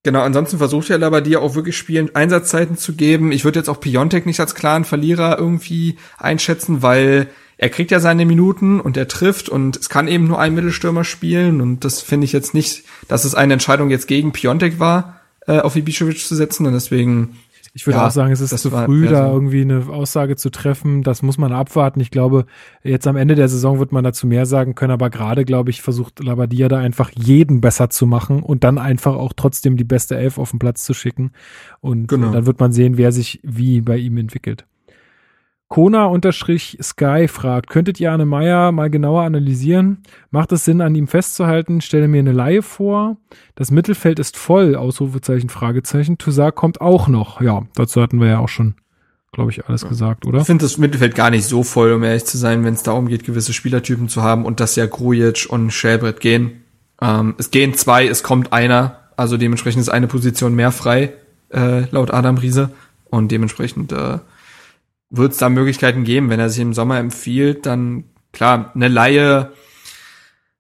Genau, ansonsten versucht ja Labadia auch wirklich Spielen Einsatzzeiten zu geben. Ich würde jetzt auch Piontek nicht als klaren Verlierer irgendwie einschätzen, weil er kriegt ja seine Minuten und er trifft und es kann eben nur ein Mittelstürmer spielen und das finde ich jetzt nicht, dass es eine Entscheidung jetzt gegen Piontek war, äh, auf Ibišević zu setzen und deswegen ich würde ja, auch sagen, es ist zu früh, da irgendwie eine Aussage zu treffen. Das muss man abwarten. Ich glaube, jetzt am Ende der Saison wird man dazu mehr sagen können, aber gerade, glaube ich, versucht Labadia da einfach jeden besser zu machen und dann einfach auch trotzdem die beste Elf auf den Platz zu schicken. Und genau. dann wird man sehen, wer sich wie bei ihm entwickelt. Kona-Sky fragt, könntet ihr Arne Meyer mal genauer analysieren? Macht es Sinn, an ihm festzuhalten? Stelle mir eine Laie vor. Das Mittelfeld ist voll, Ausrufezeichen, Fragezeichen. Toussaint kommt auch noch. Ja, dazu hatten wir ja auch schon, glaube ich, alles gesagt, oder? Ich finde das Mittelfeld gar nicht so voll, um ehrlich zu sein, wenn es darum geht, gewisse Spielertypen zu haben und dass ja Grujic und Schäbrett gehen. Ähm, es gehen zwei, es kommt einer. Also dementsprechend ist eine Position mehr frei, äh, laut Adam Riese. Und dementsprechend äh, wird es da Möglichkeiten geben, wenn er sich im Sommer empfiehlt, dann klar, eine Laie,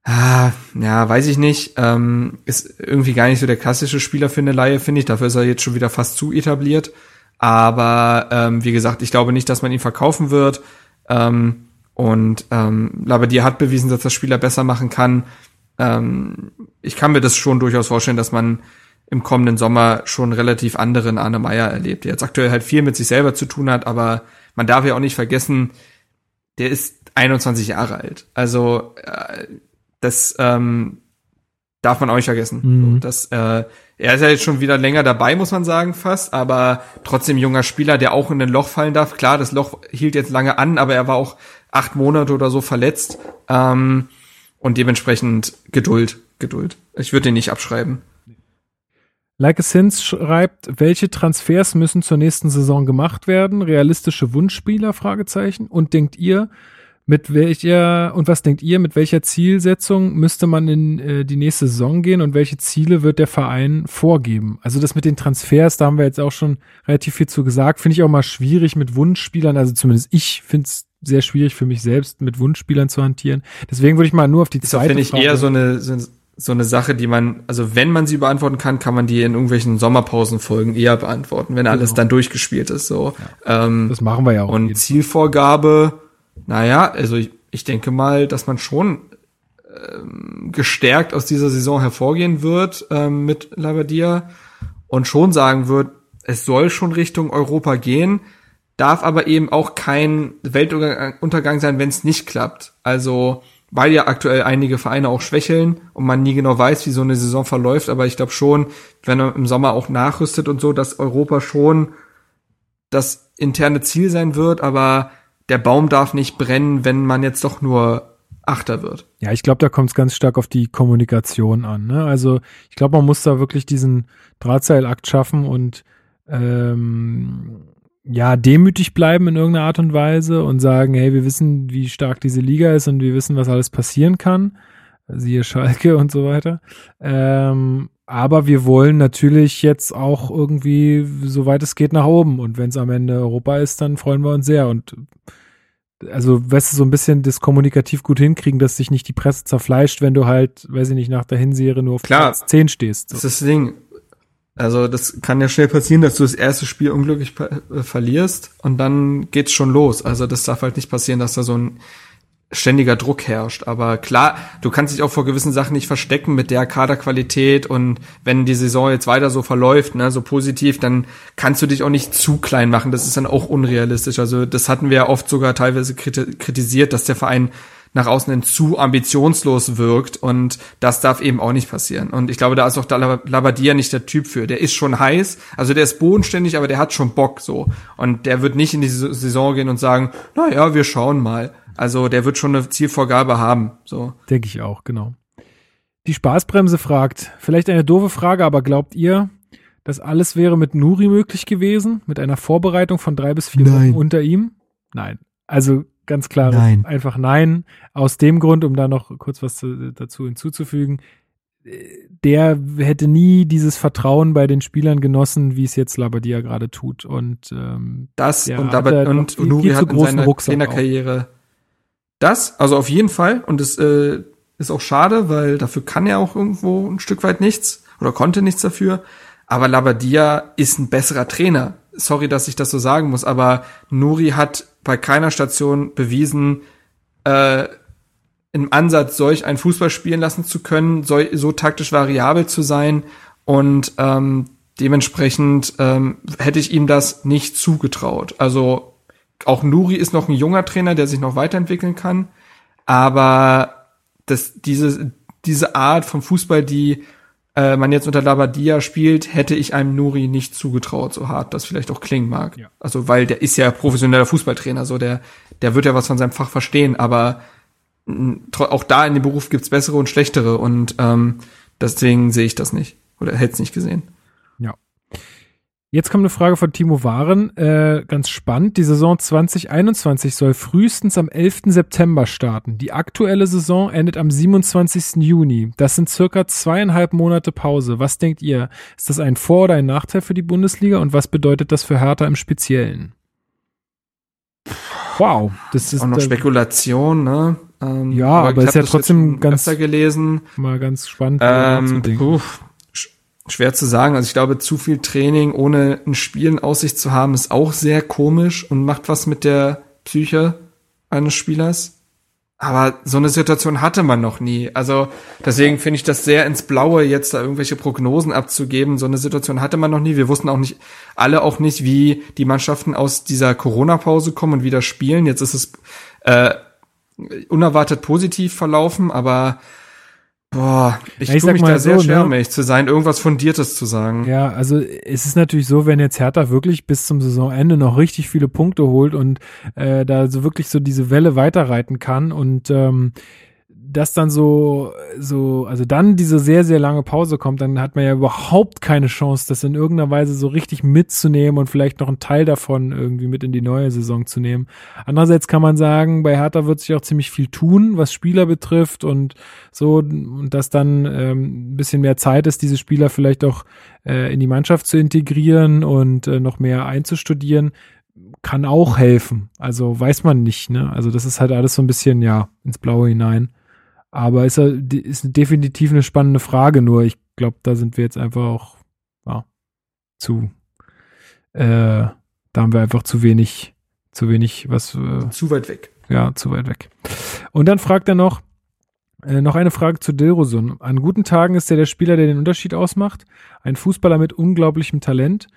ah, ja, weiß ich nicht, ähm, ist irgendwie gar nicht so der klassische Spieler für eine Laie, finde ich. Dafür ist er jetzt schon wieder fast zu etabliert. Aber ähm, wie gesagt, ich glaube nicht, dass man ihn verkaufen wird. Ähm, und ähm, Labadier hat bewiesen, dass das Spieler besser machen kann. Ähm, ich kann mir das schon durchaus vorstellen, dass man im kommenden Sommer schon relativ anderen Arne Meyer erlebt, der jetzt aktuell halt viel mit sich selber zu tun hat, aber man darf ja auch nicht vergessen, der ist 21 Jahre alt. Also äh, das ähm, darf man auch nicht vergessen. Mhm. Das, äh, er ist ja jetzt schon wieder länger dabei, muss man sagen, fast, aber trotzdem junger Spieler, der auch in ein Loch fallen darf. Klar, das Loch hielt jetzt lange an, aber er war auch acht Monate oder so verletzt. Ähm, und dementsprechend Geduld, Geduld. Ich würde den nicht abschreiben. Like a Sins schreibt, welche Transfers müssen zur nächsten Saison gemacht werden? Realistische Wunschspieler? Fragezeichen. Und denkt ihr, mit welcher, und was denkt ihr, mit welcher Zielsetzung müsste man in äh, die nächste Saison gehen und welche Ziele wird der Verein vorgeben? Also das mit den Transfers, da haben wir jetzt auch schon relativ viel zu gesagt. Finde ich auch mal schwierig mit Wunschspielern. Also zumindest ich finde es sehr schwierig für mich selbst, mit Wunschspielern zu hantieren. Deswegen würde ich mal nur auf die das zweite finde ich Frage eher so eine, so so eine Sache, die man, also wenn man sie beantworten kann, kann man die in irgendwelchen Sommerpausenfolgen eher beantworten, wenn alles genau. dann durchgespielt ist. So. Ja, ähm, das machen wir ja auch. Und Zielvorgabe, naja, also ich, ich denke mal, dass man schon ähm, gestärkt aus dieser Saison hervorgehen wird ähm, mit Labadia und schon sagen wird, es soll schon Richtung Europa gehen. darf aber eben auch kein Weltuntergang sein, wenn es nicht klappt. Also weil ja aktuell einige Vereine auch schwächeln und man nie genau weiß, wie so eine Saison verläuft. Aber ich glaube schon, wenn er im Sommer auch nachrüstet und so, dass Europa schon das interne Ziel sein wird. Aber der Baum darf nicht brennen, wenn man jetzt doch nur Achter wird. Ja, ich glaube, da kommt es ganz stark auf die Kommunikation an. Ne? Also ich glaube, man muss da wirklich diesen Drahtseilakt schaffen und ähm, ja, demütig bleiben in irgendeiner Art und Weise und sagen, hey, wir wissen, wie stark diese Liga ist und wir wissen, was alles passieren kann. Siehe Schalke und so weiter. Ähm, aber wir wollen natürlich jetzt auch irgendwie, soweit es geht, nach oben. Und wenn es am Ende Europa ist, dann freuen wir uns sehr. Und also, weißt du, so ein bisschen das kommunikativ gut hinkriegen, dass sich nicht die Presse zerfleischt, wenn du halt, weiß ich nicht, nach der Hinserie nur auf Klar, Platz 10 stehst. So. Das ist das Ding. Also das kann ja schnell passieren, dass du das erste Spiel unglücklich äh, verlierst und dann geht's schon los. Also das darf halt nicht passieren, dass da so ein ständiger Druck herrscht. Aber klar, du kannst dich auch vor gewissen Sachen nicht verstecken mit der Kaderqualität und wenn die Saison jetzt weiter so verläuft, ne, so positiv, dann kannst du dich auch nicht zu klein machen. Das ist dann auch unrealistisch. Also das hatten wir ja oft sogar teilweise kritisiert, dass der Verein nach außen hin zu ambitionslos wirkt und das darf eben auch nicht passieren. Und ich glaube, da ist auch der Labadia nicht der Typ für. Der ist schon heiß, also der ist bodenständig, aber der hat schon Bock so. Und der wird nicht in die Saison gehen und sagen, na ja, wir schauen mal. Also der wird schon eine Zielvorgabe haben. So. Denke ich auch, genau. Die Spaßbremse fragt, vielleicht eine doofe Frage, aber glaubt ihr, dass alles wäre mit Nuri möglich gewesen? Mit einer Vorbereitung von drei bis vier Wochen unter ihm? Nein. Also ganz klar, nein. einfach nein. Aus dem Grund, um da noch kurz was zu, dazu hinzuzufügen, der hätte nie dieses Vertrauen bei den Spielern genossen, wie es jetzt Labadia gerade tut. Und ähm, das und, Labad und Nuri hat in seiner Trainerkarriere das, also auf jeden Fall. Und es äh, ist auch schade, weil dafür kann er auch irgendwo ein Stück weit nichts oder konnte nichts dafür. Aber Labadia ist ein besserer Trainer. Sorry, dass ich das so sagen muss, aber Nuri hat bei keiner Station bewiesen, äh, im Ansatz solch ein Fußball spielen lassen zu können, so, so taktisch variabel zu sein und ähm, dementsprechend ähm, hätte ich ihm das nicht zugetraut. Also auch Nuri ist noch ein junger Trainer, der sich noch weiterentwickeln kann, aber das, diese, diese Art von Fußball, die äh, man jetzt unter Labadia spielt, hätte ich einem Nuri nicht zugetraut, so hart das vielleicht auch klingen mag. Ja. Also, weil der ist ja professioneller Fußballtrainer, so der, der wird ja was von seinem Fach verstehen, aber auch da in dem Beruf gibt's bessere und schlechtere und ähm, deswegen sehe ich das nicht oder hätte es nicht gesehen. Jetzt kommt eine Frage von Timo Waren, äh, ganz spannend. Die Saison 2021 soll frühestens am 11. September starten. Die aktuelle Saison endet am 27. Juni. Das sind circa zweieinhalb Monate Pause. Was denkt ihr? Ist das ein Vor- oder ein Nachteil für die Bundesliga und was bedeutet das für Hertha im Speziellen? Wow, das ist auch noch Spekulation, ne? Ähm, ja, aber, aber ist ja trotzdem ganz gelesen. Mal ganz spannend. Ähm, Schwer zu sagen. Also ich glaube, zu viel Training ohne ein Spiel in Aussicht zu haben, ist auch sehr komisch und macht was mit der Psyche eines Spielers. Aber so eine Situation hatte man noch nie. Also deswegen finde ich das sehr ins Blaue, jetzt da irgendwelche Prognosen abzugeben. So eine Situation hatte man noch nie. Wir wussten auch nicht, alle auch nicht, wie die Mannschaften aus dieser Corona-Pause kommen und wieder spielen. Jetzt ist es äh, unerwartet positiv verlaufen, aber Boah, ich, ja, ich tue mich da sehr so, schwer, ne? zu sein, irgendwas Fundiertes zu sagen. Ja, also es ist natürlich so, wenn jetzt Hertha wirklich bis zum Saisonende noch richtig viele Punkte holt und äh, da so wirklich so diese Welle weiterreiten kann und ähm, das dann so, so, also dann diese sehr, sehr lange Pause kommt, dann hat man ja überhaupt keine Chance, das in irgendeiner Weise so richtig mitzunehmen und vielleicht noch einen Teil davon irgendwie mit in die neue Saison zu nehmen. Andererseits kann man sagen, bei Hertha wird sich auch ziemlich viel tun, was Spieler betrifft und so, und dass dann ähm, ein bisschen mehr Zeit ist, diese Spieler vielleicht auch äh, in die Mannschaft zu integrieren und äh, noch mehr einzustudieren kann auch helfen. Also weiß man nicht, ne? Also das ist halt alles so ein bisschen, ja, ins Blaue hinein. Aber ist, ist definitiv eine spannende Frage, nur ich glaube, da sind wir jetzt einfach auch ja, zu, äh, da haben wir einfach zu wenig, zu wenig, was. Äh, zu weit weg. Ja, zu weit weg. Und dann fragt er noch, äh, noch eine Frage zu Dilrosun. An guten Tagen ist er der Spieler, der den Unterschied ausmacht. Ein Fußballer mit unglaublichem Talent.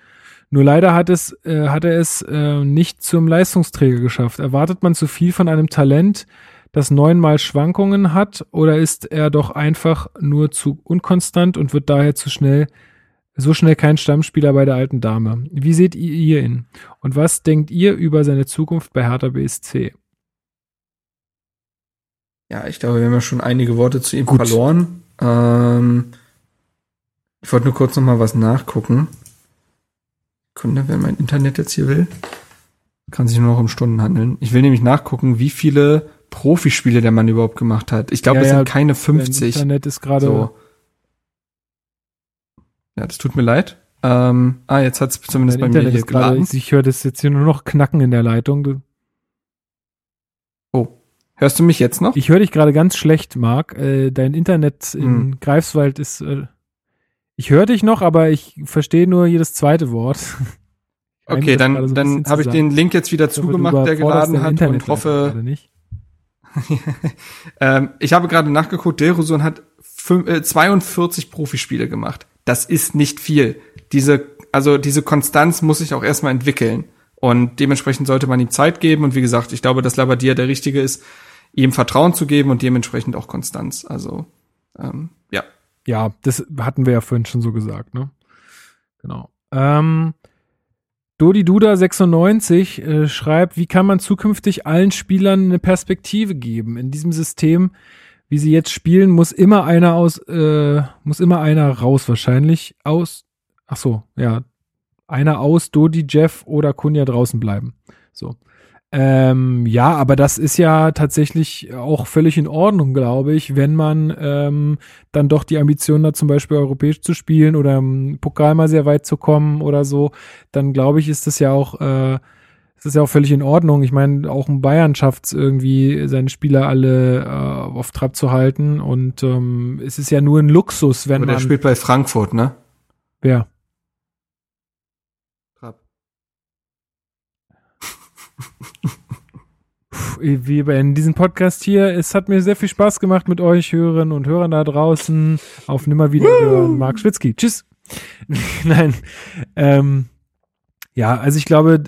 Nur leider hat es, äh, hat er es äh, nicht zum Leistungsträger geschafft. Erwartet man zu viel von einem Talent, das neunmal Schwankungen hat, oder ist er doch einfach nur zu unkonstant und wird daher zu schnell, so schnell kein Stammspieler bei der alten Dame? Wie seht ihr ihn? Und was denkt ihr über seine Zukunft bei Hertha BSC? Ja, ich glaube, wir haben ja schon einige Worte zu ihm Gut. verloren. Ähm, ich wollte nur kurz noch mal was nachgucken. Kunde, wenn mein Internet jetzt hier will, kann sich nur noch um Stunden handeln. Ich will nämlich nachgucken, wie viele Profispiele der Mann überhaupt gemacht hat. Ich glaube, ja, es ja, sind keine 50. Internet ist gerade. So. Ja, das tut mir leid. Ähm, ah, jetzt hat es zumindest bei Internet mir hier geladen. Ich höre das jetzt hier nur noch knacken in der Leitung. Oh, hörst du mich jetzt noch? Ich höre dich gerade ganz schlecht, Marc. Äh, dein Internet in hm. Greifswald ist. Äh, ich höre dich noch, aber ich verstehe nur jedes zweite Wort. okay, dann, so dann habe ich den Link jetzt wieder zugemacht, der geladen hat und hoffe. ähm, ich habe gerade nachgeguckt, Delrosun hat fünf, äh, 42 Profispiele gemacht. Das ist nicht viel. Diese, also diese Konstanz muss sich auch erstmal entwickeln. Und dementsprechend sollte man ihm Zeit geben. Und wie gesagt, ich glaube, dass Labadia der Richtige ist, ihm Vertrauen zu geben und dementsprechend auch Konstanz. Also, ähm, ja. Ja, das hatten wir ja vorhin schon so gesagt, ne? Genau. Ähm, Dodi Duda 96 äh, schreibt, wie kann man zukünftig allen Spielern eine Perspektive geben? In diesem System, wie sie jetzt spielen, muss immer einer aus, äh, muss immer einer raus wahrscheinlich aus. Ach so, ja, einer aus, Dodi, Jeff oder Kunja draußen bleiben. So. Ähm, ja, aber das ist ja tatsächlich auch völlig in Ordnung, glaube ich, wenn man ähm, dann doch die Ambition hat, zum Beispiel europäisch zu spielen oder im Pokal mal sehr weit zu kommen oder so, dann glaube ich, ist das ja auch, äh, ist das ja auch völlig in Ordnung. Ich meine, auch ein Bayern schafft es irgendwie, seine Spieler alle äh, auf Trab zu halten und ähm, es ist ja nur ein Luxus, wenn aber man. Der spielt bei Frankfurt, ne? Wer? wie in diesem Podcast hier. Es hat mir sehr viel Spaß gemacht mit euch Hörern und Hörern da draußen. Auf nimmer wieder hören. Marc Schwitzky. Tschüss. Nein. Ähm, ja, also ich glaube,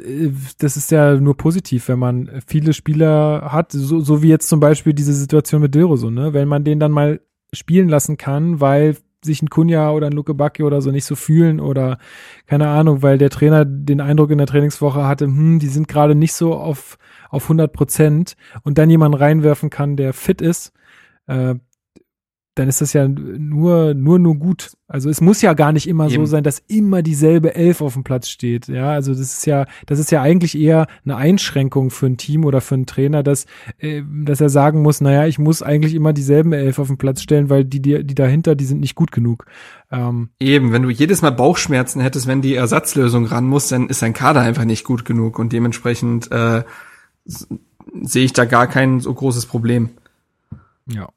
das ist ja nur positiv, wenn man viele Spieler hat, so, so wie jetzt zum Beispiel diese Situation mit Dilrosun, ne? Wenn man den dann mal spielen lassen kann, weil sich ein Kunja oder ein Luke Bacchi oder so nicht so fühlen oder keine Ahnung, weil der Trainer den Eindruck in der Trainingswoche hatte, hm, die sind gerade nicht so auf, auf 100 Prozent. Und dann jemanden reinwerfen kann, der fit ist, äh, dann ist das ja nur, nur, nur gut. Also es muss ja gar nicht immer Eben. so sein, dass immer dieselbe Elf auf dem Platz steht. Ja, also das ist ja, das ist ja eigentlich eher eine Einschränkung für ein Team oder für einen Trainer, dass, äh, dass er sagen muss, naja, ich muss eigentlich immer dieselben Elf auf den Platz stellen, weil die, die, die dahinter, die sind nicht gut genug. Ähm, Eben, wenn du jedes Mal Bauchschmerzen hättest, wenn die Ersatzlösung ran muss, dann ist dein Kader einfach nicht gut genug und dementsprechend äh, sehe ich da gar kein so großes Problem. Ja.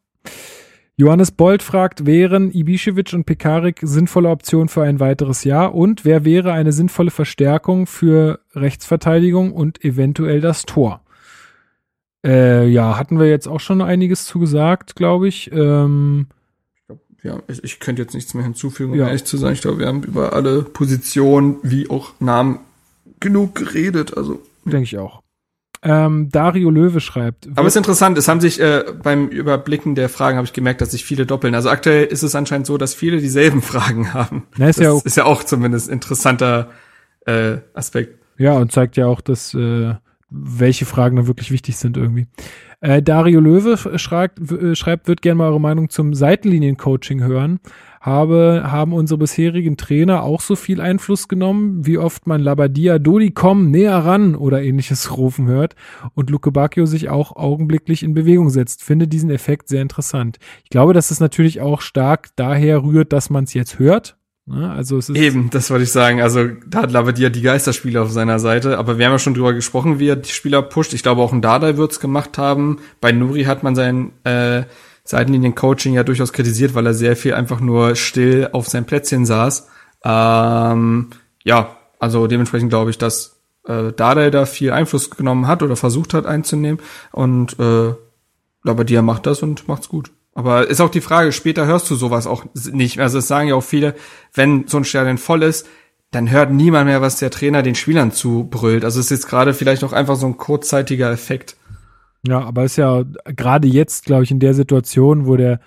Johannes Bold fragt, wären Ibišević und Pekarik sinnvolle Optionen für ein weiteres Jahr und wer wäre eine sinnvolle Verstärkung für Rechtsverteidigung und eventuell das Tor? Äh, ja, hatten wir jetzt auch schon einiges zugesagt, glaube ich. Ähm, ja, ich, ich könnte jetzt nichts mehr hinzufügen, um ja. ehrlich zu sein. Ich glaube, wir haben über alle Positionen wie auch Namen genug geredet. Also denke ich auch. Ähm, Dario Löwe schreibt. Aber es ist interessant, es haben sich äh, beim Überblicken der Fragen habe ich gemerkt, dass sich viele doppeln. Also aktuell ist es anscheinend so, dass viele dieselben Fragen haben. Na, ist das ja auch, ist ja auch zumindest interessanter äh, Aspekt. Ja, und zeigt ja auch, dass äh, welche Fragen da wirklich wichtig sind irgendwie. Äh, Dario Löwe schreibt, äh, schreibt, wird gerne mal eure Meinung zum Seitenlinien-Coaching hören habe, haben unsere bisherigen Trainer auch so viel Einfluss genommen, wie oft man Labadia, Dodi, komm, näher ran oder ähnliches rufen hört und Luke Bacchio sich auch augenblicklich in Bewegung setzt. Finde diesen Effekt sehr interessant. Ich glaube, dass es natürlich auch stark daher rührt, dass man es jetzt hört. Ne? Also es ist Eben, das wollte ich sagen. Also da hat Labadia die Geisterspieler auf seiner Seite, aber wir haben ja schon drüber gesprochen, wie er die Spieler pusht. Ich glaube, auch ein Dardai wird's gemacht haben. Bei Nuri hat man seinen äh, Seitenlinien-Coaching ja durchaus kritisiert, weil er sehr viel einfach nur still auf sein Plätzchen saß. Ähm, ja, also dementsprechend glaube ich, dass äh, Dardai da viel Einfluss genommen hat oder versucht hat einzunehmen und äh, Labadia macht das und macht's gut. Aber ist auch die Frage, später hörst du sowas auch nicht. Also es sagen ja auch viele, wenn so ein Stadion voll ist, dann hört niemand mehr, was der Trainer den Spielern zubrüllt. Also es ist jetzt gerade vielleicht auch einfach so ein kurzzeitiger Effekt. Ja, aber ist ja gerade jetzt, glaube ich, in der Situation, wo der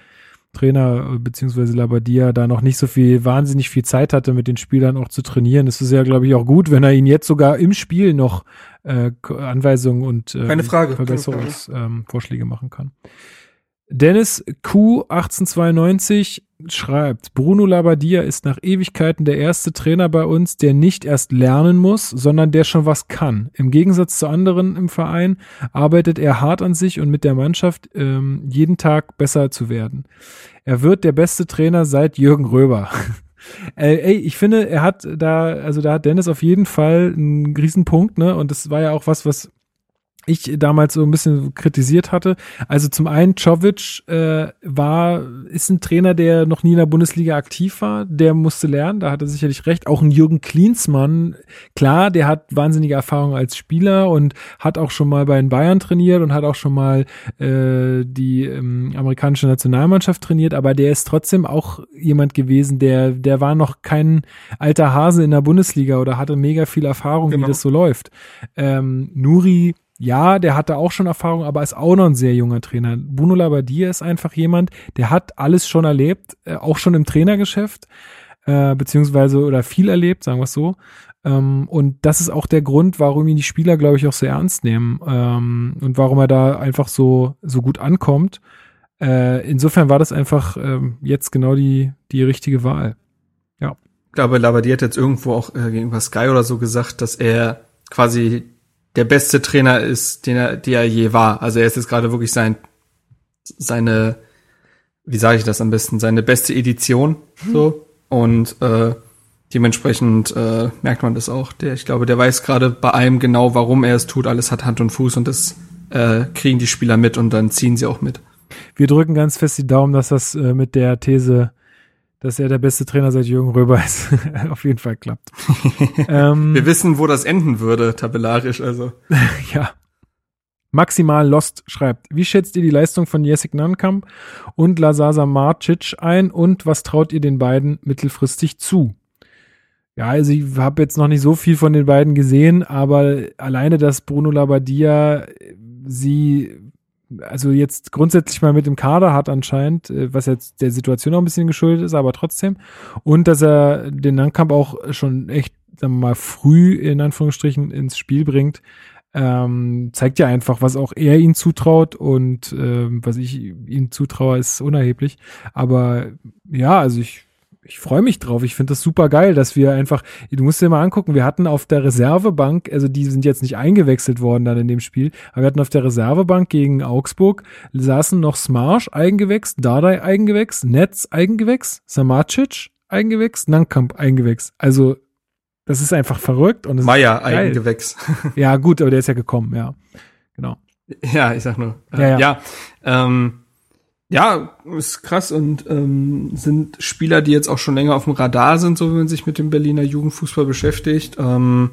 Trainer äh, beziehungsweise Labadia da noch nicht so viel, wahnsinnig viel Zeit hatte, mit den Spielern auch zu trainieren. ist Es ja, glaube ich, auch gut, wenn er ihnen jetzt sogar im Spiel noch äh, Anweisungen und äh, keine Frage, Verbesserungsvorschläge ähm, machen kann. Dennis Q 1892 schreibt, Bruno Labbadia ist nach Ewigkeiten der erste Trainer bei uns, der nicht erst lernen muss, sondern der schon was kann. Im Gegensatz zu anderen im Verein arbeitet er hart an sich und mit der Mannschaft ähm, jeden Tag besser zu werden. Er wird der beste Trainer seit Jürgen Röber. Äh, ey, ich finde, er hat da, also da hat Dennis auf jeden Fall einen Riesenpunkt, ne? Und das war ja auch was, was ich damals so ein bisschen kritisiert hatte. Also zum einen, Czovic äh, war, ist ein Trainer, der noch nie in der Bundesliga aktiv war, der musste lernen, da hat er sicherlich recht. Auch ein Jürgen Klinsmann, klar, der hat wahnsinnige Erfahrung als Spieler und hat auch schon mal bei den Bayern trainiert und hat auch schon mal äh, die ähm, amerikanische Nationalmannschaft trainiert, aber der ist trotzdem auch jemand gewesen, der, der war noch kein alter Hase in der Bundesliga oder hatte mega viel Erfahrung, genau. wie das so läuft. Ähm, Nuri ja, der hatte auch schon Erfahrung, aber ist auch noch ein sehr junger Trainer. Bruno Labbadia ist einfach jemand, der hat alles schon erlebt, äh, auch schon im Trainergeschäft, äh, beziehungsweise oder viel erlebt, sagen wir es so. Ähm, und das ist auch der Grund, warum ihn die Spieler, glaube ich, auch so ernst nehmen ähm, und warum er da einfach so, so gut ankommt. Äh, insofern war das einfach ähm, jetzt genau die, die richtige Wahl. Ja. Ich glaube, Labbadia hat jetzt irgendwo auch äh, gegenüber Sky oder so gesagt, dass er quasi der beste Trainer ist, den er, der er je war. Also er ist jetzt gerade wirklich sein, seine, wie sage ich das am besten, seine beste Edition, hm. so. Und äh, dementsprechend äh, merkt man das auch. Der, ich glaube, der weiß gerade bei allem genau, warum er es tut. Alles hat Hand und Fuß und das äh, kriegen die Spieler mit und dann ziehen sie auch mit. Wir drücken ganz fest die Daumen, dass das äh, mit der These dass er der beste Trainer seit Jürgen Röber ist. Auf jeden Fall klappt. ähm, Wir wissen, wo das enden würde, tabellarisch, also. ja. Maximal Lost schreibt, wie schätzt ihr die Leistung von Jessic Nankamp und Lazasa Marcic ein und was traut ihr den beiden mittelfristig zu? Ja, also ich habe jetzt noch nicht so viel von den beiden gesehen, aber alleine, dass Bruno Labbadia sie also jetzt grundsätzlich mal mit dem Kader hat anscheinend, äh, was jetzt der Situation auch ein bisschen geschuldet ist, aber trotzdem. Und dass er den Nahkampf auch schon echt, sagen wir mal, früh in Anführungsstrichen ins Spiel bringt, ähm, zeigt ja einfach, was auch er ihm zutraut und ähm, was ich ihm zutraue, ist unerheblich. Aber ja, also ich ich freue mich drauf. Ich finde das super geil, dass wir einfach, du musst dir mal angucken, wir hatten auf der Reservebank, also die sind jetzt nicht eingewechselt worden dann in dem Spiel, aber wir hatten auf der Reservebank gegen Augsburg, saßen noch Smarsch Eigengewächs, Dardai Eigengewächs, Netz Eigengewächs, Samacic Eigengewächs, Nankamp Eigengewächs. Also, das ist einfach verrückt und Meier Eigengewächs. ja, gut, aber der ist ja gekommen, ja. Genau. Ja, ich sag nur. Äh, ja, ja. ja ähm, ja, ist krass und ähm, sind Spieler, die jetzt auch schon länger auf dem Radar sind, so wie man sich mit dem Berliner Jugendfußball beschäftigt. Ähm,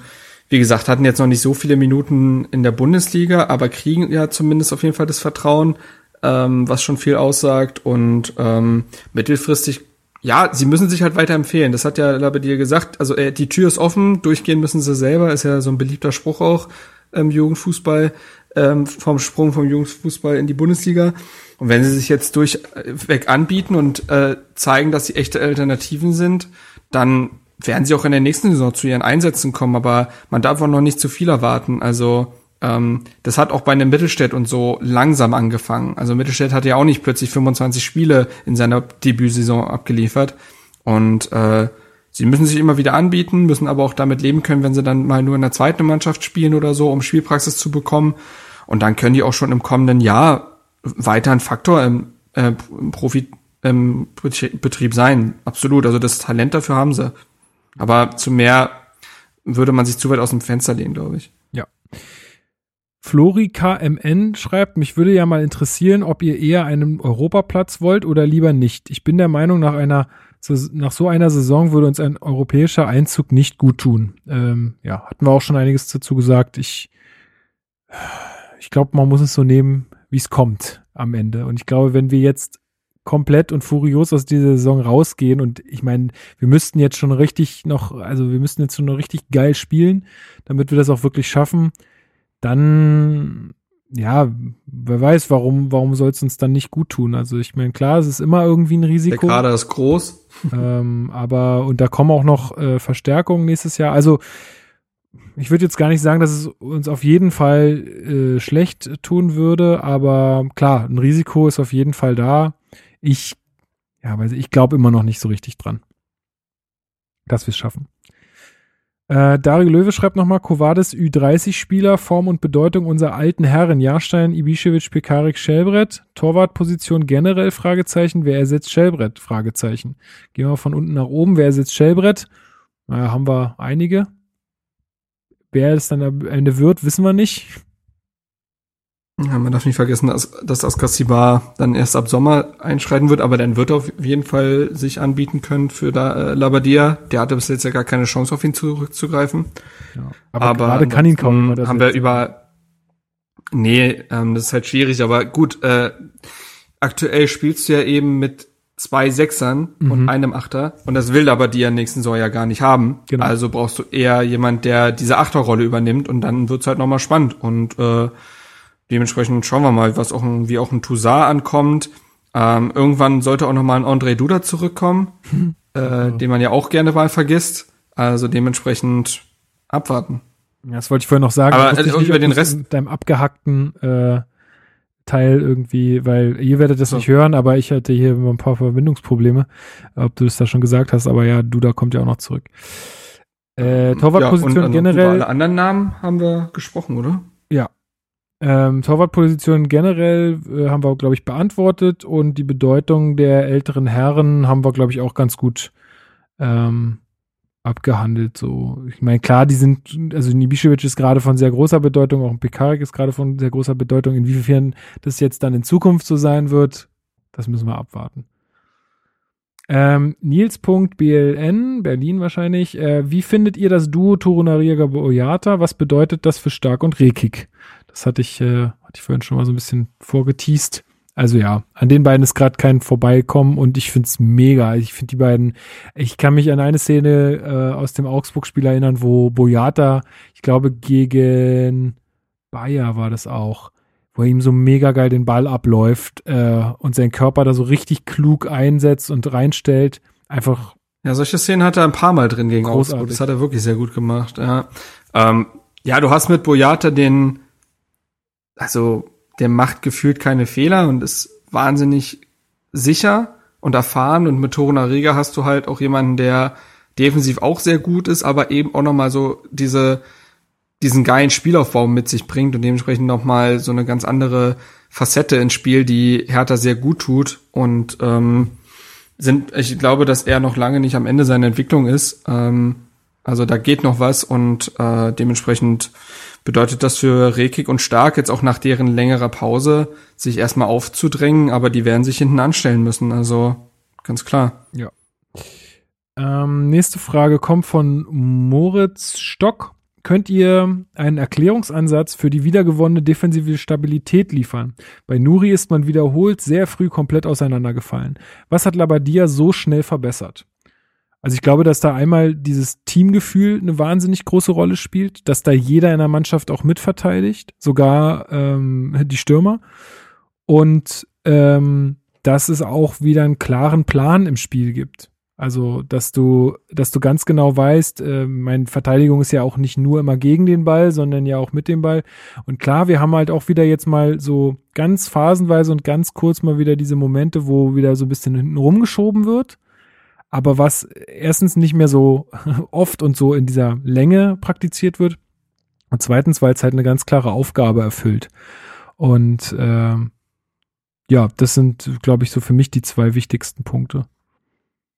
wie gesagt, hatten jetzt noch nicht so viele Minuten in der Bundesliga, aber kriegen ja zumindest auf jeden Fall das Vertrauen, ähm, was schon viel aussagt und ähm, mittelfristig ja, sie müssen sich halt weiter empfehlen. Das hat ja Labedier gesagt. Also äh, die Tür ist offen, durchgehen müssen sie selber. Ist ja so ein beliebter Spruch auch im Jugendfußball, ähm, vom Sprung vom Jugendfußball in die Bundesliga. Und wenn sie sich jetzt durchweg anbieten und äh, zeigen, dass sie echte Alternativen sind, dann werden sie auch in der nächsten Saison zu ihren Einsätzen kommen, aber man darf auch noch nicht zu viel erwarten. Also ähm, das hat auch bei einem Mittelstädt und so langsam angefangen. Also Mittelstädt hat ja auch nicht plötzlich 25 Spiele in seiner Debütsaison abgeliefert. Und äh, sie müssen sich immer wieder anbieten, müssen aber auch damit leben können, wenn sie dann mal nur in der zweiten Mannschaft spielen oder so, um Spielpraxis zu bekommen. Und dann können die auch schon im kommenden Jahr weiter ein Faktor im, äh, im Profi-Betrieb sein. Absolut. Also das Talent dafür haben sie. Aber zu mehr würde man sich zu weit aus dem Fenster lehnen, glaube ich. Ja. Flori KMN schreibt, mich würde ja mal interessieren, ob ihr eher einen Europaplatz wollt oder lieber nicht. Ich bin der Meinung, nach einer nach so einer Saison würde uns ein europäischer Einzug nicht gut tun. Ähm, ja, hatten wir auch schon einiges dazu gesagt. Ich, ich glaube, man muss es so nehmen, wie es kommt am Ende. Und ich glaube, wenn wir jetzt komplett und furios aus dieser Saison rausgehen und ich meine, wir müssten jetzt schon richtig noch, also wir müssten jetzt schon noch richtig geil spielen, damit wir das auch wirklich schaffen, dann ja, wer weiß, warum, warum soll es uns dann nicht gut tun? Also ich meine, klar, es ist immer irgendwie ein Risiko. Der Kader ist groß. ähm, aber, und da kommen auch noch äh, Verstärkungen nächstes Jahr. Also ich würde jetzt gar nicht sagen, dass es uns auf jeden Fall äh, schlecht tun würde, aber klar, ein Risiko ist auf jeden Fall da. Ich, ja, weiß ich, ich glaube immer noch nicht so richtig dran, dass wir es schaffen. Äh, Dario Löwe schreibt nochmal, Kovades Ü30-Spieler, Form und Bedeutung unserer alten Herren, Jahrstein, Ibišević, Pekarik, Schellbrett, Torwartposition generell, Fragezeichen, wer ersetzt Schellbrett, Fragezeichen. Gehen wir von unten nach oben, wer ersetzt Schellbrett? Naja, haben wir einige. Wer es dann am Ende wird, wissen wir nicht. Ja, man darf nicht vergessen, dass, dass Askasibar dann erst ab Sommer einschreiten wird, aber dann wird er auf jeden Fall sich anbieten können für da, äh, Labadia. Der hatte bis jetzt ja gar keine Chance, auf ihn zurückzugreifen. Ja, aber, aber gerade kann ihn kaum Haben wir über Nee, ähm, das ist halt schwierig, aber gut, äh, aktuell spielst du ja eben mit zwei Sechsern mhm. und einem Achter und das will aber die ja nächsten Saison ja gar nicht haben. Genau. Also brauchst du eher jemand, der diese Achterrolle übernimmt und dann wird's halt nochmal spannend und äh, dementsprechend schauen wir mal, was auch ein, wie auch ein Toussaint ankommt. Ähm, irgendwann sollte auch noch mal ein André Duda zurückkommen, mhm. äh, den man ja auch gerne mal vergisst. Also dementsprechend abwarten. Ja, das wollte ich vorhin noch sagen. Aber also nicht, über den Rest mit deinem abgehackten äh, Teil irgendwie, weil ihr werdet das so. nicht hören, aber ich hatte hier ein paar Verbindungsprobleme, ob du das da schon gesagt hast, aber ja, Duda kommt ja auch noch zurück. Äh, Torwartposition ja, und, generell. Über alle anderen Namen haben wir gesprochen, oder? Ja, ähm, Torwartposition generell äh, haben wir, glaube ich, beantwortet und die Bedeutung der älteren Herren haben wir, glaube ich, auch ganz gut ähm, abgehandelt. So, ich meine, klar, die sind, also Nibischewitsch ist gerade von sehr großer Bedeutung, auch Pekarik ist gerade von sehr großer Bedeutung. Inwiefern das jetzt dann in Zukunft so sein wird, das müssen wir abwarten. Ähm, Nils.bln, Berlin wahrscheinlich. Äh, wie findet ihr das Duo Torunariga Oyata? Was bedeutet das für Stark und Rekik? Das hatte ich, äh, hatte ich vorhin schon mal so ein bisschen vorgeteased. Also ja, an den beiden ist gerade kein Vorbeikommen und ich find's mega. Ich finde die beiden, ich kann mich an eine Szene äh, aus dem Augsburg-Spiel erinnern, wo Boyata, ich glaube gegen Bayer war das auch, wo er ihm so mega geil den Ball abläuft äh, und seinen Körper da so richtig klug einsetzt und reinstellt. Einfach. Ja, solche Szenen hat er ein paar Mal drin gegen großartig. Augsburg. Das hat er wirklich sehr gut gemacht. Ja, ähm, ja du hast mit Boyata den also der macht gefühlt keine Fehler und ist wahnsinnig sicher und erfahren und mit Toruna Riga hast du halt auch jemanden, der defensiv auch sehr gut ist, aber eben auch nochmal so diese, diesen geilen Spielaufbau mit sich bringt und dementsprechend nochmal so eine ganz andere Facette ins Spiel, die Hertha sehr gut tut und ähm, sind, ich glaube, dass er noch lange nicht am Ende seiner Entwicklung ist. Ähm, also da geht noch was und äh, dementsprechend bedeutet das für Rekik und Stark jetzt auch nach deren längerer Pause sich erstmal aufzudrängen, aber die werden sich hinten anstellen müssen. Also ganz klar. Ja. Ähm, nächste Frage kommt von Moritz Stock. Könnt ihr einen Erklärungsansatz für die wiedergewonnene defensive Stabilität liefern? Bei Nuri ist man wiederholt sehr früh komplett auseinandergefallen. Was hat Labadia so schnell verbessert? Also ich glaube, dass da einmal dieses Teamgefühl eine wahnsinnig große Rolle spielt, dass da jeder in der Mannschaft auch mitverteidigt, sogar ähm, die Stürmer. Und ähm, dass es auch wieder einen klaren Plan im Spiel gibt. Also, dass du, dass du ganz genau weißt, äh, meine Verteidigung ist ja auch nicht nur immer gegen den Ball, sondern ja auch mit dem Ball. Und klar, wir haben halt auch wieder jetzt mal so ganz phasenweise und ganz kurz mal wieder diese Momente, wo wieder so ein bisschen hinten rumgeschoben wird aber was erstens nicht mehr so oft und so in dieser Länge praktiziert wird und zweitens, weil es halt eine ganz klare Aufgabe erfüllt. Und äh, ja, das sind, glaube ich, so für mich die zwei wichtigsten Punkte.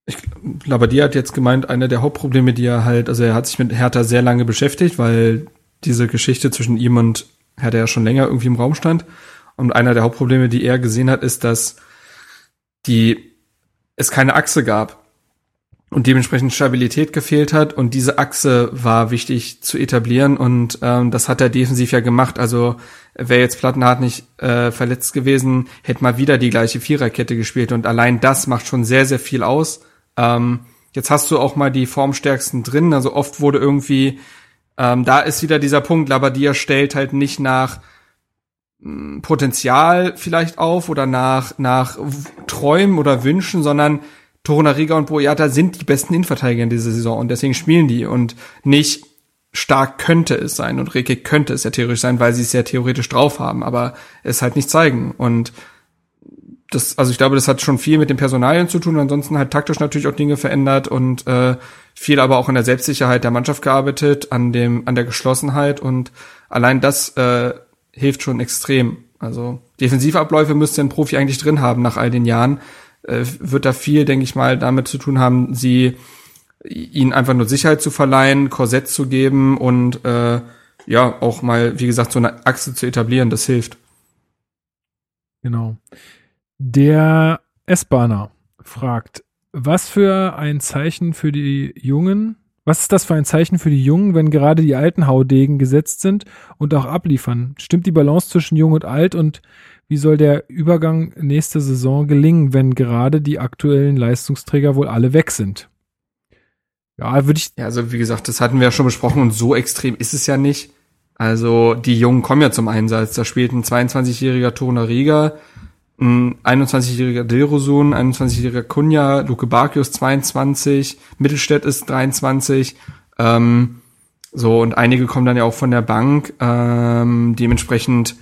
Ich glaube, die hat jetzt gemeint, einer der Hauptprobleme, die er halt, also er hat sich mit Hertha sehr lange beschäftigt, weil diese Geschichte zwischen ihm und Hertha ja schon länger irgendwie im Raum stand. Und einer der Hauptprobleme, die er gesehen hat, ist, dass die es keine Achse gab und dementsprechend Stabilität gefehlt hat und diese Achse war wichtig zu etablieren und ähm, das hat er defensiv ja gemacht. Also wäre jetzt Plattenhardt nicht äh, verletzt gewesen, hätte mal wieder die gleiche Viererkette gespielt und allein das macht schon sehr, sehr viel aus. Ähm, jetzt hast du auch mal die Formstärksten drin, also oft wurde irgendwie, ähm, da ist wieder dieser Punkt, Labadia stellt halt nicht nach hm, Potenzial vielleicht auf oder nach, nach Träumen oder Wünschen, sondern Torunariga und Boyata sind die besten Innenverteidiger in dieser Saison und deswegen spielen die. Und nicht stark könnte es sein und Reke könnte es ja theoretisch sein, weil sie es ja theoretisch drauf haben, aber es halt nicht zeigen. Und das, also ich glaube, das hat schon viel mit den Personalien zu tun, ansonsten halt taktisch natürlich auch Dinge verändert und äh, viel aber auch an der Selbstsicherheit der Mannschaft gearbeitet, an dem, an der Geschlossenheit. Und allein das äh, hilft schon extrem. Also Defensivabläufe müsste ein Profi eigentlich drin haben nach all den Jahren äh, wird da viel, denke ich mal, damit zu tun haben, sie ihnen einfach nur Sicherheit zu verleihen, Korsett zu geben und äh, ja, auch mal, wie gesagt, so eine Achse zu etablieren, das hilft. Genau. Der S-Bahner fragt, was für ein Zeichen für die Jungen, was ist das für ein Zeichen für die Jungen, wenn gerade die alten Haudegen gesetzt sind und auch abliefern? Stimmt die Balance zwischen Jung und Alt und wie soll der Übergang nächste Saison gelingen, wenn gerade die aktuellen Leistungsträger wohl alle weg sind? Ja, würde ich. Ja, also wie gesagt, das hatten wir ja schon besprochen und so extrem ist es ja nicht. Also die Jungen kommen ja zum Einsatz. Da spielt ein 22-jähriger Tona Riga, ein 21-jähriger Dilrosun, ein 21-jähriger Kunja, Luke Barkius 22, Mittelstädt ist 23. Ähm, so, und einige kommen dann ja auch von der Bank. Ähm, dementsprechend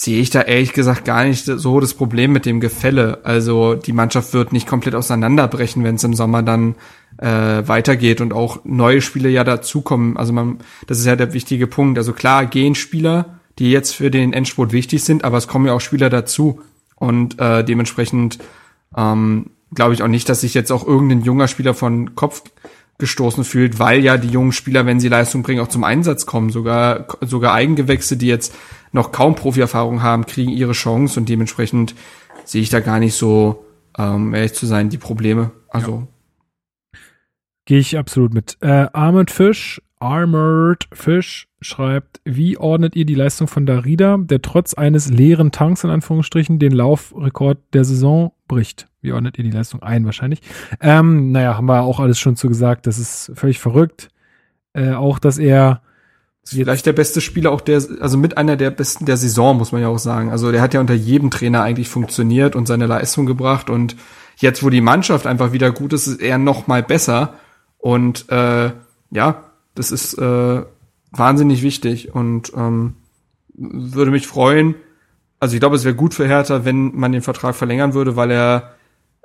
sehe ich da ehrlich gesagt gar nicht so das Problem mit dem Gefälle. Also die Mannschaft wird nicht komplett auseinanderbrechen, wenn es im Sommer dann äh, weitergeht und auch neue Spiele ja dazukommen. Also man, das ist ja der wichtige Punkt. Also klar gehen Spieler, die jetzt für den Endspurt wichtig sind, aber es kommen ja auch Spieler dazu und äh, dementsprechend ähm, glaube ich auch nicht, dass sich jetzt auch irgendein junger Spieler von Kopf gestoßen fühlt, weil ja die jungen Spieler, wenn sie Leistung bringen, auch zum Einsatz kommen. Sogar sogar Eigengewächse, die jetzt noch kaum Profierfahrung haben, kriegen ihre Chance und dementsprechend sehe ich da gar nicht so, ähm, ehrlich zu sein, die Probleme. Also. Ja. Gehe ich absolut mit. Äh, Armored Fish, Armored Fish schreibt, wie ordnet ihr die Leistung von Darida, der trotz eines leeren Tanks in Anführungsstrichen den Laufrekord der Saison bricht? Wie ordnet ihr die Leistung ein wahrscheinlich? Ähm, naja, haben wir auch alles schon zu gesagt. Das ist völlig verrückt. Äh, auch, dass er Vielleicht der beste Spieler auch der, also mit einer der besten der Saison, muss man ja auch sagen. Also der hat ja unter jedem Trainer eigentlich funktioniert und seine Leistung gebracht und jetzt, wo die Mannschaft einfach wieder gut ist, ist er noch mal besser und äh, ja, das ist äh, wahnsinnig wichtig und ähm, würde mich freuen. Also ich glaube, es wäre gut für Hertha, wenn man den Vertrag verlängern würde, weil er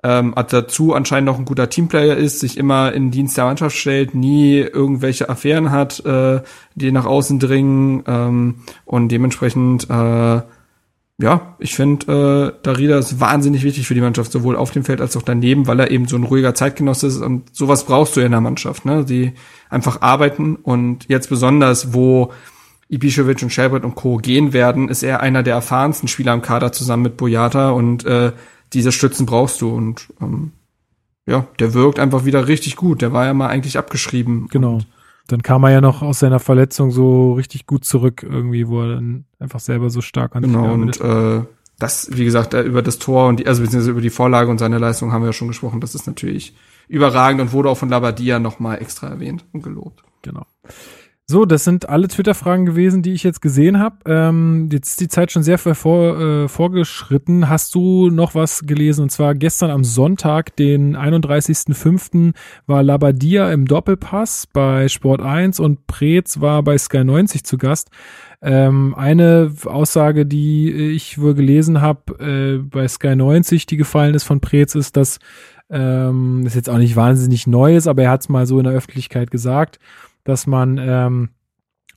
ähm, dazu anscheinend noch ein guter Teamplayer ist, sich immer in Dienst der Mannschaft stellt, nie irgendwelche Affären hat, äh, die nach außen dringen ähm, und dementsprechend äh, ja, ich finde, äh, Darida ist wahnsinnig wichtig für die Mannschaft, sowohl auf dem Feld als auch daneben, weil er eben so ein ruhiger Zeitgenosse ist und sowas brauchst du in der Mannschaft, ne? Die einfach arbeiten und jetzt besonders, wo Ibišević und Shelbrett und Co. gehen werden, ist er einer der erfahrensten Spieler im Kader zusammen mit Boyata und äh, diese Stützen brauchst du und ähm, ja, der wirkt einfach wieder richtig gut. Der war ja mal eigentlich abgeschrieben. Genau. Dann kam er ja noch aus seiner Verletzung so richtig gut zurück, irgendwie, wo er dann einfach selber so stark an Genau, und äh, das, wie gesagt, äh, über das Tor und die, also beziehungsweise über die Vorlage und seine Leistung haben wir ja schon gesprochen. Das ist natürlich überragend und wurde auch von Labadia nochmal extra erwähnt und gelobt. Genau. So, das sind alle Twitter-Fragen gewesen, die ich jetzt gesehen habe. Ähm, jetzt ist die Zeit schon sehr vor, äh, vorgeschritten. Hast du noch was gelesen? Und zwar gestern am Sonntag, den 31.05. war Labadia im Doppelpass bei Sport 1 und Preetz war bei Sky 90 zu Gast. Ähm, eine Aussage, die ich wohl gelesen habe äh, bei Sky 90, die gefallen ist von Preetz, ist, dass ähm, das jetzt auch nicht wahnsinnig neu ist, aber er hat es mal so in der Öffentlichkeit gesagt dass man ähm,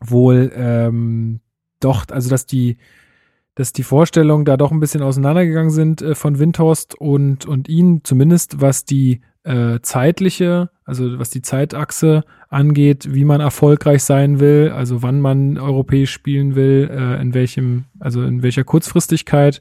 wohl ähm, doch, also dass die, dass die Vorstellungen da doch ein bisschen auseinandergegangen sind äh, von Windhorst und, und ihn, zumindest was die äh, zeitliche, also was die Zeitachse angeht, wie man erfolgreich sein will, also wann man europäisch spielen will, äh, in welchem, also in welcher Kurzfristigkeit.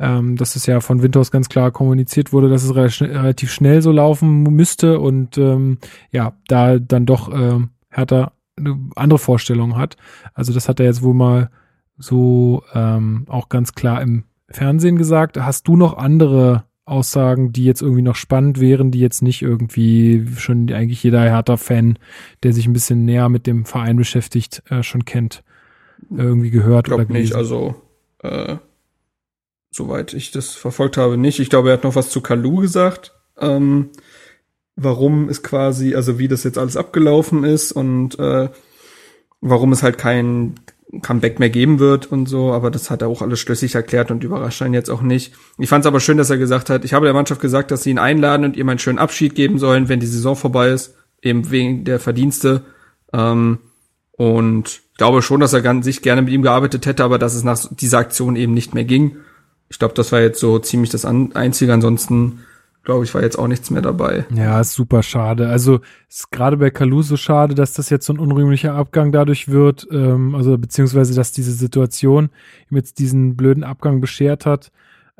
ähm, dass es ja von Windhaus ganz klar kommuniziert wurde, dass es relativ schnell so laufen müsste und ähm, ja, da dann doch ähm, Hertha eine andere Vorstellung hat. Also das hat er jetzt wohl mal so ähm, auch ganz klar im Fernsehen gesagt. Hast du noch andere Aussagen, die jetzt irgendwie noch spannend wären, die jetzt nicht irgendwie schon eigentlich jeder Hertha-Fan, der sich ein bisschen näher mit dem Verein beschäftigt, äh, schon kennt, irgendwie gehört ich oder gelesen? nicht, also äh, soweit ich das verfolgt habe, nicht. Ich glaube, er hat noch was zu Kalu gesagt. Ähm, warum es quasi, also wie das jetzt alles abgelaufen ist und äh, warum es halt kein Comeback mehr geben wird und so, aber das hat er auch alles schlüssig erklärt und überrascht einen jetzt auch nicht. Ich fand es aber schön, dass er gesagt hat, ich habe der Mannschaft gesagt, dass sie ihn einladen und ihm einen schönen Abschied geben sollen, wenn die Saison vorbei ist, eben wegen der Verdienste. Ähm, und ich glaube schon, dass er sich gerne mit ihm gearbeitet hätte, aber dass es nach dieser Aktion eben nicht mehr ging. Ich glaube, das war jetzt so ziemlich das Einzige. Ansonsten glaube ich, war jetzt auch nichts mehr dabei. Ja, ist super schade. Also ist gerade bei Kalu so schade, dass das jetzt so ein unrühmlicher Abgang dadurch wird, ähm, also beziehungsweise, dass diese Situation ihm jetzt diesen blöden Abgang beschert hat,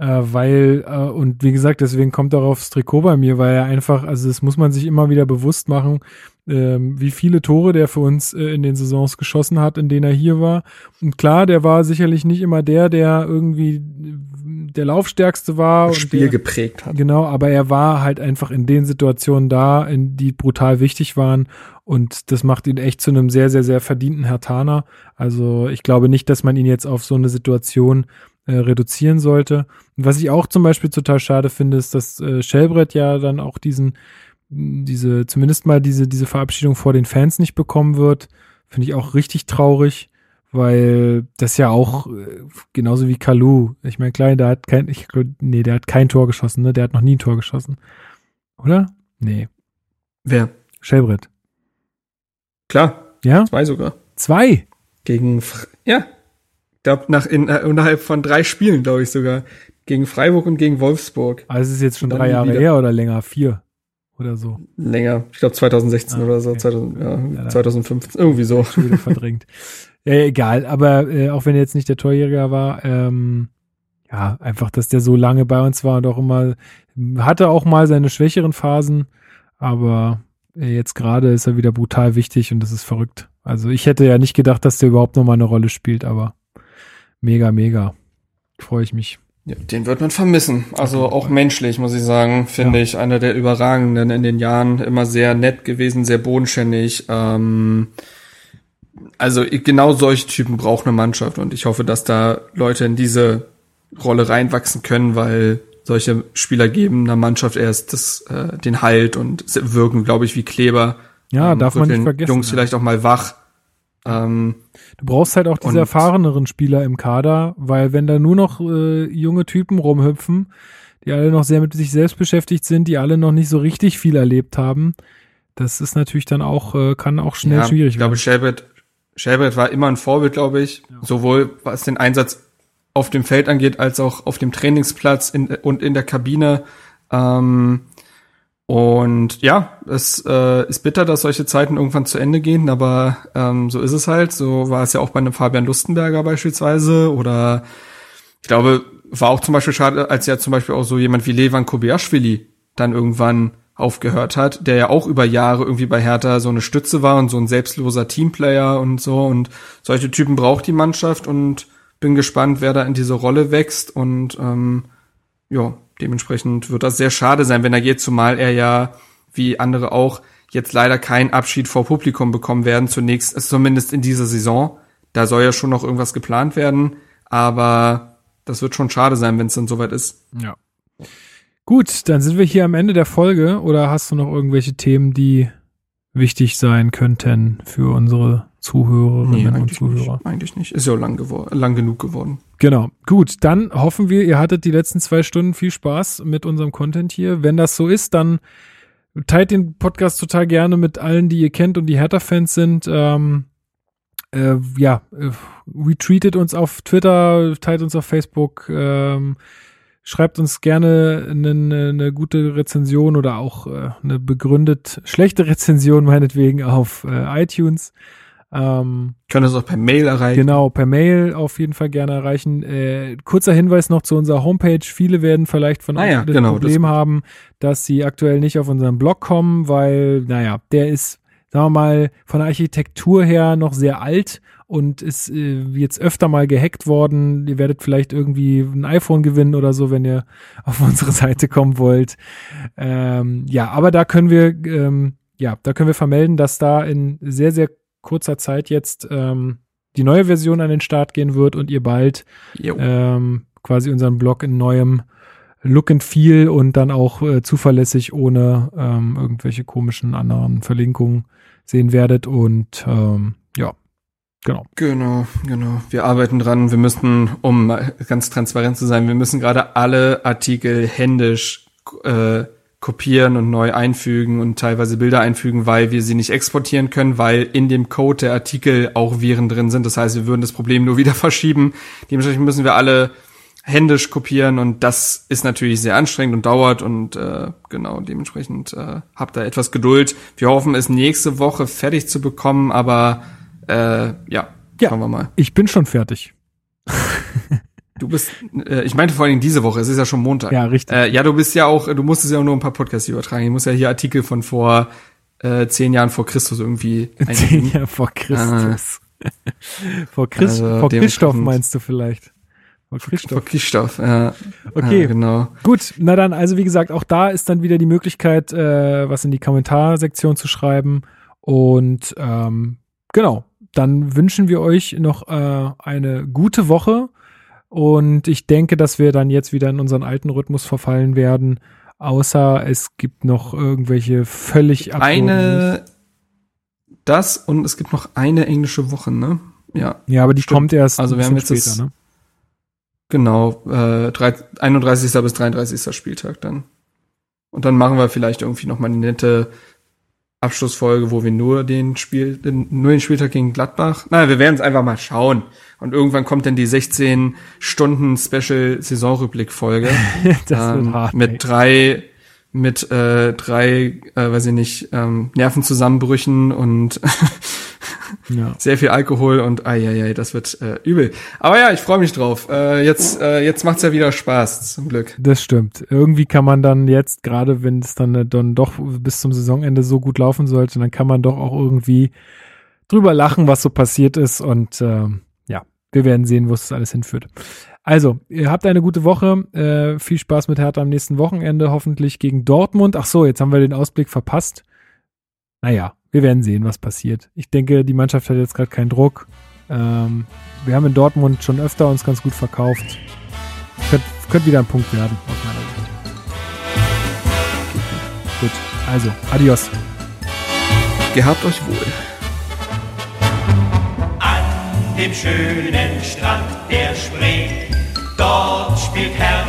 weil, äh, und wie gesagt, deswegen kommt er aufs Trikot bei mir, weil er einfach, also das muss man sich immer wieder bewusst machen, ähm, wie viele Tore der für uns äh, in den Saisons geschossen hat, in denen er hier war. Und klar, der war sicherlich nicht immer der, der irgendwie der Laufstärkste war. Das Spiel der, geprägt hat. Genau, aber er war halt einfach in den Situationen da, in die brutal wichtig waren. Und das macht ihn echt zu einem sehr, sehr, sehr verdienten Hertaner. Also ich glaube nicht, dass man ihn jetzt auf so eine Situation äh, reduzieren sollte. Und was ich auch zum Beispiel total schade finde, ist, dass äh, Shellbrett ja dann auch diesen, diese, zumindest mal diese, diese Verabschiedung vor den Fans nicht bekommen wird. Finde ich auch richtig traurig weil das ja auch äh, genauso wie Kalu. Ich meine, klar, der hat kein, ich, nee, der hat kein Tor geschossen, ne? Der hat noch nie ein Tor geschossen. Oder? Nee. Wer? Schellbrett. Klar. Ja? Zwei sogar. Zwei? Gegen, Fre ja. Ich glaube, nach, in, äh, innerhalb von drei Spielen, glaube ich sogar. Gegen Freiburg und gegen Wolfsburg. Also es ist jetzt schon drei Jahre wieder. her oder länger? Vier? Oder so? Länger. Ich glaube 2016 ah, oder so. Okay. 2000, ja, ja, 2015. Irgendwie so. Wieder verdrängt. Äh, egal, aber äh, auch wenn er jetzt nicht der Torjäger war, ähm, ja, einfach, dass der so lange bei uns war und auch immer, hatte auch mal seine schwächeren Phasen, aber äh, jetzt gerade ist er wieder brutal wichtig und das ist verrückt. Also ich hätte ja nicht gedacht, dass der überhaupt noch mal eine Rolle spielt, aber mega, mega. Freue ich mich. Ja, den wird man vermissen. Also auch menschlich, muss ich sagen, finde ja. ich einer der überragenden in den Jahren. Immer sehr nett gewesen, sehr bodenständig. Ähm, also genau solche Typen braucht eine Mannschaft und ich hoffe, dass da Leute in diese Rolle reinwachsen können, weil solche Spieler geben einer Mannschaft erst das, äh, den Halt und wirken, glaube ich, wie Kleber. Ja, ähm, darf man nicht vergessen. Jungs vielleicht auch mal wach. Ähm, du brauchst halt auch diese erfahreneren Spieler im Kader, weil wenn da nur noch äh, junge Typen rumhüpfen, die alle noch sehr mit sich selbst beschäftigt sind, die alle noch nicht so richtig viel erlebt haben, das ist natürlich dann auch, äh, kann auch schnell ja, schwierig werden. Ich glaube, Shelbert Shelbert war immer ein Vorbild, glaube ich, ja. sowohl was den Einsatz auf dem Feld angeht, als auch auf dem Trainingsplatz in, und in der Kabine. Ähm, und ja, es äh, ist bitter, dass solche Zeiten irgendwann zu Ende gehen, aber ähm, so ist es halt. So war es ja auch bei einem Fabian Lustenberger beispielsweise. Oder ich glaube, war auch zum Beispiel schade, als ja zum Beispiel auch so jemand wie Levan Kobiaschwili dann irgendwann aufgehört hat, der ja auch über Jahre irgendwie bei Hertha so eine Stütze war und so ein selbstloser Teamplayer und so und solche Typen braucht die Mannschaft und bin gespannt, wer da in diese Rolle wächst und ähm, ja, dementsprechend wird das sehr schade sein, wenn er geht, zumal er ja, wie andere auch, jetzt leider keinen Abschied vor Publikum bekommen werden, zunächst, zumindest in dieser Saison. Da soll ja schon noch irgendwas geplant werden, aber das wird schon schade sein, wenn es dann soweit ist. Ja. Gut, dann sind wir hier am Ende der Folge. Oder hast du noch irgendwelche Themen, die wichtig sein könnten für unsere Zuhörerinnen nee, und Zuhörer? Nicht, eigentlich nicht. Ist ja lang, lang genug geworden. Genau. Gut, dann hoffen wir, ihr hattet die letzten zwei Stunden viel Spaß mit unserem Content hier. Wenn das so ist, dann teilt den Podcast total gerne mit allen, die ihr kennt und die Hertha-Fans sind. Ähm, äh, ja, äh, retweetet uns auf Twitter, teilt uns auf Facebook. Ähm, Schreibt uns gerne eine, eine gute Rezension oder auch äh, eine begründet schlechte Rezension meinetwegen auf äh, iTunes. Ähm, Können es auch per Mail erreichen. Genau, per Mail auf jeden Fall gerne erreichen. Äh, kurzer Hinweis noch zu unserer Homepage. Viele werden vielleicht von Ah ja, das genau, Problem das- haben, dass sie aktuell nicht auf unseren Blog kommen, weil, naja, der ist, sagen wir mal, von der Architektur her noch sehr alt und ist äh, jetzt öfter mal gehackt worden. Ihr werdet vielleicht irgendwie ein iPhone gewinnen oder so, wenn ihr auf unsere Seite kommen wollt. Ähm, ja, aber da können wir, ähm, ja, da können wir vermelden, dass da in sehr, sehr kurzer Zeit jetzt ähm, die neue Version an den Start gehen wird und ihr bald ähm, quasi unseren Blog in neuem Look and Feel und dann auch äh, zuverlässig ohne ähm, irgendwelche komischen anderen Verlinkungen sehen werdet und ähm, ja, genau. Genau, genau. Wir arbeiten dran. Wir müssten, um ganz transparent zu sein, wir müssen gerade alle Artikel händisch äh, kopieren und neu einfügen und teilweise Bilder einfügen, weil wir sie nicht exportieren können, weil in dem Code der Artikel auch Viren drin sind. Das heißt, wir würden das Problem nur wieder verschieben. Dementsprechend müssen wir alle händisch kopieren und das ist natürlich sehr anstrengend und dauert und äh, genau dementsprechend äh, habt da etwas Geduld. Wir hoffen, es nächste Woche fertig zu bekommen, aber äh, ja, Ja. schauen wir mal. Ich bin schon fertig. Du bist, äh, ich meinte vor allem diese Woche, es ist ja schon Montag. Ja, richtig. Äh, ja, du bist ja auch, du musstest ja auch nur ein paar Podcasts übertragen. Ich muss ja hier Artikel von vor äh, zehn Jahren vor Christus irgendwie Zehn. Jahre vor Christus. vor Christ, Also vor Christoph meinst du vielleicht? Vor Vor Christoph. Christoph, ja. Okay. Ja, genau. Gut, na dann, also wie gesagt, auch da ist dann wieder die Möglichkeit, äh, was in die Kommentarsektion zu schreiben. Und ähm, genau, dann wünschen wir euch noch äh, eine gute Woche. Und ich denke, dass wir dann jetzt wieder in unseren alten Rhythmus verfallen werden. Außer es gibt noch irgendwelche völlig. Eine, das und es gibt noch eine englische Woche, ne? Ja, Ja, aber die Stimmt. kommt erst Also wir haben jetzt das- später, ne? genau. Äh, drei- 31. bis 33. Spieltag dann. Und dann machen wir vielleicht irgendwie noch mal eine nette Abschlussfolge, wo wir nur den Spiel, nur den Spieltag gegen Gladbach. Na, wir werden es einfach mal schauen. Und irgendwann kommt dann die 16 Stunden Special Saisonrückblick Folge. Das ähm, hart. ey. mit drei mit äh, drei, äh, weiß ich nicht, ähm, Nervenzusammenbrüchen und ja. sehr viel Alkohol und ai, das wird äh, übel. Aber ja, ich freue mich drauf. Äh, jetzt äh, jetzt macht's ja wieder Spaß, zum Glück. Das stimmt. Irgendwie kann man dann jetzt, gerade wenn es dann, äh, dann doch bis zum Saisonende so gut laufen sollte, dann kann man doch auch irgendwie drüber lachen, was so passiert ist. Und ähm, ja, wir werden sehen, wo es das alles hinführt. Also, ihr habt eine gute Woche. Äh, viel Spaß mit Hertha am nächsten Wochenende, hoffentlich gegen Dortmund. Ach so, jetzt haben wir den Ausblick verpasst. Naja, wir werden sehen, was passiert. Ich denke, die Mannschaft hat jetzt gerade keinen Druck. Ähm, wir haben in Dortmund schon öfter uns ganz gut verkauft. Könnte könnt wieder ein Punkt werden, aus meiner Sicht. Gut, also, adios. Gehabt euch wohl. An dem schönen Strand der Spree, dort spielt Herr